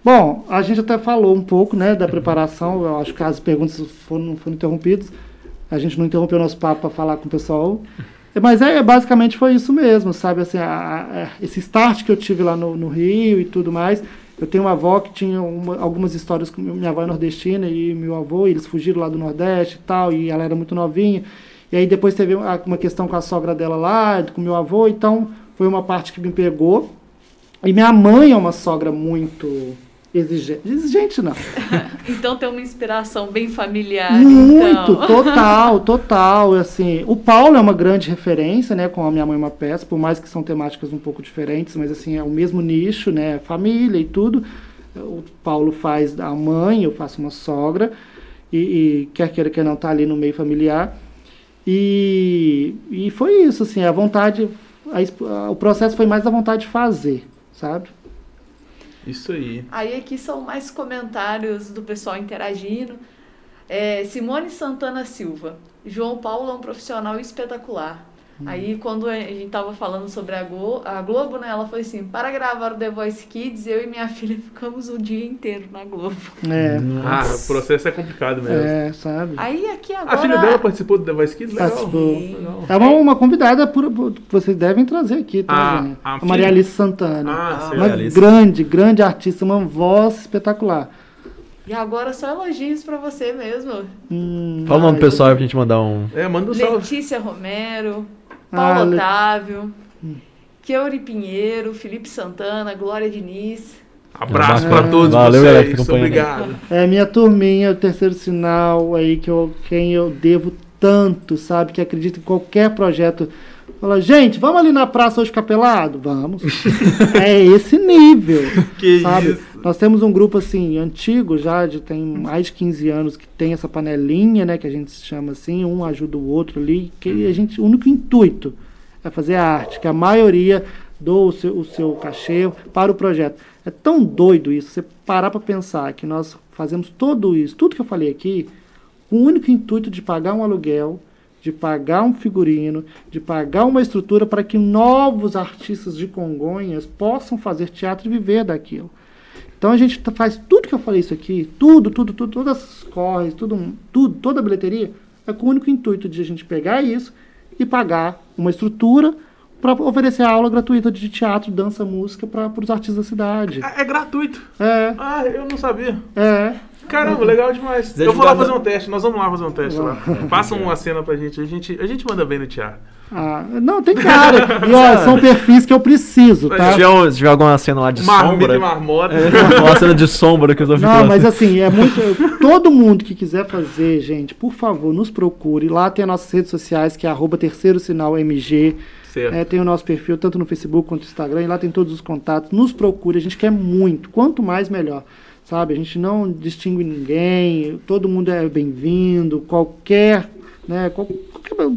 Bom, a gente até falou um pouco né, da preparação. Eu acho que as perguntas foram, não foram interrompidas. A gente não interrompeu nosso papo para falar com o pessoal. Mas é, basicamente foi isso mesmo, sabe? Assim, a- a- esse start que eu tive lá no, no Rio e tudo mais. Eu tenho uma avó que tinha uma- algumas histórias com minha avó é nordestina e meu avô, e eles fugiram lá do Nordeste e tal, e ela era muito novinha. E aí depois teve uma questão com a sogra dela lá, com meu avô, então foi uma parte que me pegou. E minha mãe é uma sogra muito exigente. Exigente não. Então tem uma inspiração bem familiar, Muito, então. total, total. Assim, o Paulo é uma grande referência, né, com a minha mãe uma peça, por mais que são temáticas um pouco diferentes, mas assim é o mesmo nicho, né, família e tudo. O Paulo faz a mãe, eu faço uma sogra e, e quer queira quer não tá ali no meio familiar. E, e foi isso, assim, a vontade, a o processo foi mais a vontade de fazer, sabe? Isso aí. Aí aqui são mais comentários do pessoal interagindo. É, Simone Santana Silva. João Paulo é um profissional espetacular. Hum. Aí quando a gente tava falando sobre a Globo, a Globo, né, ela foi assim, para gravar o The Voice Kids, eu e minha filha ficamos o dia inteiro na Globo. É, Ah, o processo é complicado mesmo. é sabe? Aí aqui agora... A filha dela participou do The Voice Kids? Legal. Participou. Legal. É uma, uma convidada por, vocês devem trazer aqui, tá, A- gente? a A Maria? Alice Santana. Ah, sei. uma Alice. grande, grande artista, uma voz espetacular. E agora só elogios pra você mesmo. Hum, Fala o nome ai, do pessoal pra gente mandar um. É, manda um salve. Letícia Romero, Ah, Paulo Le- Otávio, Keuri Pinheiro, Felipe Santana, Glória Diniz. Abraço É. pra todos Valeu, galera, vocês. acompanha. Obrigado. É minha turminha, o terceiro sinal aí que eu, quem eu devo tanto, sabe? Que acredita em qualquer projeto. Fala, gente, vamos ali na praça hoje capelado? Vamos. é esse nível. Que sabe? isso. Nós temos um grupo assim antigo já, de tem mais de 15 anos que tem essa panelinha, né, que a gente chama assim, um ajuda o outro ali, que a gente, o único intuito é fazer arte, que a maioria doa o seu, o seu cachê para o projeto. É tão doido isso, você parar para pensar que nós fazemos tudo isso, tudo que eu falei aqui, com o único intuito de pagar um aluguel, de pagar um figurino, de pagar uma estrutura para que novos artistas de Congonhas possam fazer teatro e viver daquilo. Então a gente tá- faz tudo que eu falei isso aqui, tudo, tudo, tudo, todas as corres, tudo, tudo, toda a bilheteria, é com o único intuito de a gente pegar isso e pagar uma estrutura para oferecer aula gratuita de teatro, dança, música para os artistas da cidade. Ah, É gratuito. É, Ah, eu não sabia. é. Caramba, legal demais. Eu vou lá fazer um teste, nós vamos lá fazer um teste lá. Passa uma cena pra gente, a gente, a gente manda bem no teatro. Ah, não, tem cara. E ó, são perfis que eu preciso, Se tá? tiver, se tiver alguma cena lá de Marmita sombra. e marmota. É, uma cena de sombra que eu tô ficando. Não, mas assim, é muito. Todo mundo que quiser fazer, gente, por favor, nos procure. Lá tem as nossas redes sociais, que é arroba terceiro sinal MG. Certo. É, tem o nosso perfil, tanto no Facebook quanto no Instagram, e lá tem todos os contatos. Nos procure, a gente quer muito. Quanto mais, melhor. Sabe? A gente não distingue ninguém, todo mundo é bem-vindo, qualquer. Né,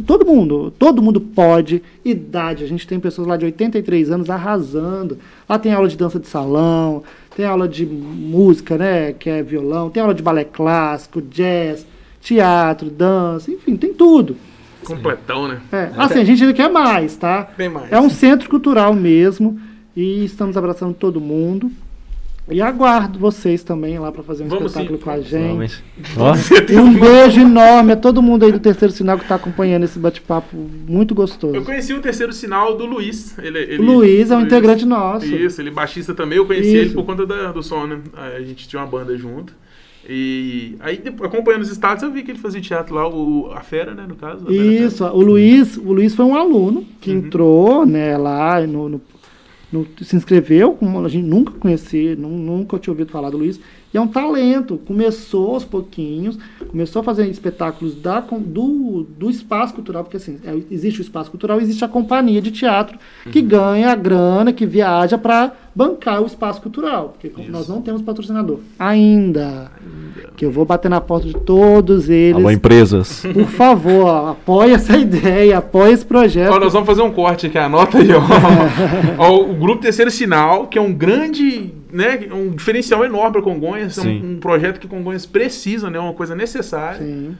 todo mundo, todo mundo pode, idade, a gente tem pessoas lá de 83 anos arrasando. Lá tem aula de dança de salão, tem aula de música, né, que é violão, tem aula de balé clássico, jazz, teatro, dança, enfim, tem tudo. Completão, né? É, assim, a gente ainda quer mais, tá? Bem mais. É um centro cultural mesmo e estamos abraçando todo mundo. E aguardo vocês também lá para fazer um Vamos espetáculo sim. com a gente. Ó, E um beijo enorme a todo mundo aí do Terceiro Sinal que está acompanhando esse bate-papo muito gostoso. Eu conheci o terceiro sinal do Luiz. Ele, ele- Luiz é um integrante nosso. Isso, ele é baixista também. Eu conheci Isso. ele por conta da- do som, né? A gente tinha uma banda junto. E aí, acompanhando os status, eu vi que ele fazia teatro lá, o, a Fera, né, no caso. Isso, o Luiz, o Luiz foi um aluno que Uhum. entrou né, lá no, no- no- se inscreveu, como a gente nunca conhecia, nu- nunca tinha ouvido falar do Luiz, e é um talento. Começou aos pouquinhos, começou a fazer espetáculos da, do, do espaço cultural, porque assim, é, existe o espaço cultural, existe a companhia de teatro que Uhum. ganha a grana, que viaja para bancar o espaço cultural, porque Isso. nós não temos patrocinador ainda. Que eu vou bater na porta de todos eles. alô, empresas. Por favor, ó, apoie essa ideia, apoie esse projeto. Ó, nós vamos fazer um corte aqui, anota aí, ó. Ó, o Grupo Terceiro Sinal, que é um grande, né, um diferencial enorme para Congonhas, é um, um projeto que Congonhas precisa, né, uma coisa necessária. Sim.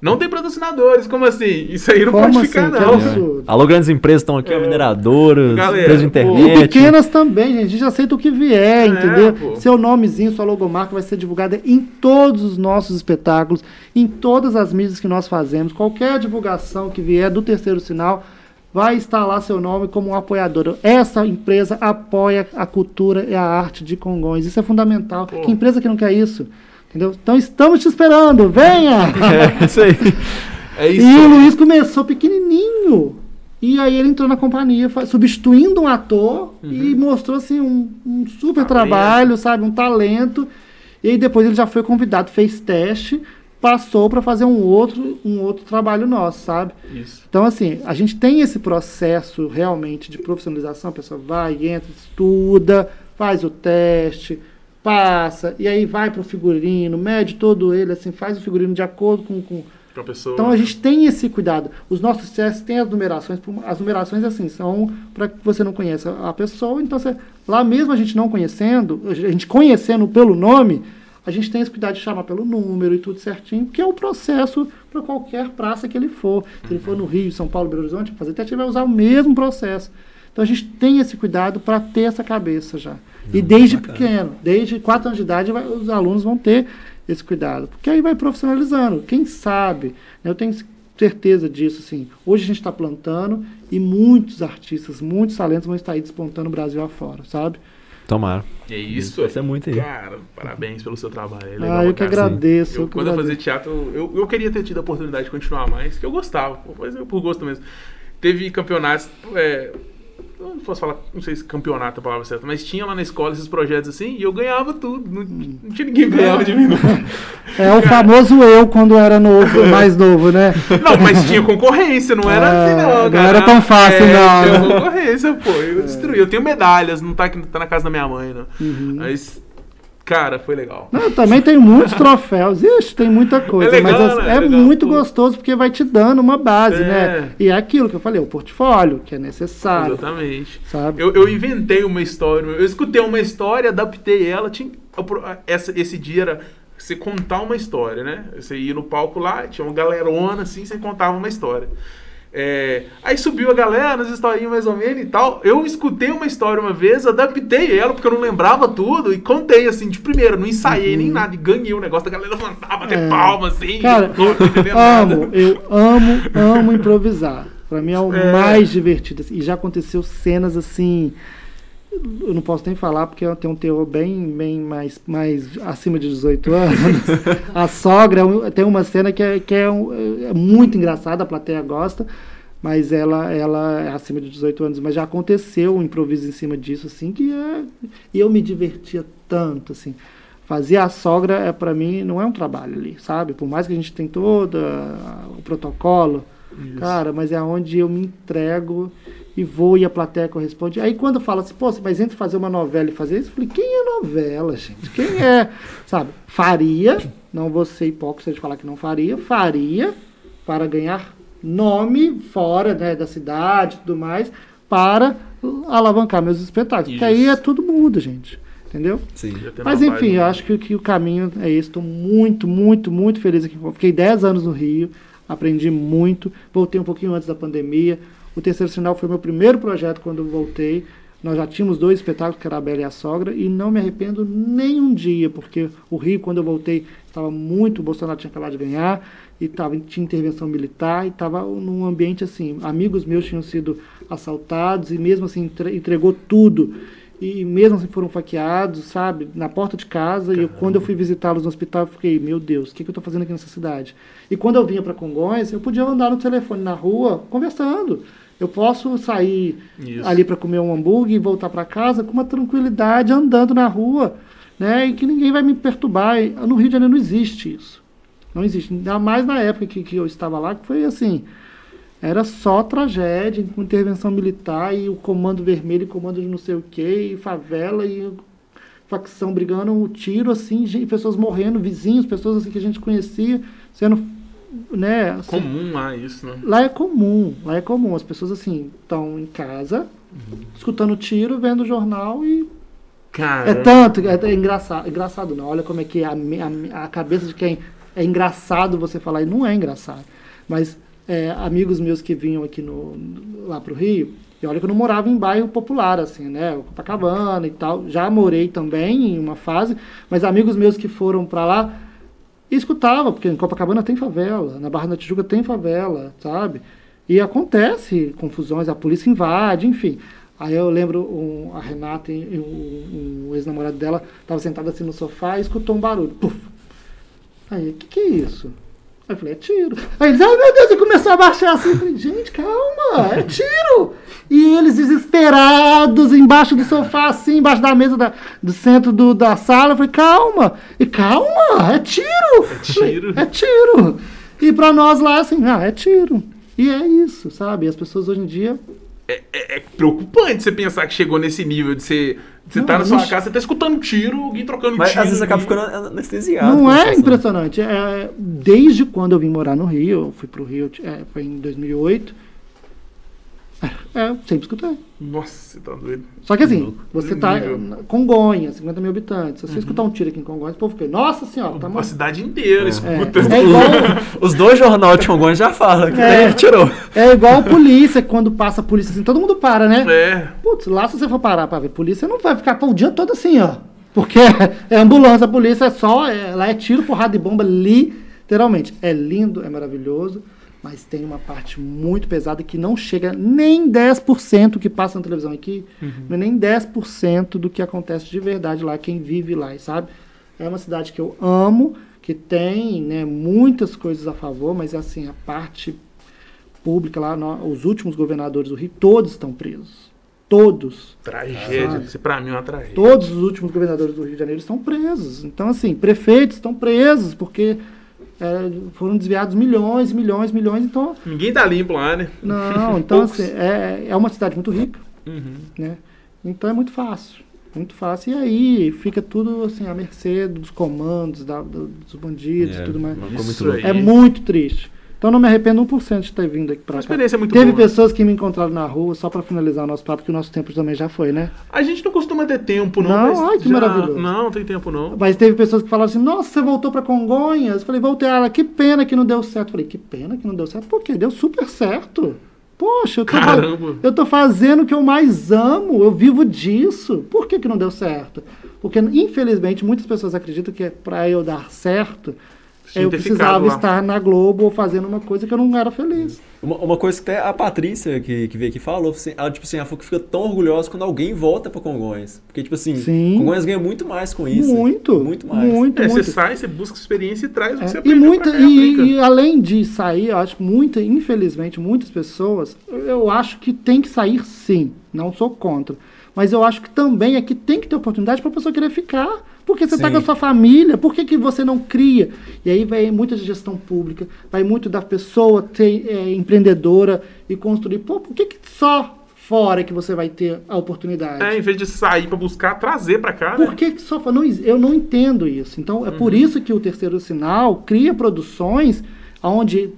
Não tem patrocinadores, como assim? Isso aí não Como pode assim? ficar, Que não. absurdo. Alô, grandes empresas estão aqui, É. mineradoras, Galera, empresas de pô. E internet. pequenas também, gente. A gente aceita o que vier, É, entendeu? pô. Seu nomezinho, sua logomarca vai ser divulgada em todos os nossos espetáculos, em todas as mídias que nós fazemos. Qualquer divulgação que vier do terceiro sinal, vai lá seu nome como um apoiador. Essa empresa apoia a cultura e a arte de Congonhas. Isso é fundamental. Pô. Que empresa que não quer isso? Entendeu? Então estamos te esperando. Venha! É, isso aí. É isso. E o Luiz começou pequenininho. E aí ele entrou na companhia, substituindo um ator e mostrou assim um, um super Talento. trabalho, sabe, um talento. E aí depois ele já foi convidado, fez teste, passou para fazer um outro, um outro trabalho nosso, sabe? Isso. Então assim, a gente tem esse processo realmente de profissionalização, a pessoa vai, entra, estuda, faz o teste, passa, e aí vai pro figurino, mede todo ele, assim, faz o figurino de acordo com, com pessoa. então a gente tem esse cuidado. Os nossos testes têm as numerações. As numerações assim são para que você não conheça a pessoa. Então você, lá mesmo a gente não conhecendo, a gente conhecendo pelo nome, a gente tem esse cuidado de chamar pelo número e tudo certinho, que é o processo para qualquer praça que ele for. Se ele for no Rio, São Paulo, Belo Horizonte, fazer teste vai usar o mesmo processo. Então a gente tem esse cuidado para ter essa cabeça já. e desde pequeno, desde 4 anos de idade, vai- os alunos vão ter esse cuidado. Porque aí vai profissionalizando. Quem sabe? né, Eu tenho certeza disso. Assim. Hoje a gente está plantando e muitos artistas, muitos talentos vão estar aí despontando o Brasil afora, sabe? Tomara. É isso. Vai ser muito aí. Cara, parabéns pelo seu trabalho. É legal ah, eu que agradeço. Eu, eu que quando eu fazia teatro, eu, eu queria ter tido a oportunidade de continuar mais, que eu gostava, mas eu por gosto mesmo. Teve campeonatos, é, não posso falar, não sei se campeonato é a palavra certa, mas tinha lá na escola esses projetos assim, e eu ganhava tudo. Não, não tinha ninguém que ganhava de mim, não. É o famoso eu quando era novo, mais novo, né? Não, mas tinha concorrência, não era Ah, assim, não. não cara. era tão fácil, É, não, Tinha concorrência, pô. Eu destruí. Eu tenho medalhas, não tá, aqui, tá na casa da minha mãe, não. Uhum. Mas, cara, foi legal. Não, também tenho muitos troféus. Ixi, tem muita coisa. É legal, mas né? é, É legal, muito pô. gostoso porque vai te dando uma base, É. né? E é aquilo que eu falei, o portfólio, que é necessário, Exatamente. sabe? Eu, eu inventei uma história, eu escutei uma história, adaptei ela. Tinha, essa, esse dia era você contar uma história, né? Você ia no palco lá, tinha uma galerona assim, você contava uma história. É, aí subiu a galera, as historinhas mais ou menos e tal. Eu escutei uma história uma vez, adaptei ela, porque eu não lembrava tudo, e contei assim, de primeira, não ensaiei nem nada, e ganhei o negócio da galera levantar, bater Uhum. É. palma assim. Cara, entendendo amo, eu amo, amo improvisar. Pra mim é o É. mais divertido. assim. E já aconteceu cenas assim. Eu não posso nem falar porque eu tenho um teor bem, bem mais, mais acima de 18 anos. A sogra é tem uma cena que, é, que é, um- é muito engraçada, a plateia gosta, mas ela, ela é acima de 18 anos. Mas já aconteceu um improviso em cima disso, assim, que é. E eu me divertia tanto, assim. Fazer a sogra é para mim não é um trabalho ali, sabe? Por mais que a gente tem todo o protocolo, cara, mas é onde eu me entrego e vou e a plateia corresponde. Aí quando fala assim, pô, mas entre fazer uma novela e fazer isso, eu falei, quem é novela, gente? Quem é? Sabe? Faria, não vou ser hipócrita de falar que não faria, faria para ganhar nome fora né, da cidade e tudo mais para alavancar meus espetáculos. Porque aí Isso. é tudo muda, gente. Entendeu? Sim. Mas enfim, eu acho que, que o caminho é esse. Estou muito, muito, muito feliz aqui. Fiquei 10 anos no Rio, aprendi muito. Voltei um pouquinho antes da pandemia. O Terceiro Sinal foi meu primeiro projeto quando eu voltei. Nós já tínhamos dois espetáculos, que era a Bela e a Sogra, e não me arrependo nem um dia, porque o Rio, quando eu voltei, estava muito, o Bolsonaro tinha acabado de ganhar, e tava, tinha intervenção militar, e estava num ambiente assim, amigos meus tinham sido assaltados, e mesmo assim entre- entregou tudo, e mesmo assim foram faqueados, sabe, na porta de casa, e eu, quando eu fui visitá-los no hospital, eu fiquei, meu Deus, o que, que eu estou fazendo aqui nessa cidade? E quando eu vinha para Congonhas, eu podia andar no telefone na rua, conversando. Eu posso sair Isso. ali para comer um hambúrguer e voltar para casa com uma tranquilidade, andando na rua, né? E que ninguém vai me perturbar. E No Rio de Janeiro não existe isso. Não existe. Ainda mais na época que, que eu estava lá, que foi assim. Era só tragédia, com intervenção militar e o comando vermelho, e comando de não sei o quê, e favela e facção brigando, o tiro assim, gente, pessoas morrendo, vizinhos, pessoas assim que a gente conhecia, sendo, né, assim, Comum lá isso, né? Lá é comum, lá é comum. As pessoas assim estão em casa, escutando tiro, vendo o jornal e. Cara. É tanto, é, é engraçado, engraçado não. Olha como é que a, a, a cabeça de quem é engraçado você falar, e não é engraçado. Mas é, amigos meus que vinham aqui no, lá pro Rio, e olha que eu não morava em bairro popular, assim, né? Copacabana e tal. Já morei também em uma fase, mas amigos meus que foram para lá e escutava, porque em Copacabana tem favela, na Barra da Tijuca tem favela, sabe? E acontece confusões, a polícia invade, enfim. Aí eu lembro um- a Renata o, o ex-namorado dela estava sentado assim no sofá e escutou um barulho. Puf! Aí, o que, que é isso? Aí eu falei, é tiro. Aí eles, ai meu Deus, e começou a baixar assim. Eu falei, gente, calma, é tiro. E eles desesperados, embaixo do sofá, assim, embaixo da mesa da- do centro do- da sala. Eu falei, calma. E calma, é tiro. É tiro. É tiro. E pra nós lá, assim, ah, é tiro. E é isso, sabe? As pessoas hoje em dia. É, é preocupante você pensar que chegou nesse nível de você. Você Não, tá na sua casa, você tá escutando tiro, alguém trocando Mas tiro. às vezes acaba ficando anestesiado. não é situação. impressionante. É, desde quando eu vim morar no Rio, eu fui pro Rio, é, foi em 2008. É, eu sempre escutei. Nossa, você tá doido. Só que assim, você tá Nível. em Congonhas, 50 mil habitantes. Se você escutar um tiro aqui em Congonhas, o povo fica, nossa senhora, tá A morrendo. cidade inteira É, escuta. é igual, Os dois jornais de Congonhas já falam que É. ele tirou. é igual polícia, quando passa a polícia assim, todo mundo para, né? É. Putz, lá se você for parar pra ver polícia, não vai ficar o dia todo assim, ó. Porque é ambulância, a polícia é só, é, lá é tiro, porrada e bomba, literalmente. É lindo, é maravilhoso, mas tem uma parte muito pesada que não chega nem 10% que passa na televisão aqui, não é nem 10% do que acontece de verdade lá, quem vive lá, sabe? É uma cidade que eu amo, que tem né, muitas coisas a favor, mas assim, a parte pública lá, nó- os últimos governadores do Rio, todos estão presos. Todos. Tragédia. Sabe? Isso pra mim é uma tragédia. Todos os últimos governadores do Rio de Janeiro estão presos. Então, assim, prefeitos estão presos porque é, foram desviados milhões, milhões, milhões. Então, Ninguém tá limpo lá, né? não, então assim, é, é uma cidade muito rica, Uhum. né? Então é muito fácil, muito fácil. E aí fica tudo assim à mercê dos comandos, da- do- dos bandidos, e tudo mais. É muito triste. Então não me arrependo 1% de ter vindo aqui pra Uma cá. experiência muito Teve boa. pessoas que me encontraram na rua, só pra finalizar o nosso papo, que o nosso tempo também já foi, né? A gente não costuma ter tempo, não. Não? Ai, que já- maravilhoso. Não, não tem tempo, não. Mas teve pessoas que falaram assim, nossa, você voltou pra Congonhas? Eu falei, voltei. Ela, que pena que não deu certo. Eu falei, que pena que não deu certo? Por quê? Deu super certo. Poxa, eu tô, Caramba. eu tô fazendo o que eu mais amo, eu vivo disso. Por que, que não deu certo? Porque, infelizmente, muitas pessoas acreditam que para eu dar certo, eu precisava lá. estar na Globo ou fazendo uma coisa que eu não era feliz. Uma, uma coisa que até a Patrícia, que, que veio aqui, falou, assim, ela, tipo assim, ela falou que fica tão orgulhosa quando alguém volta pra Congonhas. Porque, tipo assim, Sim. Congonhas ganha muito mais com isso. muito, Muito mais. muito, É, você muito. sai, você busca experiência e traz o que É, você e, muita, cá e e, além de sair, eu acho que muita, infelizmente, muitas pessoas, eu acho que tem que sair sim, não sou contra. Mas eu acho que também é que tem que ter oportunidade para a pessoa querer ficar. Porque você está com a sua família, por que, que você não cria? E aí vai muito de gestão pública, vai muito da pessoa ter é, empreendedora e construir. Pô, por que, que só fora que você vai ter a oportunidade? É, em vez de sair pra buscar, trazer pra cá, Por né? que, que só fa- não, eu não entendo isso. Então é por isso que o terceiro sinal cria produções onde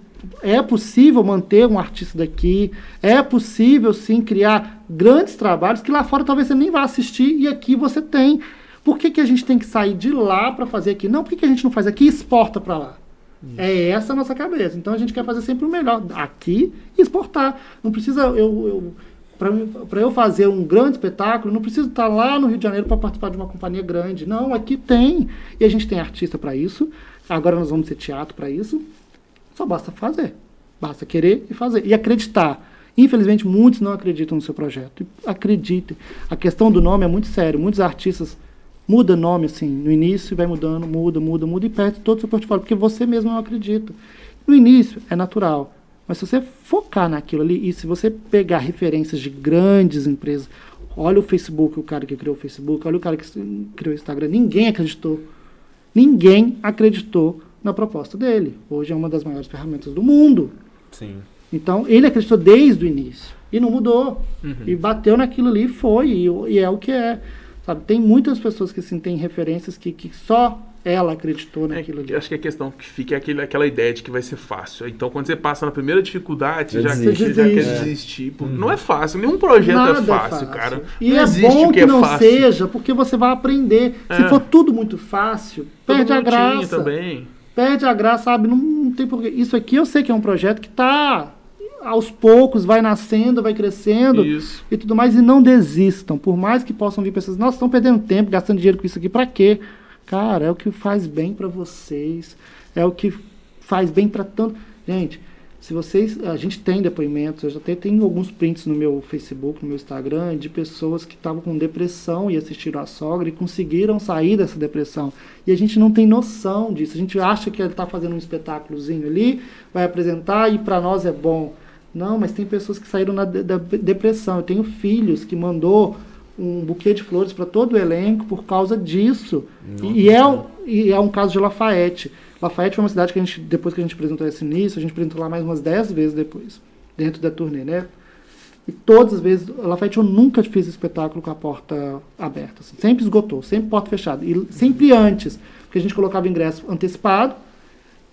é possível manter um artista daqui, é possível sim criar grandes trabalhos que lá fora talvez você nem vá assistir e aqui você tem. Por que, que a gente tem que sair de lá para fazer aqui? Não, por que, que a gente não faz aqui e exporta para lá? É essa a nossa cabeça. Então a gente quer fazer sempre o melhor aqui e exportar. Não precisa eu, eu para eu fazer um grande espetáculo, não preciso estar lá no Rio de Janeiro para participar de uma companhia grande. Não, aqui tem. E a gente tem artista para isso. Agora nós vamos ter teatro para isso. Só basta fazer. Basta querer e fazer. E acreditar. Infelizmente, muitos não acreditam no seu projeto. Acreditem. A questão do nome é muito sério. Muitos artistas mudam nome assim, no início vai mudando, muda, muda, muda e perde todo o seu portfólio, porque você mesmo não acredita. No início é natural. Mas se você focar naquilo ali e se você pegar referências de grandes empresas, olha o Facebook, o cara que criou o Facebook, olha o cara que criou o Instagram, ninguém acreditou. Ninguém acreditou na proposta dele. Hoje é uma das maiores ferramentas do mundo. Sim. Então, ele acreditou desde o início. E não mudou. Uhum. E bateu naquilo ali e foi. E, e é o que é. Sabe? Tem muitas pessoas que sim, têm referências que, que só ela acreditou É, naquilo ali. eu acho que a questão que fica é aquele, aquela ideia de que vai ser fácil. Então, quando você passa na primeira dificuldade, você Já já, desiste. você já quer Desiste. desistir. Pô, Não é fácil, nenhum projeto Nada é fácil, cara. E não é bom que, que, é não fácil. seja, porque você vai aprender. Se É. for tudo muito fácil, Todo perde a graça. também. Perde a graça, sabe? Não, não tem porquê. Isso aqui eu sei que é um projeto que está aos poucos, vai nascendo, vai crescendo Isso. e tudo mais. E não desistam. Por mais que possam vir pessoas, nós estão perdendo tempo, gastando dinheiro com isso aqui, pra quê? Cara, é o que faz bem pra vocês. É o que faz bem pra tanto. Gente, se vocês. A gente tem depoimentos, eu já até tenho alguns prints no meu Facebook, no meu Instagram, de pessoas que estavam com depressão e assistiram a sogra e conseguiram sair dessa depressão. E a gente não tem noção disso. A gente acha que ele está fazendo um espetáculozinho ali, vai apresentar e para nós é bom. Não, mas tem pessoas que saíram na da depressão. Eu tenho filhos que mandou um buquê de flores para todo o elenco por causa disso. E, e é, um- e é um caso de Lafayette. Lafayette foi uma cidade que a gente, depois que a gente apresentou esse início, a gente apresentou lá mais umas 10 vezes depois, dentro da turnê, né? E todas as vezes, Lafayette eu nunca fiz espetáculo com a porta aberta. assim. Sempre esgotou, sempre porta fechada. E sempre antes, porque a gente colocava ingresso antecipado.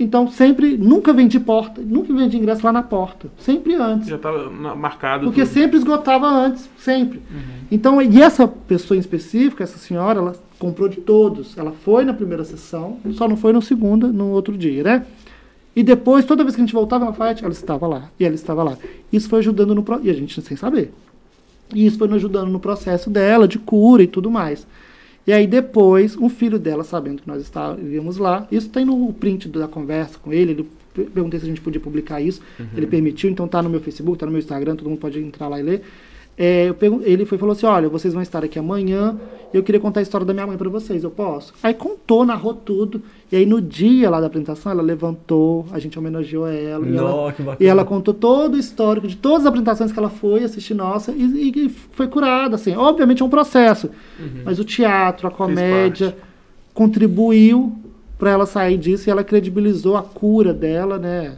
Então sempre, nunca vendi porta, nunca vendi ingresso lá na porta. Sempre antes. Já estava marcado. Porque tudo. sempre esgotava antes, sempre. Uhum. Então, e essa pessoa em específico, essa senhora, ela comprou de todos. Ela foi na primeira sessão, só não foi na segunda, no outro dia, né? E depois, toda vez que a gente voltava na Lafayette, ela estava lá. E ela estava lá. Isso foi ajudando no... E a gente sem saber. E isso foi nos ajudando no processo dela, de cura e tudo mais. E aí depois, um filho dela, sabendo que nós estaríamos lá, isso tem no print da conversa com ele, ele per- perguntei se a gente podia publicar isso, ele permitiu, então tá no meu Facebook, tá no meu Instagram, todo mundo pode entrar lá e ler. É, ele foi falou assim, olha, vocês vão estar aqui amanhã, eu queria contar a história da minha mãe para vocês, eu posso? Aí contou, narrou tudo, e aí no dia lá da apresentação, ela levantou, a gente homenageou ela, e ela que bacana. e ela contou todo o histórico de todas as apresentações que ela foi assistir nossa e, e foi curada, assim. Obviamente é um processo, mas o teatro, a comédia contribuiu para ela sair disso e ela credibilizou a cura dela, né?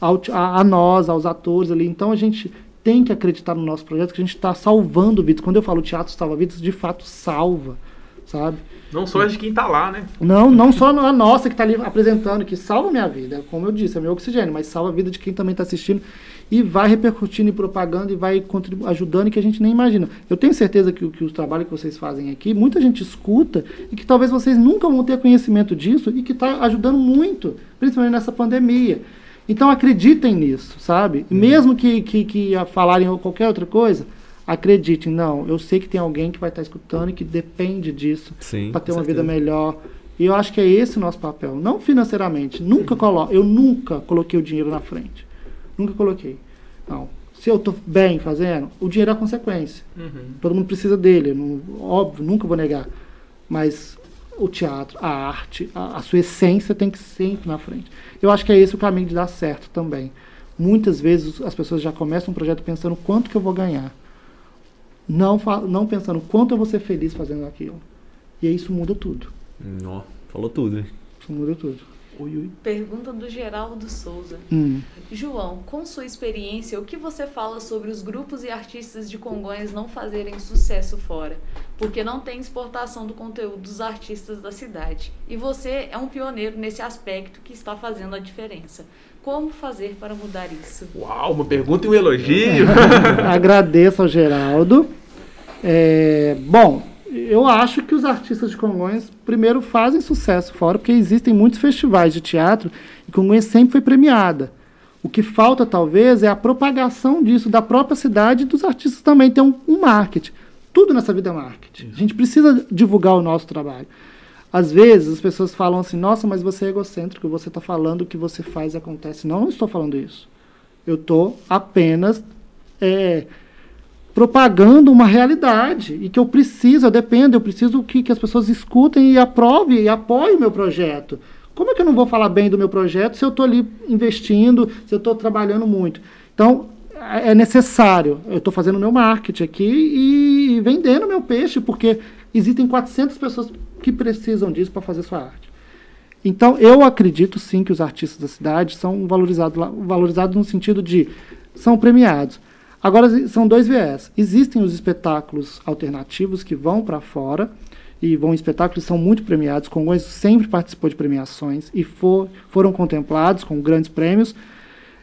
ao a, a nós, aos atores ali. Então a gente tem que acreditar no nosso projeto que a gente está salvando vidas. Quando eu falo teatro salva vidas, de fato salva, sabe? Não só de quem tá lá, né? Não, não só a nossa que está ali apresentando, que salva minha vida, como eu disse, é meu oxigênio, mas salva a vida de quem também está assistindo e vai repercutindo em propaganda e vai ajudando e que a gente nem imagina. Eu tenho certeza que, o- que o trabalho que vocês fazem aqui, muita gente escuta e que talvez vocês nunca vão ter conhecimento disso e que está ajudando muito, principalmente nessa pandemia. Então acreditem nisso, sabe? E mesmo que, que, que falarem qualquer outra coisa, acreditem. Não, eu sei que tem alguém que vai estar escutando e que depende disso para ter uma vida certeza. melhor. E eu acho que é esse o nosso papel. Não financeiramente. Nunca colo eu nunca coloquei o dinheiro na frente. Nunca coloquei. Não. Se eu estou bem fazendo, o dinheiro é a consequência. Uhum. Todo mundo precisa dele. Não, óbvio, nunca vou negar. Mas o teatro, a arte, a, a sua essência tem que ser sempre na frente. Eu acho que é esse o caminho de dar certo também. Muitas vezes as pessoas já começam um projeto pensando quanto que eu vou ganhar. Não, não pensando quanto eu vou ser feliz fazendo aquilo. E isso muda tudo. Nó, falou tudo, hein? Isso muda tudo. Ui, ui. Pergunta do Geraldo Souza. Hum. João, com sua experiência, o que você fala sobre os grupos e artistas de Congonhas não fazerem sucesso fora? porque não tem exportação do conteúdo dos artistas da cidade. E você é um pioneiro nesse aspecto que está fazendo a diferença. Como fazer para mudar isso? Uau, uma pergunta e um elogio. Agradeço ao Geraldo. É, bom, eu acho que os artistas de Congonhas, primeiro, fazem sucesso fora, porque existem muitos festivais de teatro e Congonhas sempre foi premiada. O que falta, talvez, é a propagação disso da própria cidade e dos artistas também ter um, um marketing. Tudo nessa vida é marketing. A gente precisa divulgar o nosso trabalho. Às vezes as pessoas falam assim: nossa, mas você é egocêntrico, você está falando o que você faz acontece. Não, não estou falando isso. Eu estou apenas é, propagando uma realidade e que eu preciso, eu dependo, eu preciso que, que as pessoas escutem e aprovem e apoiem o meu projeto. Como é que eu não vou falar bem do meu projeto se eu estou ali investindo, se eu estou trabalhando muito? Então, é necessário. Eu estou fazendo meu marketing aqui e vendendo meu peixe, porque existem 400 pessoas que precisam disso para fazer sua arte. Então, eu acredito sim que os artistas da cidade são valorizados, valorizados no sentido de são premiados. Agora, são dois viés. Existem os espetáculos alternativos que vão para fora e vão espetáculos são muito premiados. Congonhas sempre participou de premiações e for, foram contemplados com grandes prêmios.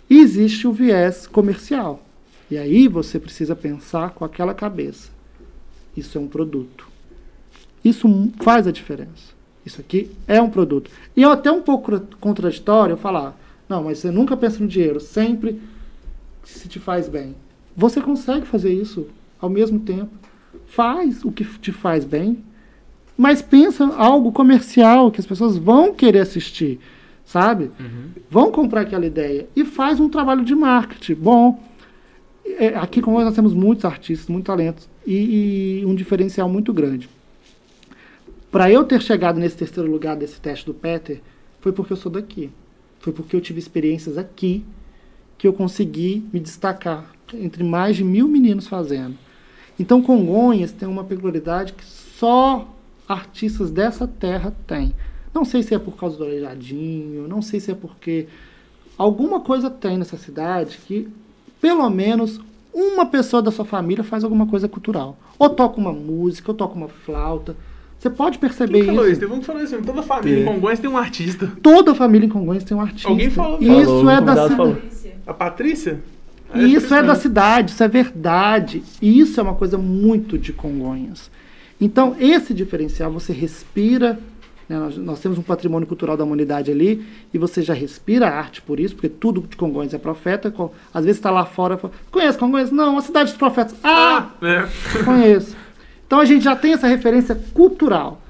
E existe o viés comercial. E aí você precisa pensar com aquela cabeça. Isso é um produto. Isso faz a diferença. Isso aqui é um produto. E é até um pouco contraditório falar, não, mas você nunca pensa no dinheiro, sempre se te faz bem. Você consegue fazer isso ao mesmo tempo. Faz o que te faz bem, mas pensa algo comercial que as pessoas vão querer assistir, sabe? Uhum. Vão comprar aquela ideia e faz um trabalho de marketing. Bom, é, aqui como nós temos muitos artistas, muitos talentos e, e um diferencial muito grande. Para eu ter chegado nesse terceiro lugar desse teste do Peter, foi porque eu sou daqui. Foi porque eu tive experiências aqui que eu consegui me destacar entre mais de mil meninos fazendo. Então, Congonhas tem uma peculiaridade que só artistas dessa terra têm. Não sei se é por causa do Aleijadinho, não sei se é porque alguma coisa tem nessa cidade que, pelo menos, uma pessoa da sua família faz alguma coisa cultural. Ou toca uma música, ou toca uma flauta. Você pode perceber Quem falou isso. isso? Vamos falar isso. Toda família em Congonhas tem um artista. Toda família em Congonhas tem um artista. Alguém falou. Isso falou, é da cidade. A Patrícia? É isso é da cidade, isso é verdade. E isso é uma coisa muito de Congonhas. Então, esse diferencial, você respira. Né, nós, nós, temos um patrimônio cultural da humanidade ali, e você já respira a arte por isso, porque tudo de Congonhas é profeta. Com, às vezes está lá fora. Fala, Conhece Congonhas? Não, a cidade dos profetas. Ah! ah é. Conheço. Então a gente já tem essa referência cultural.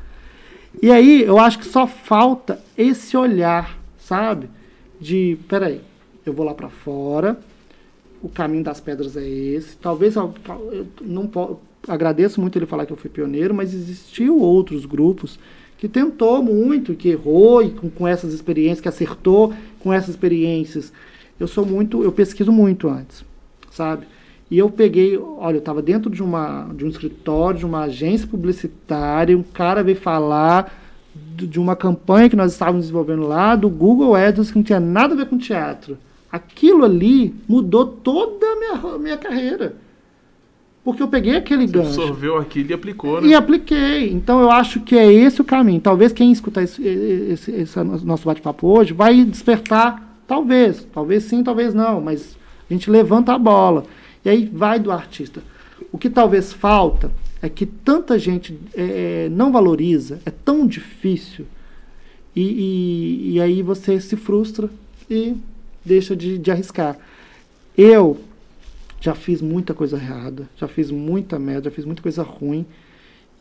E aí eu acho que só falta esse olhar, sabe? De, peraí, eu vou lá para fora, o caminho das pedras é esse. Talvez eu, eu não agradeço muito ele falar que eu fui pioneiro, mas existiu outros grupos que tentou muito, que errou e com, com essas experiências, que acertou com essas experiências. Eu sou muito, eu pesquiso muito antes, sabe? E eu peguei, olha, eu estava dentro de, uma, de um escritório, de uma agência publicitária, um cara veio falar de uma campanha que nós estávamos desenvolvendo lá, do Google Ads, que não tinha nada a ver com teatro. Aquilo ali mudou toda a minha, minha carreira. Porque eu peguei aquele Você gancho. absorveu aquilo e aplicou, né? E apliquei. Então eu acho que é esse o caminho. Talvez quem escutar esse, esse, esse nosso bate-papo hoje vai despertar, talvez. Talvez sim, talvez não. Mas a gente levanta a bola. E aí vai do artista. O que talvez falta é que tanta gente é, não valoriza, é tão difícil. E, e, e aí você se frustra e deixa de, de arriscar. Eu já fiz muita coisa errada, já fiz muita merda, já fiz muita coisa ruim.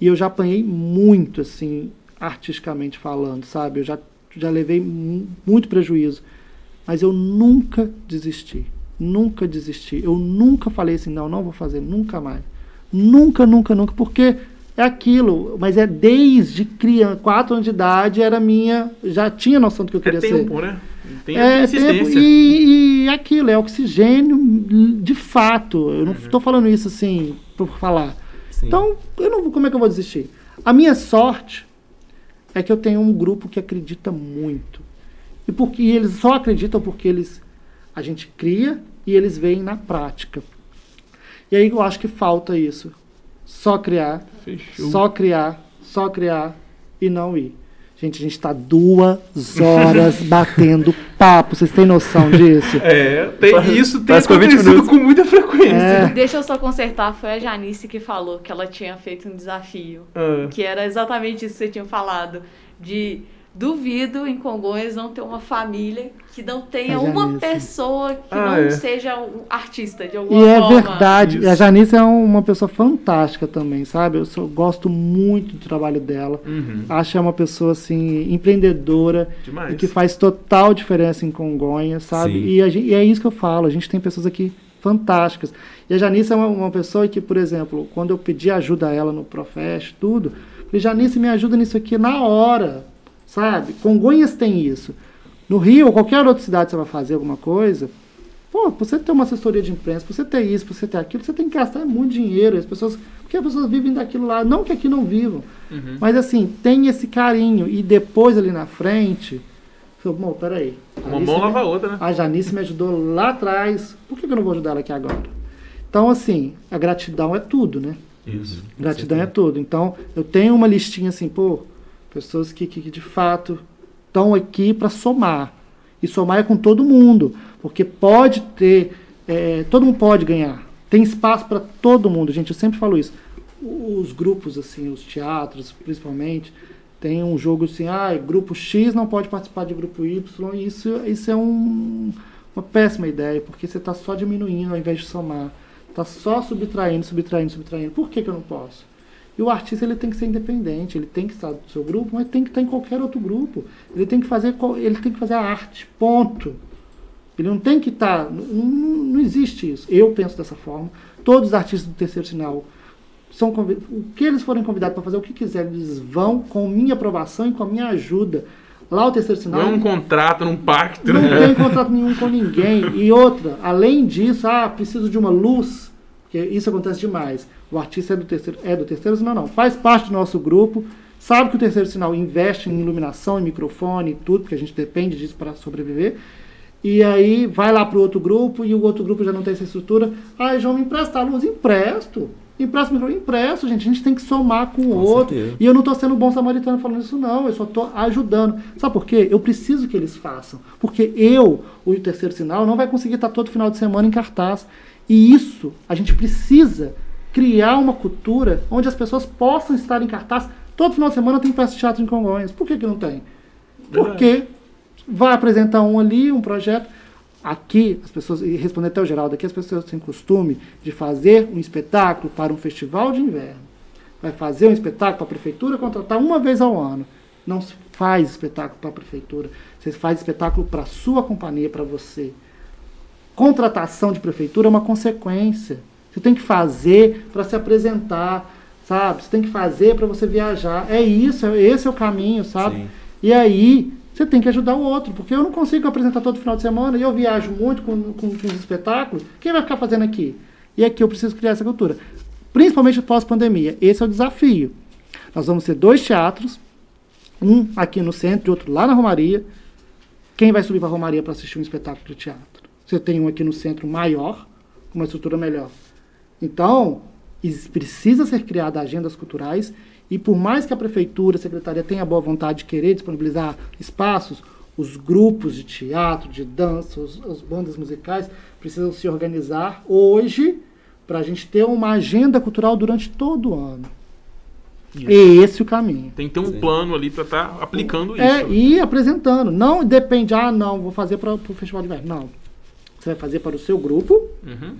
E eu já apanhei muito, assim, artisticamente falando, sabe? Eu já, já levei muito prejuízo. Mas eu nunca desisti. Nunca desisti. Eu nunca falei assim, não, não vou fazer, nunca mais. Nunca, nunca, nunca. Porque é aquilo, mas é desde criança, quatro anos de idade, era minha. Já tinha noção do que eu queria é tempo, ser. né? Tem é, tempo e, e aquilo, é oxigênio de fato. Eu não estou uhum. falando isso assim por falar. Sim. Então, eu não, como é que eu vou desistir? A minha sorte é que eu tenho um grupo que acredita muito. E porque eles só acreditam porque eles a gente cria e eles veem na prática. E aí eu acho que falta isso. Só criar, Fechou. só criar, só criar e não ir. Gente, a gente está duas horas batendo papo. Vocês têm noção disso? É, tem, isso tem parece que foi 20 acontecido com muita frequência. É. Deixa eu só consertar, foi a Janice que falou que ela tinha feito um desafio. Ah. Que era exatamente isso que você tinha falado. De duvido em Congonhas não ter uma família que não tenha uma pessoa que Ah, não é. seja um artista de alguma E é forma. verdade. Isso. E a Janice é um- uma pessoa fantástica também, sabe? Eu sou- gosto muito do trabalho dela. Uhum. Acho que é uma pessoa assim empreendedora Demais. e que faz total diferença em Congonhas, sabe? E, a gen- e é isso que eu falo. A gente tem pessoas aqui fantásticas. E a Janice é uma, uma pessoa que, por exemplo, quando eu pedi ajuda a ela no Profest, tudo, eu falei, Janice, me ajuda nisso aqui na hora, sabe? Congonhas tem isso. No Rio ou qualquer outra cidade você vai fazer alguma coisa, pô, pra você ter uma assessoria de imprensa, pra você ter isso, pra você ter aquilo, você tem que gastar muito dinheiro. As pessoas, porque as pessoas vivem daquilo lá, não que aqui não vivam. Uhum. Mas assim, tem esse carinho. E depois ali na frente, falei, bom, peraí. Uma mão lava a outra, né? A Janice me ajudou lá atrás. Por que que eu não vou ajudar ela aqui agora? Então, assim, a gratidão é tudo, né? Isso. Gratidão é tudo. Então, eu tenho uma listinha assim, pô, pessoas que, que, de fato estão aqui para somar. E somar é com todo mundo. Porque pode ter. é, todo mundo pode ganhar. Tem espaço para todo mundo, gente. Eu sempre falo isso. Os grupos, assim, os teatros, principalmente, tem um jogo assim, ah, grupo X não pode participar de grupo Y. E isso, isso é um- uma péssima ideia, porque você está só diminuindo ao invés de somar. Está só subtraindo, subtraindo, subtraindo. Por que, que eu não posso? E o artista ele tem que ser independente, ele tem que estar no seu grupo, mas tem que estar em qualquer outro grupo. Ele tem que fazer, ele tem que fazer a arte, ponto. Ele não tem que estar. Não, não existe isso. Eu penso dessa forma. Todos os artistas do terceiro sinal são o que eles forem convidados para fazer o que quiserem, eles vão com minha aprovação e com a minha ajuda. Lá o terceiro sinal. Não é um contrato, um pacto, Não né? tem contrato nenhum com ninguém. E outra, além disso, ah, preciso de uma luz, porque isso acontece demais. O artista é do terceiro, é do terceiro sinal, não. Faz parte do nosso grupo, sabe que o terceiro sinal investe em iluminação, em microfone e tudo, porque a gente depende disso para sobreviver. E aí vai lá para o outro grupo e o outro grupo já não tem essa estrutura. Ah, João, me empresta a luz? Empresto. Empresto, microfone? Empresto, gente. A gente tem que somar com o outro. certeza. E eu não estou sendo bom samaritano falando isso, não. Eu só estou ajudando. Sabe por quê? Eu preciso que eles façam. Porque eu, o terceiro sinal, não vai conseguir estar todo final de semana em cartaz. E isso, a gente precisa criar uma cultura onde as pessoas possam estar em cartaz. Todo final de semana tem peça de teatro em Congonhas. Por que, que não tem? Porque vai apresentar um ali, um projeto. Aqui, as pessoas, e responder até o Geraldo, aqui as pessoas têm costume de fazer um espetáculo para um festival de inverno. Vai fazer um espetáculo para a prefeitura contratar uma vez ao ano. Não se faz espetáculo para a prefeitura. Você faz espetáculo para a sua companhia, para você. Contratação de prefeitura é uma consequência. Você tem que fazer para se apresentar, sabe? Você tem que fazer para você viajar. É isso, é- esse é o caminho, sabe? Sim. E aí, você tem que ajudar o outro, porque eu não consigo apresentar todo final de semana e eu viajo muito com, com, com os espetáculos. Quem vai ficar fazendo aqui? E aqui eu preciso criar essa cultura. Principalmente pós-pandemia. Esse é o desafio. Nós vamos ter dois teatros, um aqui no centro e outro lá na Romaria. Quem vai subir para a Romaria para assistir um espetáculo de teatro? Você tem um aqui no centro maior, com uma estrutura melhor. Então, is- precisa ser criada agendas culturais e por mais que a prefeitura, a secretaria tenha boa vontade de querer disponibilizar espaços, os grupos de teatro, de dança, os, as bandas musicais precisam se organizar hoje para a gente ter uma agenda cultural durante todo o ano. Isso. É esse o caminho. Tem que ter um Sim. plano ali pra estar aplicando isso. É, e apresentando. Não depende, ah, não, vou fazer para o Festival de Inverno. Não. Você vai fazer para o seu grupo Uhum.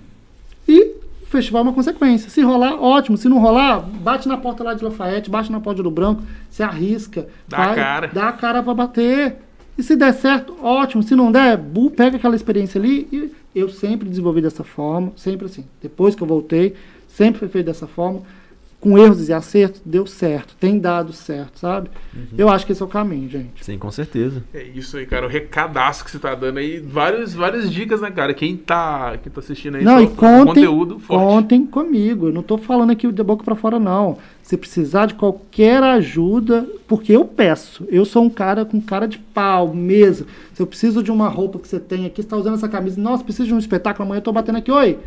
e festival é uma consequência. Se rolar, ótimo. Se não rolar, bate na porta lá de Lafayette, bate na porta do Branco, se arrisca. Dá a faz- cara. Dá a cara para bater. E se der certo, ótimo. Se não der, bu, pega aquela experiência ali. E eu sempre desenvolvi dessa forma, sempre assim. Depois que eu voltei, sempre foi feito dessa forma. Com erros e acertos, deu certo. Tem dado certo, sabe? Uhum. Eu acho que esse é o caminho, gente. Sim, com certeza. É isso aí, cara. O recadaço que você tá dando aí. Várias, várias dicas, né, cara? Quem tá, quem tá assistindo aí, Não, só e contem, conteúdo forte. contem comigo. Eu não estou falando aqui de boca para fora, não. Se precisar de qualquer ajuda, porque eu peço. Eu sou um cara com cara de pau mesmo. Se eu preciso de uma roupa que você tem aqui, você está usando essa camisa. Nossa, preciso de um espetáculo, amanhã eu tô batendo aqui. Oi,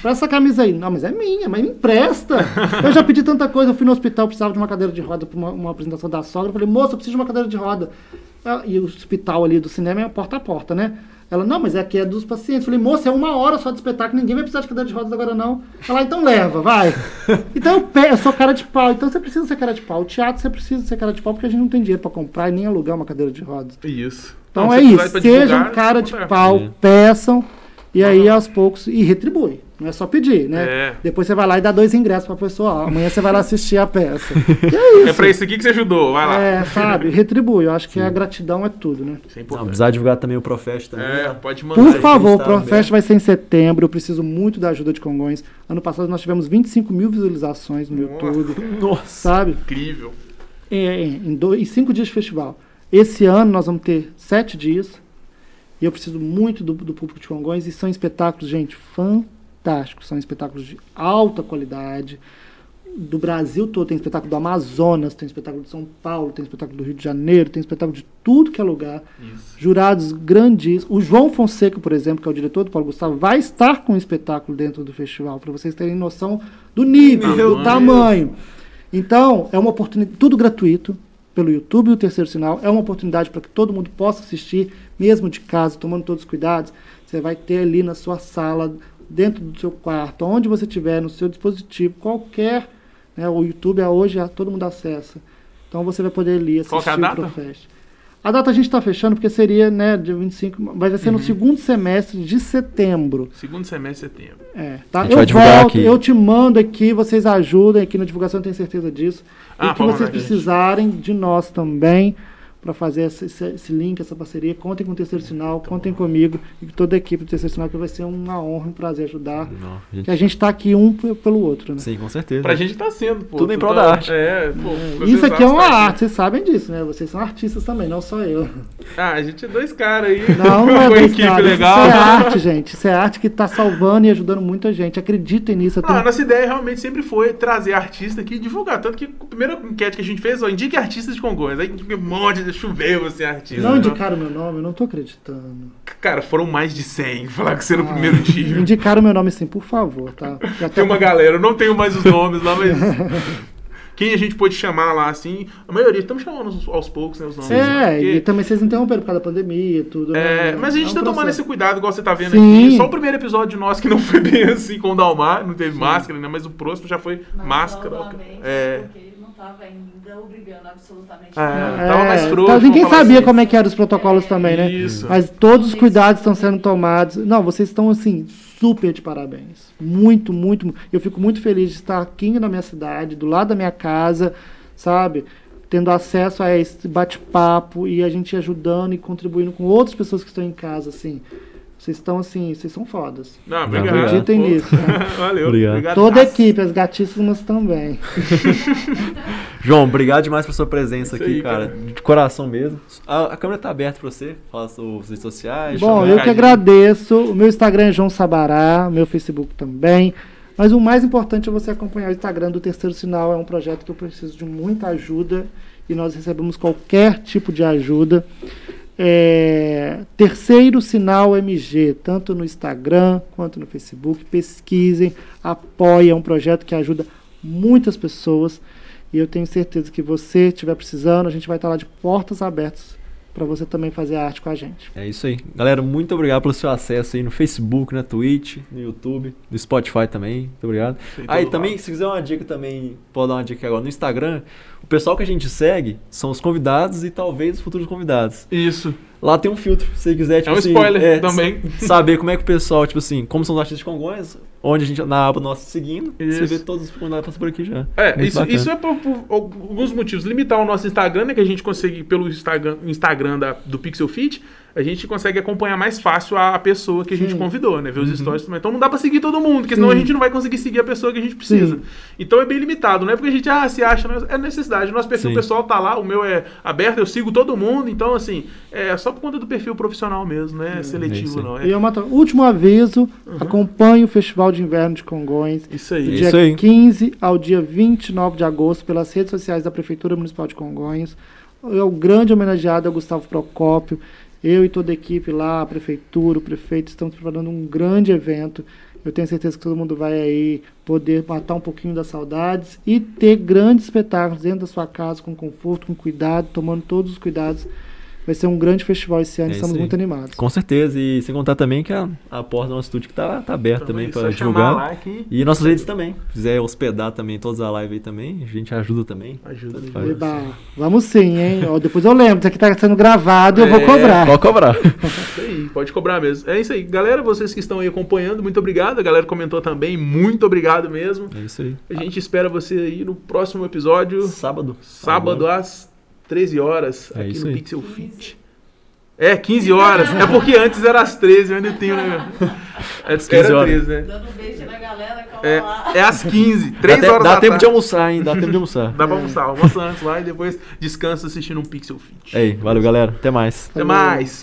pra essa camisa aí. Não, mas é minha, mas me empresta. Eu já pedi tanta coisa. Eu fui no hospital, precisava de uma cadeira de roda para uma, uma apresentação da sogra. Eu falei, moça, eu preciso de uma cadeira de roda. Ah, E o hospital ali do cinema é porta a porta, né? Ela, não, mas aqui é dos pacientes. Eu falei, moça, é uma hora só de espetáculo, ninguém vai precisar de cadeira de rodas agora não. Ela, então leva, vai. Então eu, eu sou cara de pau, então você precisa ser cara de pau. O teatro você precisa ser cara de pau porque a gente não tem dinheiro pra comprar e nem alugar uma cadeira de rodas. Isso. Então Não, é isso, sejam divulgar, cara de pau, É. peçam, e aí aos poucos, e retribui. Não é só pedir, né? É. Depois você vai lá e dá dois ingressos pra pessoa. amanhã você vai lá assistir a peça. E é isso. É pra isso aqui que você ajudou, vai lá. É, sabe? Retribui. Eu acho que a gratidão é tudo, né? Isso é Não, importante. precisar divulgar também o Profest também. É, né? pode mandar. Por favor, o está Profest vai ser em setembro. Eu preciso muito da ajuda de Congonhas. Ano passado nós tivemos 25 mil visualizações no Nossa. YouTube, Nossa. sabe? Incrível. É, é, em, dois, em cinco dias de festival. Esse ano nós vamos ter sete dias. E eu preciso muito do, do público de Congonhas. E são espetáculos, gente, fantásticos. São espetáculos de alta qualidade. Do Brasil todo. Tem espetáculo do Amazonas, tem espetáculo de São Paulo, tem espetáculo do Rio de Janeiro, tem espetáculo de tudo que é lugar. Isso. Jurados grandíssimos. O João Fonseca, por exemplo, que é o diretor do Paulo Gustavo, vai estar com um espetáculo dentro do festival, para vocês terem noção do nível, Meu do tamanho. Então, é uma oportunidade, tudo gratuito, pelo YouTube e o Terceiro Sinal. É uma oportunidade para que todo mundo possa assistir, mesmo de casa, tomando todos os cuidados. Você vai ter ali na sua sala, dentro do seu quarto, onde você estiver, no seu dispositivo, qualquer. Né, o YouTube é hoje, é, todo mundo acessa. Então você vai poder ali assistir Qual é a o data? Profest. A data a gente está fechando porque seria, né, dia 25, mas vai ser Uhum. no segundo semestre de setembro. Segundo semestre de setembro. É, tá? A gente Eu vai divulgar volto, aqui. eu te mando aqui, vocês ajudem aqui na divulgação, eu tenho certeza disso. Ah, e o que vocês gente. precisarem de nós também para fazer esse, esse- esse link, essa parceria, contem com o Terceiro Sinal, contem comigo e com toda a equipe do Terceiro Sinal, que vai ser uma honra, um prazer ajudar. Não, gente- Que a gente está aqui um pelo outro, né? Sim, com certeza. Pra gente tá sendo, pô. Tudo em prol tá- da arte. É, pô. Isso vocês aqui é uma tá aqui. arte, vocês sabem disso, né? Vocês são artistas também, não só eu. Ah, a gente é dois caras aí. Não, não é dois equipe caras. legal. Isso é arte, gente. Isso é arte que está salvando e ajudando muita gente. Acreditem nisso. Tenho- a nossa ideia realmente sempre foi trazer artista aqui e divulgar. Tanto que a primeira enquete que a gente fez, ó, indique artistas de Congonhas. Aí um monte de choveu assim, artista. Não né? indicaram meu nome, eu não tô acreditando. Cara, foram mais de 100. Falar que você era o Ah, primeiro dia. Indicaram meu nome sim, por favor, tá? Já Tem uma galera, eu não tenho mais os nomes lá, mas. Quem a gente pôde chamar lá, assim, a maioria, estamos chamando aos, aos poucos, né, os nomes. né? É, Porque- e também vocês interromperam por causa da pandemia e tudo. É, né? mas a gente É tá um tomando processo. esse cuidado, igual você tá vendo Sim. aqui. Só o primeiro episódio nosso que não foi bem assim com o Dalmar, não teve máscara, né? Mas o próximo já foi Mas máscara. É. Porque estava ainda obrigando absolutamente É. nada. tava mais frouxo, então ninguém sabia assim. como é que eram os protocolos também, né? Isso. Mas todos os cuidados estão sendo tomados. Não, vocês estão assim, super de parabéns. Muito, muito. mu- Eu fico muito feliz de estar aqui na minha cidade, do lado da minha casa, sabe? Tendo acesso a esse bate-papo e a gente ajudando e contribuindo com outras pessoas que estão em casa, assim. Vocês estão assim, vocês são fodas. Não, obrigado. Acreditem Pô. nisso. Tá? Valeu. Obrigado. Toda a equipe, as gatíssimas também. João, obrigado demais pela sua presença Isso aqui, aí, cara. cara. De coração mesmo. A, a câmera tá aberta pra você. Fala suas redes sociais. Bom, eu que agradeço. O meu Instagram é João Sabará, meu Facebook também. Mas o mais importante é você acompanhar o Instagram do Terceiro Sinal. É um projeto que eu preciso de muita ajuda e nós recebemos qualquer tipo de ajuda. É, Terceiro Sinal MG, tanto no Instagram quanto no Facebook. Pesquisem, apoiem. É um projeto que ajuda muitas pessoas. E eu tenho certeza que você estiver precisando, a gente vai estar lá de portas abertas para você também fazer arte com a gente. É isso aí. Galera, muito obrigado pelo seu acesso aí no Facebook, na Twitch, no YouTube, no Spotify também. Muito obrigado. Aí todo também, lado. se quiser uma dica também, pode dar uma dica aqui agora. No Instagram, o pessoal que a gente segue são os convidados e talvez os futuros convidados. Isso. Lá tem um filtro, se você quiser, tipo um assim, spoiler também. s- Saber como é que o pessoal, tipo assim, como são os artistas de Congonhas, onde a gente, na aba nossa seguindo, você Isso. vê todos os convidados passando por aqui já. É, isso, isso é por, por alguns motivos. Limitar o nosso Instagram, né? Que a gente consegue, pelo Instagram, Instagram da, do Pixel Fit, a gente consegue acompanhar mais fácil a, a pessoa que a gente Sim. convidou, né? Ver Uhum. os stories também. Então não dá pra seguir todo mundo, porque senão a Sim. gente não vai conseguir seguir a pessoa que a gente precisa. Sim. Então é bem limitado, não é porque a gente, ah, se acha, não é- é necessidade. O nosso perfil Sim. pessoal tá lá, o meu é aberto, eu sigo todo mundo, então assim, é só por conta do perfil profissional mesmo, não é, seletivo, não. E É uma, último aviso, acompanhe o Festival de Inverno de Congonhas. isso Do aí. dia Isso aí. 15 ao dia 29 de agosto, pelas redes sociais da Prefeitura Municipal de Congonhas. É o grande homenageado é o Gustavo Procópio. Eu e toda a equipe lá, a Prefeitura, o prefeito, estamos preparando um grande evento. Eu tenho certeza que todo mundo vai aí poder matar um pouquinho das saudades e ter grandes espetáculos dentro da sua casa, com conforto, com cuidado, tomando todos os cuidados. Vai ser um grande festival esse ano, É estamos muito animados. Com certeza, e sem contar também que a, a porta do nosso estúdio que tá, tá aberta também Só para divulgar. que E nossas redes também. Se quiser hospedar também todas a live aí também, a gente ajuda também. ajuda. Ajuda. Eba, vamos sim, hein? Ó, depois eu lembro, isso aqui está sendo gravado e eu vou É, cobrar. Pode cobrar. Isso aí, pode cobrar mesmo. É isso aí. Galera, vocês que estão aí acompanhando, muito obrigado. A galera comentou também, muito obrigado mesmo. É isso aí. A gente espera você aí no próximo episódio, Sábado. sábado às 13 horas, É aqui no aí. Pixel Fit. É, 15 horas. É porque antes era às 13, eu ainda tenho, né? É, 15 era horas. 13, né? Dando um beijo na galera, calma lá. É, é às 15, Dá, 3 te- horas dá da tempo tarde. de almoçar, hein? Dá tempo de almoçar. Dá pra almoçar. Almoça antes lá e depois descansa assistindo um Pixel Fit. Aí, valeu galera. Até mais. Até mais.